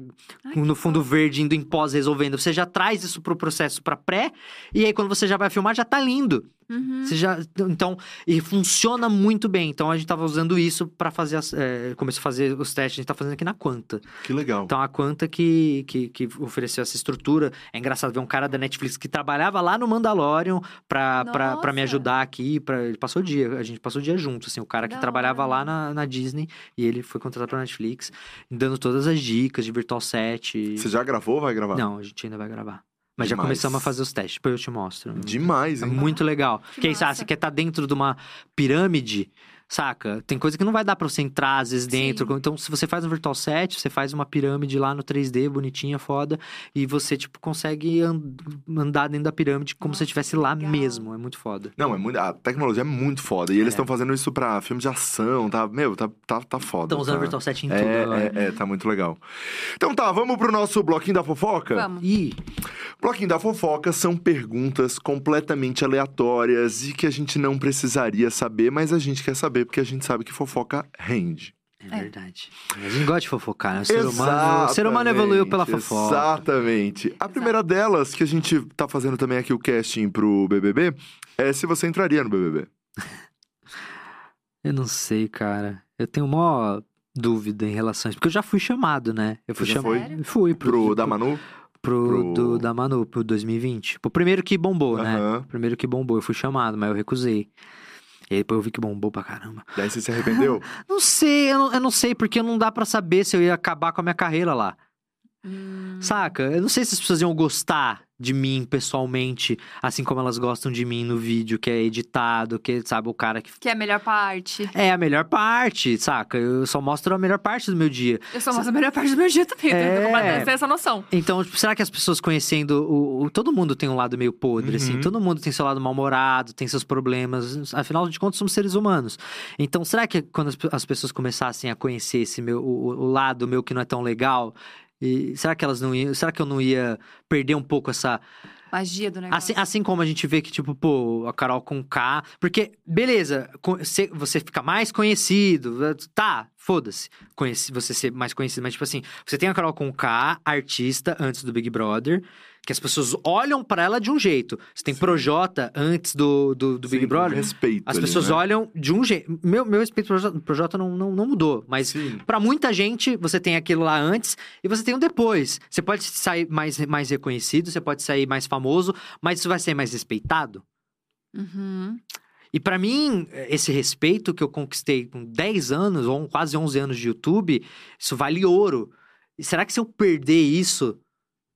Ai, no fundo verde, indo em pós, resolvendo. Você já traz isso pro processo para pré, e aí quando você já vai filmar, já tá lindo. Uhum. Você já, então, e funciona muito bem. Então, a gente tava usando isso para fazer, as, é, começou a fazer os testes, a gente tá fazendo aqui na Quanta. Que legal. Então, a Quanta que, que, que ofereceu essa estrutura. É engraçado ver um cara da Netflix que trabalhava lá no Mandalorian pra me ajudar aqui. Pra, ele passou o dia, a gente passou o dia junto, assim. O cara que da trabalhava hora. lá na, na Disney e ele foi contratado pra Netflix, dando todas as dicas de Virtual Set. Você já gravou ou vai gravar? Não, a gente ainda vai gravar. Mas Demais. já começamos a fazer os testes, depois eu te mostro. Demais, hein? É muito legal. Que Porque aí, ah, você quer estar tá dentro de uma pirâmide Saca? Tem coisa que não vai dar pra você entrar, às vezes, dentro. Sim. Então, se você faz um Virtual Set, você faz uma pirâmide lá no 3D, bonitinha, foda, e você, tipo, consegue andar dentro da pirâmide como se você estivesse lá legal. mesmo. É muito foda. Não, é muito. A tecnologia é muito foda. E é. eles estão fazendo isso pra filme de ação, tá? Meu, tá, tá, tá foda. Estão usando tá... Virtual Set em é, tudo. É, é, tá muito legal. Então tá, vamos pro nosso bloquinho da fofoca? Vamos. Ih. Bloquinho da fofoca são perguntas completamente aleatórias e que a gente não precisaria saber, mas a gente quer saber porque a gente sabe que fofoca rende. É, é verdade. A gente gosta de fofocar, né? O ser, humano, o ser humano evoluiu pela fofoca. Exatamente. A primeira delas, que a gente tá fazendo também aqui o casting pro BBB, é se você entraria no BBB. eu não sei, cara. Eu tenho maior dúvida em relação a isso. Porque eu já fui chamado, né? Eu fui chamado. Fui pro, pro da Manu? Pro, pro... Do, da Manu, pro 2020. Pro primeiro que bombou, uhum. né? Primeiro que bombou, eu fui chamado, mas eu recusei. E aí depois eu vi que bombou pra caramba. Daí você se arrependeu? não sei, eu não, eu não sei, porque não dá para saber se eu ia acabar com a minha carreira lá. Hum. Saca? Eu não sei se as pessoas iam gostar de mim pessoalmente, assim como elas gostam de mim no vídeo que é editado, que sabe o cara que que é a melhor parte. É a melhor parte, saca? Eu só mostro a melhor parte do meu dia. Eu só mostro a melhor parte do meu dia também, é... tenho essa noção. Então, tipo, será que as pessoas conhecendo o, o, todo mundo tem um lado meio podre assim? uhum. assim, todo mundo tem seu lado mal-humorado, tem seus problemas, afinal de contas somos seres humanos. Então, será que quando as, as pessoas começassem a conhecer esse meu o, o lado meu que não é tão legal, e será que elas não iam. Será que eu não ia perder um pouco essa. Magia do negócio. Assim, assim como a gente vê que, tipo, pô, a Carol com K. Porque, beleza, você fica mais conhecido. Tá, foda-se. Você ser mais conhecido. Mas, tipo assim, você tem a Carol com K, artista, antes do Big Brother que as pessoas olham para ela de um jeito. Você tem Sim. Projota antes do, do, do Sim, Big Brother. respeito. As ali, pessoas né? olham de um jeito. Meu, meu respeito pro Projota não, não, não mudou. Mas para muita gente, você tem aquilo lá antes e você tem o depois. Você pode sair mais, mais reconhecido, você pode sair mais famoso, mas isso vai ser mais respeitado. Uhum. E para mim, esse respeito que eu conquistei com 10 anos, ou quase 11 anos de YouTube, isso vale ouro. E será que se eu perder isso,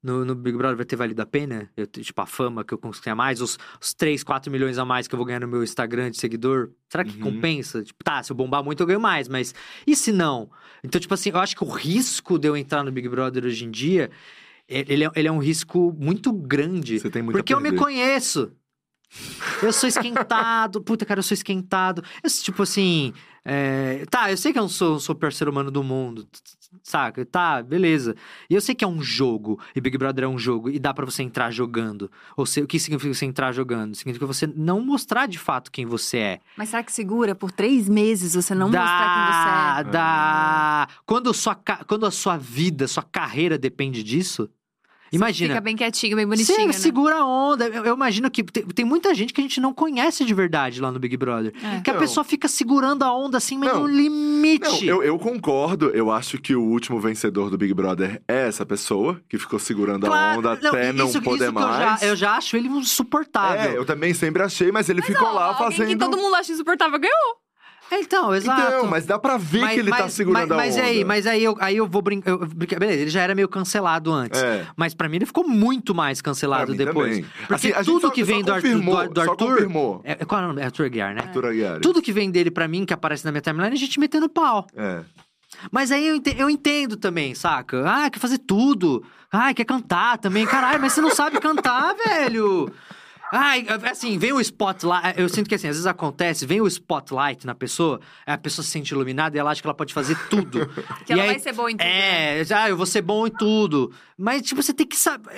no, no, Big Brother vai ter valido a pena? Eu, tipo, a fama que eu consigo mais, os, os 3, 4 milhões a mais que eu vou ganhar no meu Instagram de seguidor. Será que uhum. compensa? Tipo, tá, se eu bombar muito eu ganho mais, mas e se não? Então, tipo assim, eu acho que o risco de eu entrar no Big Brother hoje em dia, ele é, ele é um risco muito grande. Você tem muito Porque eu me conheço. Eu sou esquentado, puta, cara, eu sou esquentado. Eu, tipo assim, é... tá, eu sei que eu não sou, sou o pior ser humano do mundo, saca? Tá, beleza. E eu sei que é um jogo, e Big Brother é um jogo, e dá para você entrar jogando. Ou seja, o que significa você entrar jogando? Significa você não mostrar de fato quem você é. Mas será que segura por três meses você não dá, mostrar quem você é? Dá, Quando a, sua, quando a sua vida, sua carreira depende disso, Imagina. Fica bem quietinho, bem bonitinho. Você né? segura a onda. Eu, eu imagino que tem, tem, muita gente que a gente não conhece de verdade lá no Big Brother. É. Que a não. pessoa fica segurando a onda assim, mas não. no limite. Não, eu, eu, concordo. Eu acho que o último vencedor do Big Brother é essa pessoa que ficou segurando claro. a onda até não, isso, poder isso mais. Eu já, eu já, acho ele insuportável. É, eu também sempre achei, mas ele mas ficou lá fazendo. que todo mundo acha insuportável ganhou. Então, exato. Então, mas dá pra ver mas, que ele tá mas, tá segurando mas, mas a onda. Aí, mas aí eu, aí eu vou brincar. Beleza, ele já era meio cancelado antes. É. Mas pra mim ele ficou muito mais cancelado depois. Também. Porque assim, tudo só, que vem do Arthur. Do, do Arthur confirmou. É, qual é o nome? É Arthur Aguiar, né? Arthur Aguiar. Tudo que vem dele pra mim, que aparece na minha timeline, é a gente metendo pau. É. Mas aí eu entendo, eu entendo, também, saca? Ah, quer fazer tudo. Ah, quer cantar também. Caralho, mas você não sabe cantar, velho. Ai, assim, vem o spotlight. Eu sinto que assim, às vezes acontece, vem o spotlight na pessoa, a pessoa se sente iluminada e ela acha que ela pode fazer tudo. que e ela aí, vai ser boa em tudo. É, né? ah, eu vou ser bom em tudo. Mas, tipo, você tem que saber.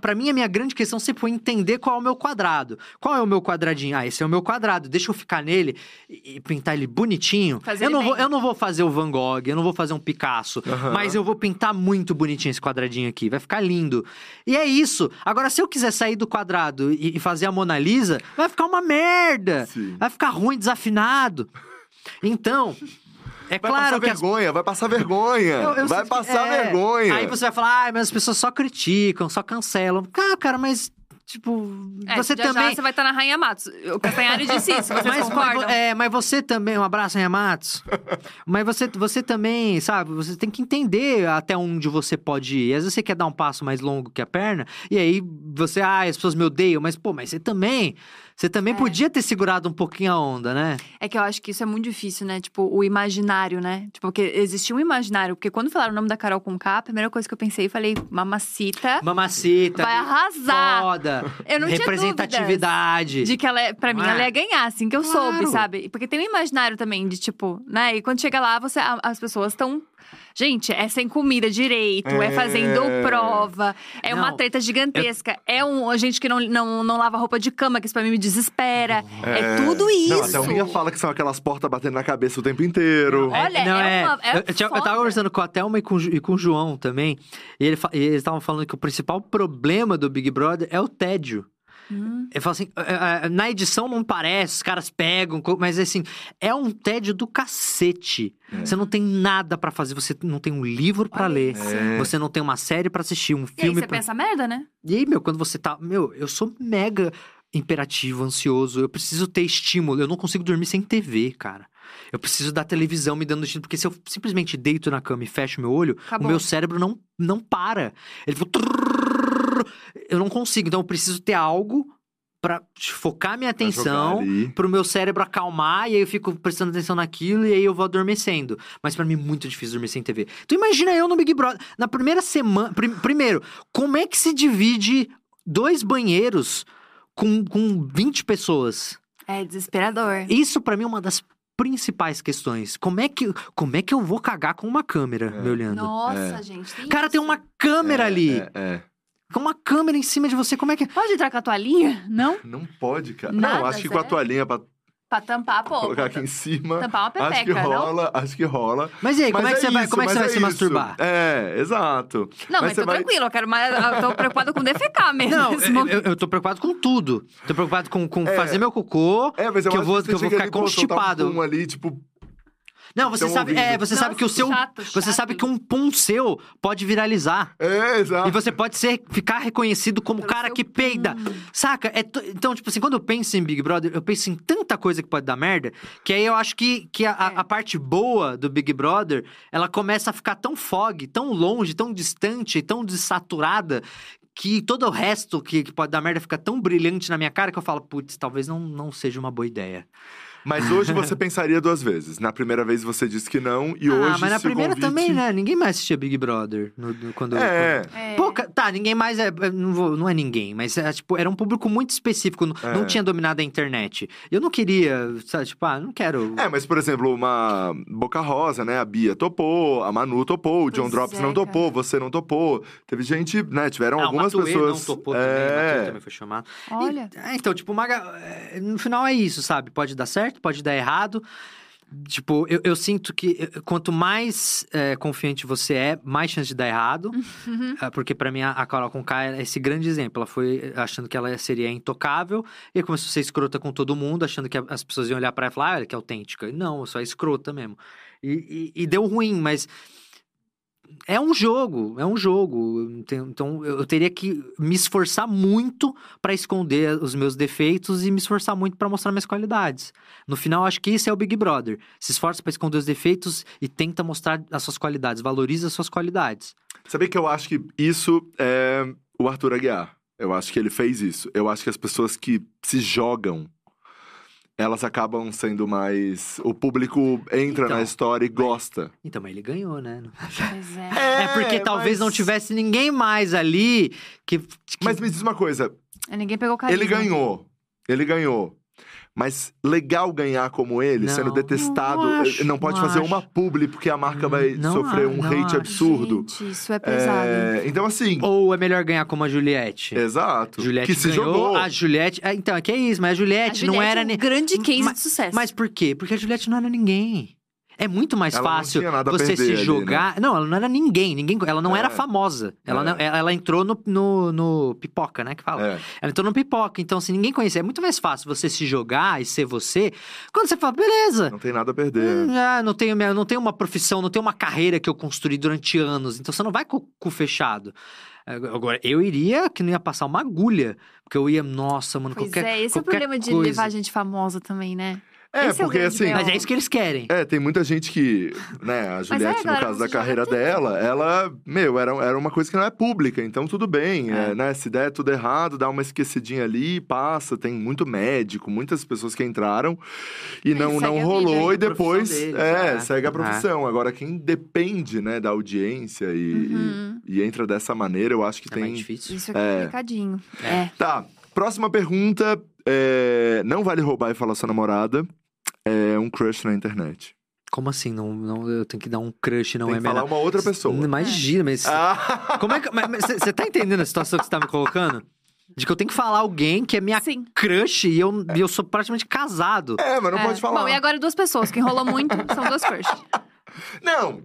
Pra mim, a minha grande questão sempre foi entender qual é o meu quadrado. Qual é o meu quadradinho? Ah, esse é o meu quadrado. Deixa eu ficar nele e pintar ele bonitinho. Fazer eu, não vou, eu não vou fazer o Van Gogh, eu não vou fazer um Picasso. Uhum. Mas eu vou pintar muito bonitinho esse quadradinho aqui. Vai ficar lindo. E é isso. Agora, se eu quiser sair do quadrado e, e fazer a Mona Lisa, vai ficar uma merda. Sim. Vai ficar ruim, desafinado. Então, é vai claro passar vergonha, as... vai passar vergonha. Eu, eu vai passar é... vergonha. Aí você vai falar, ah, mas as pessoas só criticam, só cancelam. Ah, cara, mas Tipo, é, você já, também. Já você vai estar tá na Rainha Matos. O Castanhari disse isso, vocês mas, concordam? Mas, é, mas você também. Um abraço, Rainha Matos. mas você, você também, sabe? Você tem que entender até onde você pode ir. Às vezes você quer dar um passo mais longo que a perna, e aí você, ah, as pessoas me odeiam, mas, pô, mas você também. Você também é. podia ter segurado um pouquinho a onda, né? É que eu acho que isso é muito difícil, né? Tipo, o imaginário, né? Tipo, porque existia um imaginário. Porque quando falaram o nome da Carol com K, a primeira coisa que eu pensei, falei, mamacita. Mamacita. Vai arrasar. Foda. Eu não Representatividade. De que ela, é, pra mim, é? ela ia ganhar, assim, que eu claro. soube, sabe? Porque tem um imaginário também de, tipo, né? E quando chega lá, você, as pessoas estão Gente, é sem comida direito, é, é fazendo prova, é não, uma treta gigantesca. Eu... É um gente que não, não, não lava roupa de cama, que isso pra mim me desespera. É, é tudo isso. Não, até o Minha fala que são aquelas portas batendo na cabeça o tempo inteiro. Olha, não, é, é, uma, é eu, eu, eu tava conversando com a Thelma e com, e com o João também. E, ele, e eles estavam falando que o principal problema do Big Brother é o tédio. Hum. Eu falo assim, é, é, na edição não parece, os caras pegam, mas assim, é um tédio do cacete. É. Você não tem nada para fazer, você não tem um livro para ler, é. você não tem uma série para assistir, um filme. E aí você pra... pensa merda, né? E aí, meu, quando você tá. Meu, eu sou mega imperativo, ansioso, eu preciso ter estímulo, eu não consigo dormir sem TV, cara. Eu preciso da televisão me dando estímulo, porque se eu simplesmente deito na cama e fecho meu olho, Acabou. o meu cérebro não, não para. Ele fica eu não consigo. Então eu preciso ter algo para focar minha atenção, para o meu cérebro acalmar, e aí eu fico prestando atenção naquilo e aí eu vou adormecendo. Mas para mim é muito difícil dormir sem TV. Então imagina eu no Big Brother, na primeira semana, prim, primeiro, como é que se divide dois banheiros com, com 20 pessoas? É desesperador. Isso para mim é uma das principais questões. Como é que, como é que eu vou cagar com uma câmera é. me olhando? Nossa, é. gente. Tem Cara, isso. tem uma câmera é, ali. É, é. Com uma câmera em cima de você, como é que. Pode entrar com a toalhinha? Não? Não pode, cara. Nada, não, acho que com a toalhinha pra Pra tampar, pô. Colocar aqui em cima. Tampar uma pepeca, Acho que rola, não? acho que rola. Mas e aí, como mas é que você, isso, vai, como é que você vai é se masturbar? É, exato. Não, mas, mas tô vai... tranquilo, eu quero mais. Eu tô preocupado com defecar mesmo. Não, eu, eu tô preocupado com tudo. Tô preocupado com, com é. fazer meu cocô. É, mas eu que eu vou, que, que eu vou ficar constipado. Um ali, tipo, não, você sabe, é, você sabe que o seu, chato, chato. você sabe que um pum seu pode viralizar. É, exato. E você pode ser ficar reconhecido como o cara que pum. peida. Saca? É então, tipo assim, quando eu penso em Big Brother, eu penso em tanta coisa que pode dar merda, que aí eu acho que, que a, é. a parte boa do Big Brother, ela começa a ficar tão fog, tão longe, tão distante, tão desaturada, que todo o resto que, que, pode dar merda fica tão brilhante na minha cara que eu falo, putz, talvez não, não seja uma boa ideia. Mas hoje você pensaria duas vezes. Na primeira vez você disse que não, e ah, hoje. Ah, mas na primeira convite... também, né? Ninguém mais assistia Big Brother. No, no, quando, é. Quando... é. Pô, tá, ninguém mais é. é não, vou, não é ninguém, mas é, tipo, era um público muito específico. É. Não tinha dominado a internet. Eu não queria, sabe, tipo, ah, não quero. É, mas por exemplo, uma Boca Rosa, né? A Bia topou, a Manu topou, o John Drops não é, topou, você não topou. Teve gente, né? Tiveram ah, algumas o pessoas. não topou é... também, o também foi chamado. Olha. E, então, tipo, uma, no final é isso, sabe? Pode dar certo, pode dar errado. Tipo, eu, eu, sinto que eh, quanto mais é, confiante você é, mais chance de dar errado. Uhum. É, porque para mim a, Carol Conká é esse grande exemplo. Ela foi achando que ela seria intocável e começou a ser escrota com todo mundo, achando que as pessoas iam olhar para ela e falar, ah, ela que é autêntica. Não, só é escrota mesmo. E, e, e deu ruim, mas é um jogo, é um jogo. Então eu teria que me esforçar muito para esconder os meus defeitos e me esforçar muito para mostrar minhas qualidades. No final, acho que isso é o Big Brother. Se esforça para esconder os defeitos e tenta mostrar as suas qualidades, valoriza as suas qualidades. Sabia que eu acho que isso é o Arthur Aguiar. Eu acho que ele fez isso. Eu acho que as pessoas que se jogam elas acabam sendo mais. O público entra então, na história e gosta. Então, mas ele ganhou, né? Pois é. É, é porque talvez mas... não tivesse ninguém mais ali que, que. Mas me diz uma coisa. Ninguém pegou carisma. Ele ganhou. Ele ganhou. Mas legal ganhar como ele, não, sendo detestado. Não, acho, não pode não fazer acho. uma publi, porque a marca vai sofrer um hate acho. absurdo. Gente, isso é pesado. É... Então, assim. Ou é melhor ganhar como a Juliette. Exato. Juliette que se ganhou, jogou. A Juliette. É, então, é que é isso, mas a Juliette, a Juliette não era. É um grande case mas, de sucesso. Mas por quê? Porque a Juliette não era ninguém. É muito mais Ela fácil você se ali, jogar. né? Não, ela não era ninguém, ninguém. Ela não É. era famosa. Ela, É. não- ela, ela entrou no, no, no pipoca, né? Que fala. É. Ela entrou no pipoca. Então, se ninguém conhecer, é muito mais fácil você se jogar e ser você. Quando você fala, beleza. Não tem nada a perder. Hum, ah, não tenho, não tenho uma profissão, não tenho uma carreira que eu construí durante anos. Então você não vai com o cu fechado. Agora, eu iria que não ia passar uma agulha. Porque eu ia, nossa, mano, Pois qualquer. é, esse é o qualquer problema de coisa. levar gente famosa também, né? É, Esse é porque grande assim. Mas é isso que eles querem. É, tem muita gente que, né, a Juliette, no galera, caso da carreira tudo. dela, ela, meu, era, era uma coisa que não é pública, então tudo bem, É. é, né? Se der tudo errado, dá uma esquecidinha ali, passa. Tem muito médico, muitas pessoas que entraram e não, segue não vida, rolou é e depois, deles, é, é. segue a É. profissão. Agora, quem depende, né, da audiência e, Uhum. e, e entra dessa maneira, eu acho que É tem. mais difícil. Isso é É. complicadinho. É. É. Tá, próxima pergunta. é, Não vale roubar e falar sua namorada. É um crush na internet. Como assim? Não, não, eu tenho que dar um crush, não Tem é que falar uma outra pessoa. Imagina, mas. Ah! Como é que. Você tá entendendo a situação que você tá me colocando? De que eu tenho que falar alguém que é minha Sim. crush e eu, e eu sou praticamente casado. É, mas não É. pode falar. Bom, e agora duas pessoas. Quem rolou muito são duas crush. Não!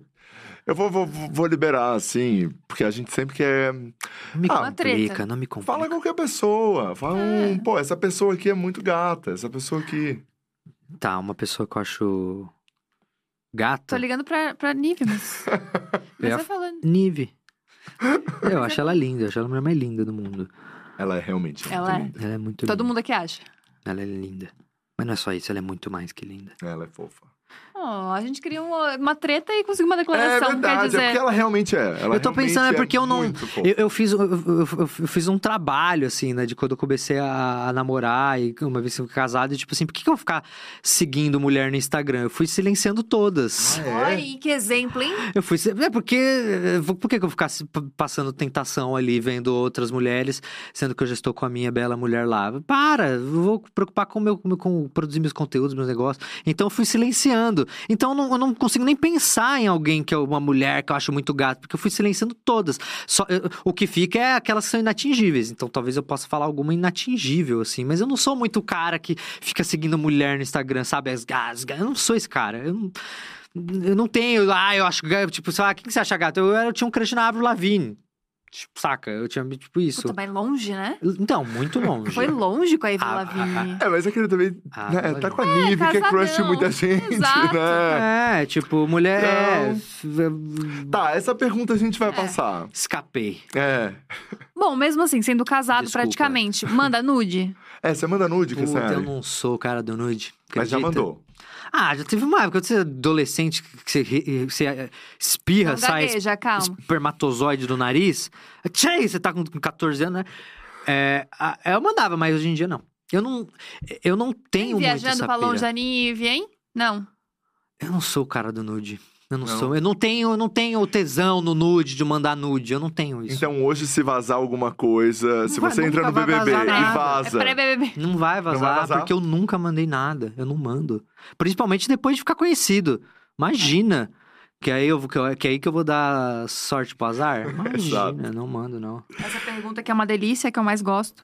Eu vou, vou, vou liberar, assim, porque a gente sempre quer. Não me Ah, uma complica, treta. não me complica. Fala qualquer pessoa. Fala, É. um, pô, essa pessoa aqui é muito gata. Essa pessoa aqui. Tá, uma pessoa que eu acho. Gata. Tô ligando pra, pra Nive, mas. Mas vai falando. Nive. Eu acho ela linda, eu acho ela a mulher mais linda do mundo. Ela é realmente muito Ela é. linda. Ela é muito Todo linda. mundo aqui acha. Ela é linda. Mas não é só isso, ela é muito mais que linda. Ela é fofa. Oh, a gente queria uma, uma treta e conseguiu uma É declaração. quer verdade, dizer. é porque ela realmente é. Ela Eu tô realmente pensando, é porque eu não-. Eu, eu fiz, eu, eu- eu fiz um trabalho, assim, né? De quando eu comecei a, a namorar e uma vez que eu fui casado, e tipo assim, por que, que eu vou ficar seguindo mulher no Instagram? Eu fui silenciando todas. Ah, é? Ai, que exemplo, hein? Eu fui. É porque. Por que que eu vou ficar passando tentação ali, vendo outras mulheres, sendo que eu já estou com a minha bela mulher lá? Para! Eu vou preocupar com, meu, com, com produzir meus conteúdos, meus negócios. Então eu fui silenciando. Então eu não, eu não consigo nem pensar em alguém que é uma mulher que eu acho muito gato, porque eu fui silenciando todas. Só, eu- o que fica é aquelas que são inatingíveis. Então talvez eu possa falar alguma inatingível, assim. Mas eu não sou muito cara que fica seguindo mulher no Instagram, sabe? As gas, eu não sou esse cara. Eu não. Eu não tenho, ah, eu acho, tipo, sei lá, quem que você acha gato? Eu, eu tinha um crush na Avril Lavigne. Tipo, saca? Eu tinha, tipo, isso. Puta, mas longe, né? Então, muito longe. Foi longe com a Avril Ah, Lavigne. É, mas aquele também. Ah, né, tá com a Nive, que é crush de muita gente, Exato. né? É, tipo, mulher. é, Tá, essa pergunta a gente vai É. passar. Escapei. É. Bom, mesmo assim, sendo casado Desculpa. praticamente, manda nude. É, você manda nude, que Puta, eu não sou o cara do nude. Mas já acredita? mandou. Ah, já teve uma época, quando você é adolescente, que você, você é, espirra, Não sai gagueja, calma. espermatozoide do nariz. Tchê, você tá com 14 anos, né? É, eu mandava, mas hoje em dia não. Eu não, eu não tenho muito Viajando essa pra longe da Nive, hein? Não. Eu não sou o cara do nude. Eu não, Não? sou. Eu não tenho, eu não tenho o tesão no nude de mandar nude. Eu não tenho isso. Então hoje, se vazar alguma coisa, se vai- você entra no BBB e nada. É vaza. pré-BBB. Não vai vazar, vai vazar? porque eu nunca mandei nada. Eu não mando. Principalmente depois de ficar conhecido. Imagina. Que aí, eu, que, eu- que aí que eu vou dar sorte pro azar? Imagina, não mando, não. Essa pergunta que é uma delícia, que eu mais gosto.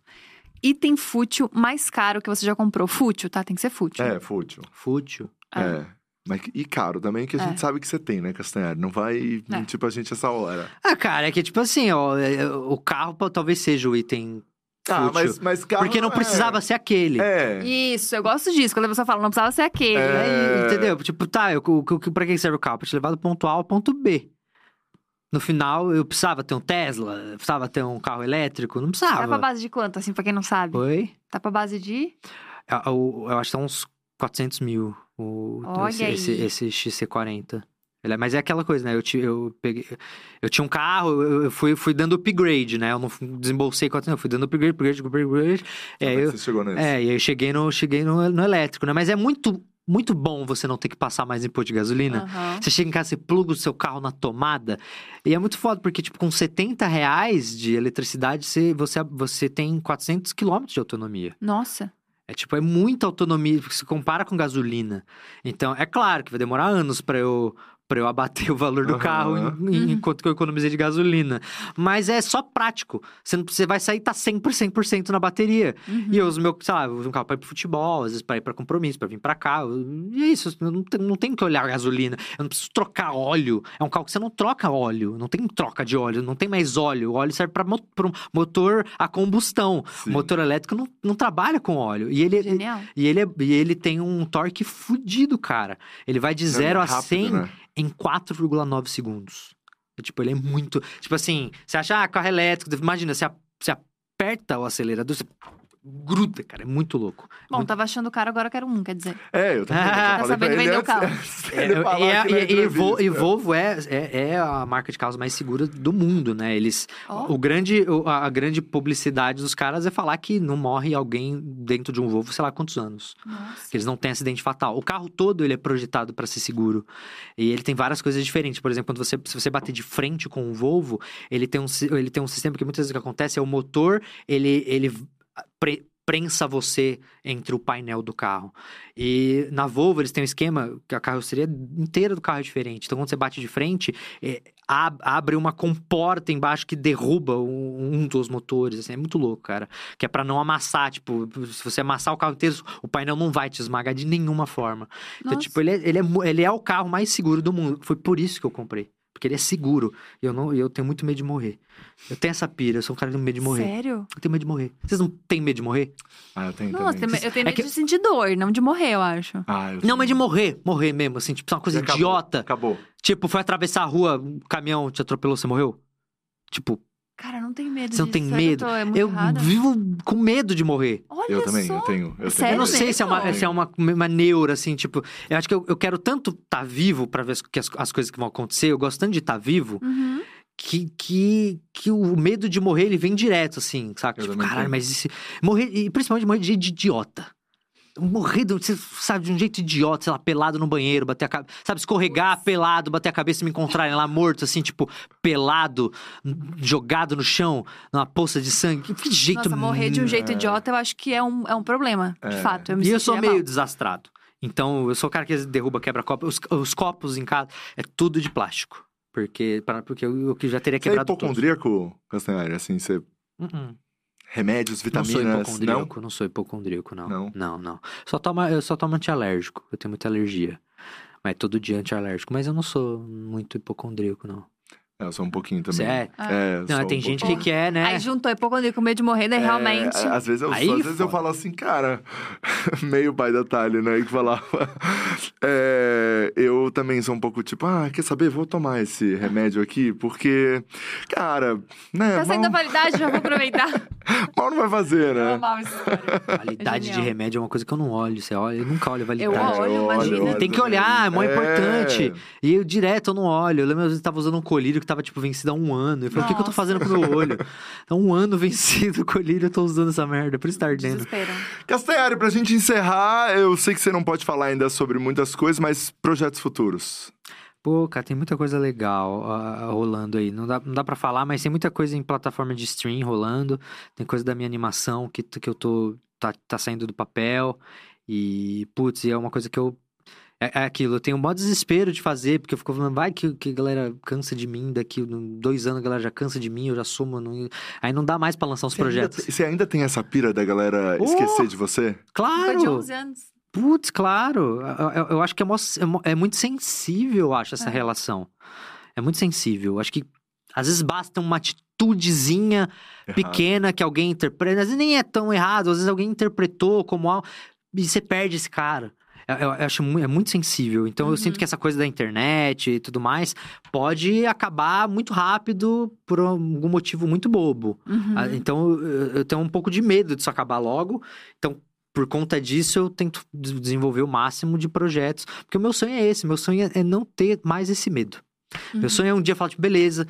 Item fútil mais caro que você já comprou? Fútil, tá? Tem que ser fútil. É, fútil. Fútil. É. É. Mas, e caro também, que a gente É. sabe que você tem, né, Castanhari? Não vai É. mentir pra gente essa hora. Ah, cara, é que tipo assim, ó, é, o carro pô, talvez seja o item Ah, fútil. mas, mas carro porque não é- precisava ser aquele. É. Isso, eu gosto disso. Quando a pessoa fala, não precisava ser aquele. É. Aí, entendeu? Tipo, tá, eu, o, o, pra que serve o carro? Pra te levar do ponto A ao ponto B. No final, eu precisava ter um Tesla, eu precisava ter um carro elétrico, não Tá pra precisava. base de quanto, assim, pra quem não sabe? Oi? Tá pra base de. Eu, eu, eu acho que tá uns 400 mil o, Olha esse, aí. esse, esse XC40. Ele é- mas é aquela coisa, né? Eu, eu, peguei, eu tinha um carro, eu, fui, fui dando upgrade, né? Eu não desembolsei 400, eu fui dando upgrade, upgrade, upgrade. É, Como é eu, você chegou nesse? é, e aí eu cheguei no, cheguei no, no elétrico, né? Mas é muito, muito bom você não ter que passar mais imposto de gasolina. Aham. Você chega em casa, você pluga o seu carro na tomada. E é muito foda, porque, tipo, com 70 reais de eletricidade, você, você, você tem 400 quilômetros de autonomia. Nossa. É tipo, é muita autonomia, se compara com gasolina. Então, é claro que vai demorar anos pra eu para eu abater o valor do uhum. carro uhum. enquanto que eu economizei de gasolina. Mas é só prático. Você, não, você vai sair tá sempre 100% na bateria. Uhum. E eu uso meu, sei lá, eu uso um carro para ir pro futebol, às vezes para ir para compromisso, para vir para cá. E é isso, eu não, não tenho que olhar a gasolina. Eu não preciso trocar óleo. É um carro que você não troca óleo, não tem troca de óleo, não tem mais óleo. O óleo serve para mo motor a combustão. Sim. O motor elétrico não, não trabalha com óleo. E ele, Genial. E ele, é, e ele tem um torque fudido, cara. Ele vai de 0 é a 100 né? Em 4,9 segundos. É, tipo, ele é muito. Tipo assim, você acha, ah, carro elétrico, imagina, você, você aperta o acelerador, você gruda, cara. É muito louco. Bom, muito... tava achando caro, agora quero um, quer dizer. É, eu também. Ah, tá sabendo vender o carro. É, e, e, e, e, Volvo é, é, é, a marca de carros mais segura do mundo, né? Eles. Oh. O grande, a grande publicidade dos caras é falar que não morre alguém dentro de um Volvo, sei lá quantos anos. Nossa. Que eles não têm acidente fatal. O carro todo ele é projetado para ser seguro. E ele tem várias coisas diferentes. Por exemplo, quando você, se você bater de frente com um Volvo, ele tem um, ele tem um sistema que muitas vezes o que acontece é o motor, ele, ele pre prensa você entre o painel do carro. E na Volvo eles têm um esquema que a carroceria inteira do carro é diferente. Então quando você bate de frente, é, ab abre uma comporta embaixo que derruba um, um dos motores. Assim, é muito louco, cara. Que é para não amassar. Tipo, se você amassar o carro inteiro, o painel não vai te esmagar de nenhuma forma. Então, Nossa. Então, tipo, ele é, ele, é, ele é o carro mais seguro do mundo. Foi por isso que eu comprei. Porque ele é seguro. E eu, não, eu tenho muito medo de morrer. Eu tenho essa pira, eu sou um cara que tem medo de morrer. Sério? Eu tenho medo de morrer. Vocês não têm medo de morrer? Ah, eu tenho Nossa, também. eu tenho é medo que... de sentir dor, não de morrer, eu acho. Ah, eu não, mas de morrer. Morrer mesmo, assim, tipo, uma coisa acabou, idiota. Acabou. Tipo, foi atravessar a rua, um caminhão te atropelou, você morreu? Tipo, Cara, não tenho medo Você não tem medo? Eu, é eu vivo com medo de morrer. Olha eu também, só. eu tenho. Eu, Sério? eu não sei se é, uma, se é uma, uma neura, assim, tipo... Eu acho que eu, eu quero tanto estar tá vivo para ver as, as, as, coisas que vão acontecer. Eu gosto tanto de estar tá vivo... Uhum. Que, que, que o medo de morrer, ele vem direto, assim, sabe? tipo, caralho, mas... Esse... Morrer, e principalmente morrer de idiota morrer, você sabe, de um jeito idiota, sei lá, pelado no banheiro, bater a cabeça, sabe, escorregar Nossa. pelado, bater a cabeça e me encontrarem lá morto, assim, tipo, pelado, jogado no chão, numa poça de sangue. Que jeito... Nossa, morrer de um jeito idiota eu acho que é um, é um problema, de é. fato. Eu me e eu sou meio mal. desastrado. Então, eu sou o cara que derruba, quebra copo. Os, os copos em casa é tudo de plástico. Porque, pra, porque eu, eu já teria quebrado Você é hipocondríaco, Castanhari? Assim, você... Uh -uh remédios, vitaminas. Não sou hipocondríaco, não, não sou hipocondríaco, não. Não, não. não. Só toma, eu só tomo antialérgico, eu tenho muita alergia. Mas todo dia antialérgico. Mas eu não sou muito hipocondríaco, não. É, eu sou um pouquinho também. É? é não, tem um gente pouquinho. que quer, né? Aí juntou hipocondria com medo de morrer, né? É, Realmente. Às vezes eu, Aí, às vezes eu falo assim, cara, meio pai da Thalia, né? Que falava. É, eu também sou um pouco tipo, ah, quer saber? Vou tomar esse remédio aqui, porque, cara, né? Tá saindo mal... da validade, já vou aproveitar. mal não vai fazer, né? Eu mal Validade é de remédio é uma coisa que eu não olho. Você olha, eu nunca olho validade. Eu olho, imagina. Olho, tem que olhar, é muito importante. E eu direto eu não olho. Eu lembro às vezes tava usando um colírio que tava, tipo, vencido há um ano. Eu falei, o que, que eu tô fazendo com o meu olho? Há um ano vencido o colírio, eu tô usando essa merda. Por isso tá ardendo. Desespero. Castanhari, pra gente encerrar, eu sei que você não pode falar ainda sobre muitas coisas, mas projetos futuros. Pô, cara, tem muita coisa legal uh, rolando aí. Não dá, não dá pra falar, mas tem muita coisa em plataforma de stream rolando. Tem coisa da minha animação que, que eu tô. Tá, tá saindo do papel. E, putz, é uma coisa que eu é, é, aquilo, eu tenho um maior desespero de fazer, porque eu fico falando, vai que, que a galera cansa de mim, daqui dois anos a galera já cansa de mim, eu já sumo. Não... Aí não dá mais pra lançar os você projetos. Ainda, você ainda tem essa pira da galera oh, esquecer de você? Claro! de 11 anos. Putz, claro. Eu, eu, eu acho que é, é, é, muito sensível, eu acho, essa é. relação. É muito sensível. Acho que às vezes basta uma atitudezinha errado. pequena que alguém interpreta. Às vezes nem é tão errado, às vezes alguém interpretou como algo. E você perde esse cara. Eu, eu acho muito, é muito sensível. Então uhum. eu sinto uhum. que essa coisa da internet e tudo mais pode acabar muito rápido por algum motivo muito bobo. Uhum. Ah, então eu, eu tenho um pouco de medo disso acabar logo. Então por conta disso, eu tento desenvolver o máximo de projetos. Porque o meu sonho é esse, meu sonho é não ter mais esse medo. Uhum. Meu sonho é um dia falar, tipo, beleza,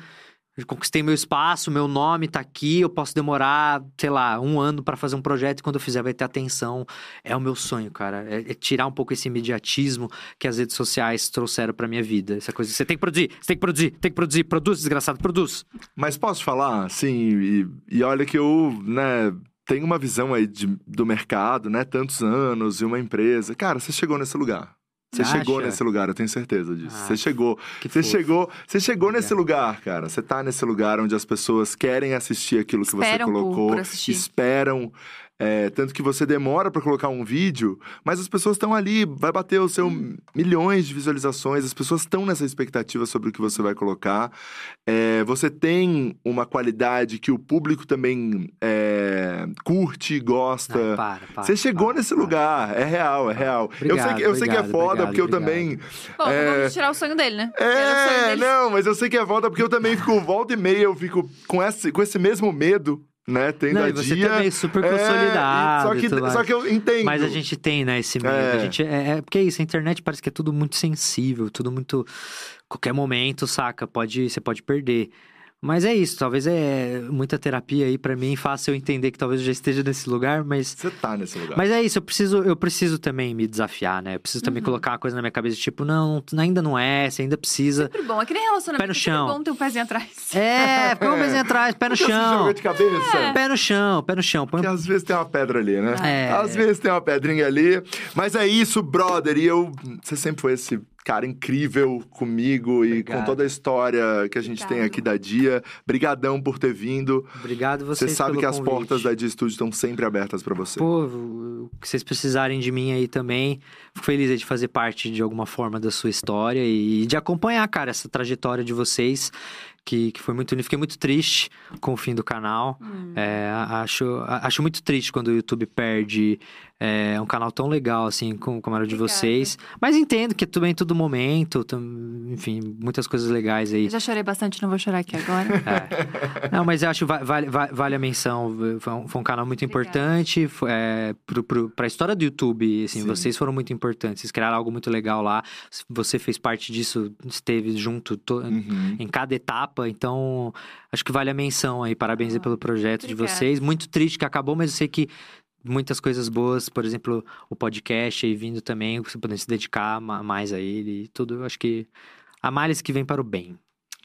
conquistei meu espaço, meu nome tá aqui, eu posso demorar, sei lá, um ano para fazer um projeto e quando eu fizer vai ter atenção. É o meu sonho, cara. É, é tirar um pouco esse imediatismo que as redes sociais trouxeram pra minha vida. Essa coisa, você tem que produzir, você tem que produzir, tem que produzir, produz, desgraçado, produz. Mas posso falar, assim, e, e olha que eu, né, tenho uma visão aí de, do mercado, né, tantos anos e uma empresa. Cara, você chegou nesse lugar. Você chegou nesse lugar, eu tenho certeza disso. Ah, você chegou. Você chegou, você chegou nesse lugar, cara. Você tá nesse lugar onde as pessoas querem assistir aquilo que esperam você colocou, por, por esperam é, tanto que você demora para colocar um vídeo, mas as pessoas estão ali, vai bater o seu hum. milhões de visualizações, as pessoas estão nessa expectativa sobre o que você vai colocar. É, você tem uma qualidade que o público também é, curte, gosta. Não, para, para, você chegou para, nesse lugar, é real, é real. Obrigado, eu sei que, eu sei que é foda, obrigado, porque eu também. Bom, é... vamos tirar o sonho dele, né? É, não, mas eu sei que é foda, porque eu também fico volta e meia, eu fico com esse, com esse mesmo medo né? Tem não, da você dia. também é super consolidado. É, só, que, só que eu entendo. Mas a gente tem, né, esse medo. É. A gente, é, é, porque é isso, a internet parece que é tudo muito sensível, tudo muito. Qualquer momento, saca? Pode, você pode perder. Mas é isso, talvez é muita terapia aí para mim faça eu entender que talvez eu já esteja nesse lugar, mas Você tá nesse lugar. Mas é isso, eu preciso eu preciso também me desafiar, né? Eu preciso também uhum. colocar uma coisa na minha cabeça, tipo, não, ainda não é, você ainda precisa. Sempre bom, é que nem relacionamento, pé no chão. É bom ter um pezinho atrás. É, põe um pezinho atrás, pé no chão. Você de cabeça? É. Pé no chão, pé no chão. Põe... Porque às vezes tem uma pedra ali, né? É. Às vezes tem uma pedrinha ali, mas é isso, brother, e eu você sempre foi esse cara incrível comigo Obrigado. e com toda a história que a gente Obrigado. tem aqui da Dia. Brigadão por ter vindo. Obrigado vocês Você sabe que as portas da Dia Studio estão sempre abertas para você. Pô, o que vocês precisarem de mim aí também. Fico feliz de fazer parte de alguma forma da sua história e de acompanhar, cara, essa trajetória de vocês que, que foi muito. Fiquei muito triste com o fim do canal. Hum. É, acho, acho muito triste quando o YouTube perde é, um canal tão legal assim como, como era o de Obrigada. vocês. Mas entendo que tudo bem todo momento, enfim, muitas coisas legais aí. Eu já chorei bastante, não vou chorar aqui agora. É. Não, mas eu acho que vale, vale, vale a menção. Foi um, foi um canal muito Obrigada. importante é, para a história do YouTube. Assim, vocês foram muito importantes. Vocês criaram algo muito legal lá. Você fez parte disso, esteve junto to, uhum. em cada etapa etapa, então acho que vale a menção aí. Parabéns aí pelo projeto Obrigada. de vocês. Muito triste que acabou, mas eu sei que muitas coisas boas, por exemplo, o podcast aí vindo também, você poder se dedicar mais a ele e tudo. Eu acho que há males que vem para o bem.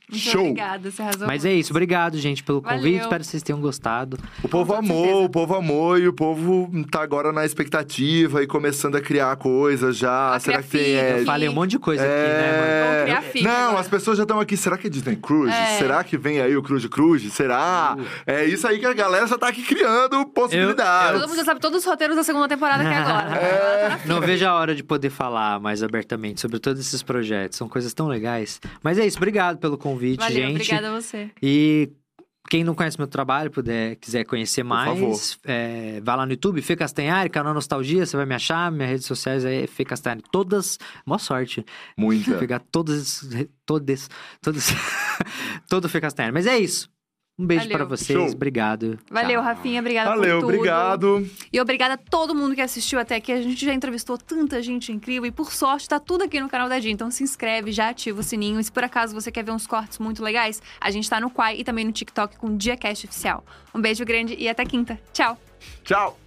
Muito Show. obrigada, você arrasou Mas é isso, obrigado, gente, pelo convite. Valeu. Espero que vocês tenham gostado. O povo amou, o poovo amou e o povo tá agora na expectativa e começando a criar coisas já. A será que tem. É... Eu falei um monte de coisa é... aqui, né, mano? Vamos criar filho, Não, agora. as pessoas já estão aqui. Será que é Disney Cruise? É. Será que vem aí o Cruise Cruise? Será? Uh. É isso aí que a galera já tá aqui criando possibilidades. Eu, eu... Todo mundo já sabe todos os roteiros da segunda temporada aqui agora. É... Não vejo a hora de poder falar mais abertamente sobre todos esses projetos. São coisas tão legais. Mas é isso, obrigado pelo convite, Valeu, gente. Obrigada a você. E quem não conhece meu trabalho, puder, quiser conhecer mais, é, vai lá no YouTube, Fê Castanhari, canal Nostalgia, você vai me achar. Minhas redes sociais é Fê Castanhari. Todas, boa sorte. Muita. Pegar todas, todas, todas, todo Fê Castanhari. Mas é isso. Um beijo para vocês, Show. obrigado. Valeu, Tchau. Rafinha, obrigada Valeu, por tudo. obrigado. E obrigada a todo mundo que assistiu até aqui. A gente já entrevistou tanta gente incrível e por sorte tá tudo aqui no canal da Dia. Então se inscreve, já ativa o sininho. E se por acaso você quer ver uns cortes muito legais, a gente tá no Quai e também no TikTok com o DiaCast Oficial. Um beijo grande e até quinta. Tchau. Tchau.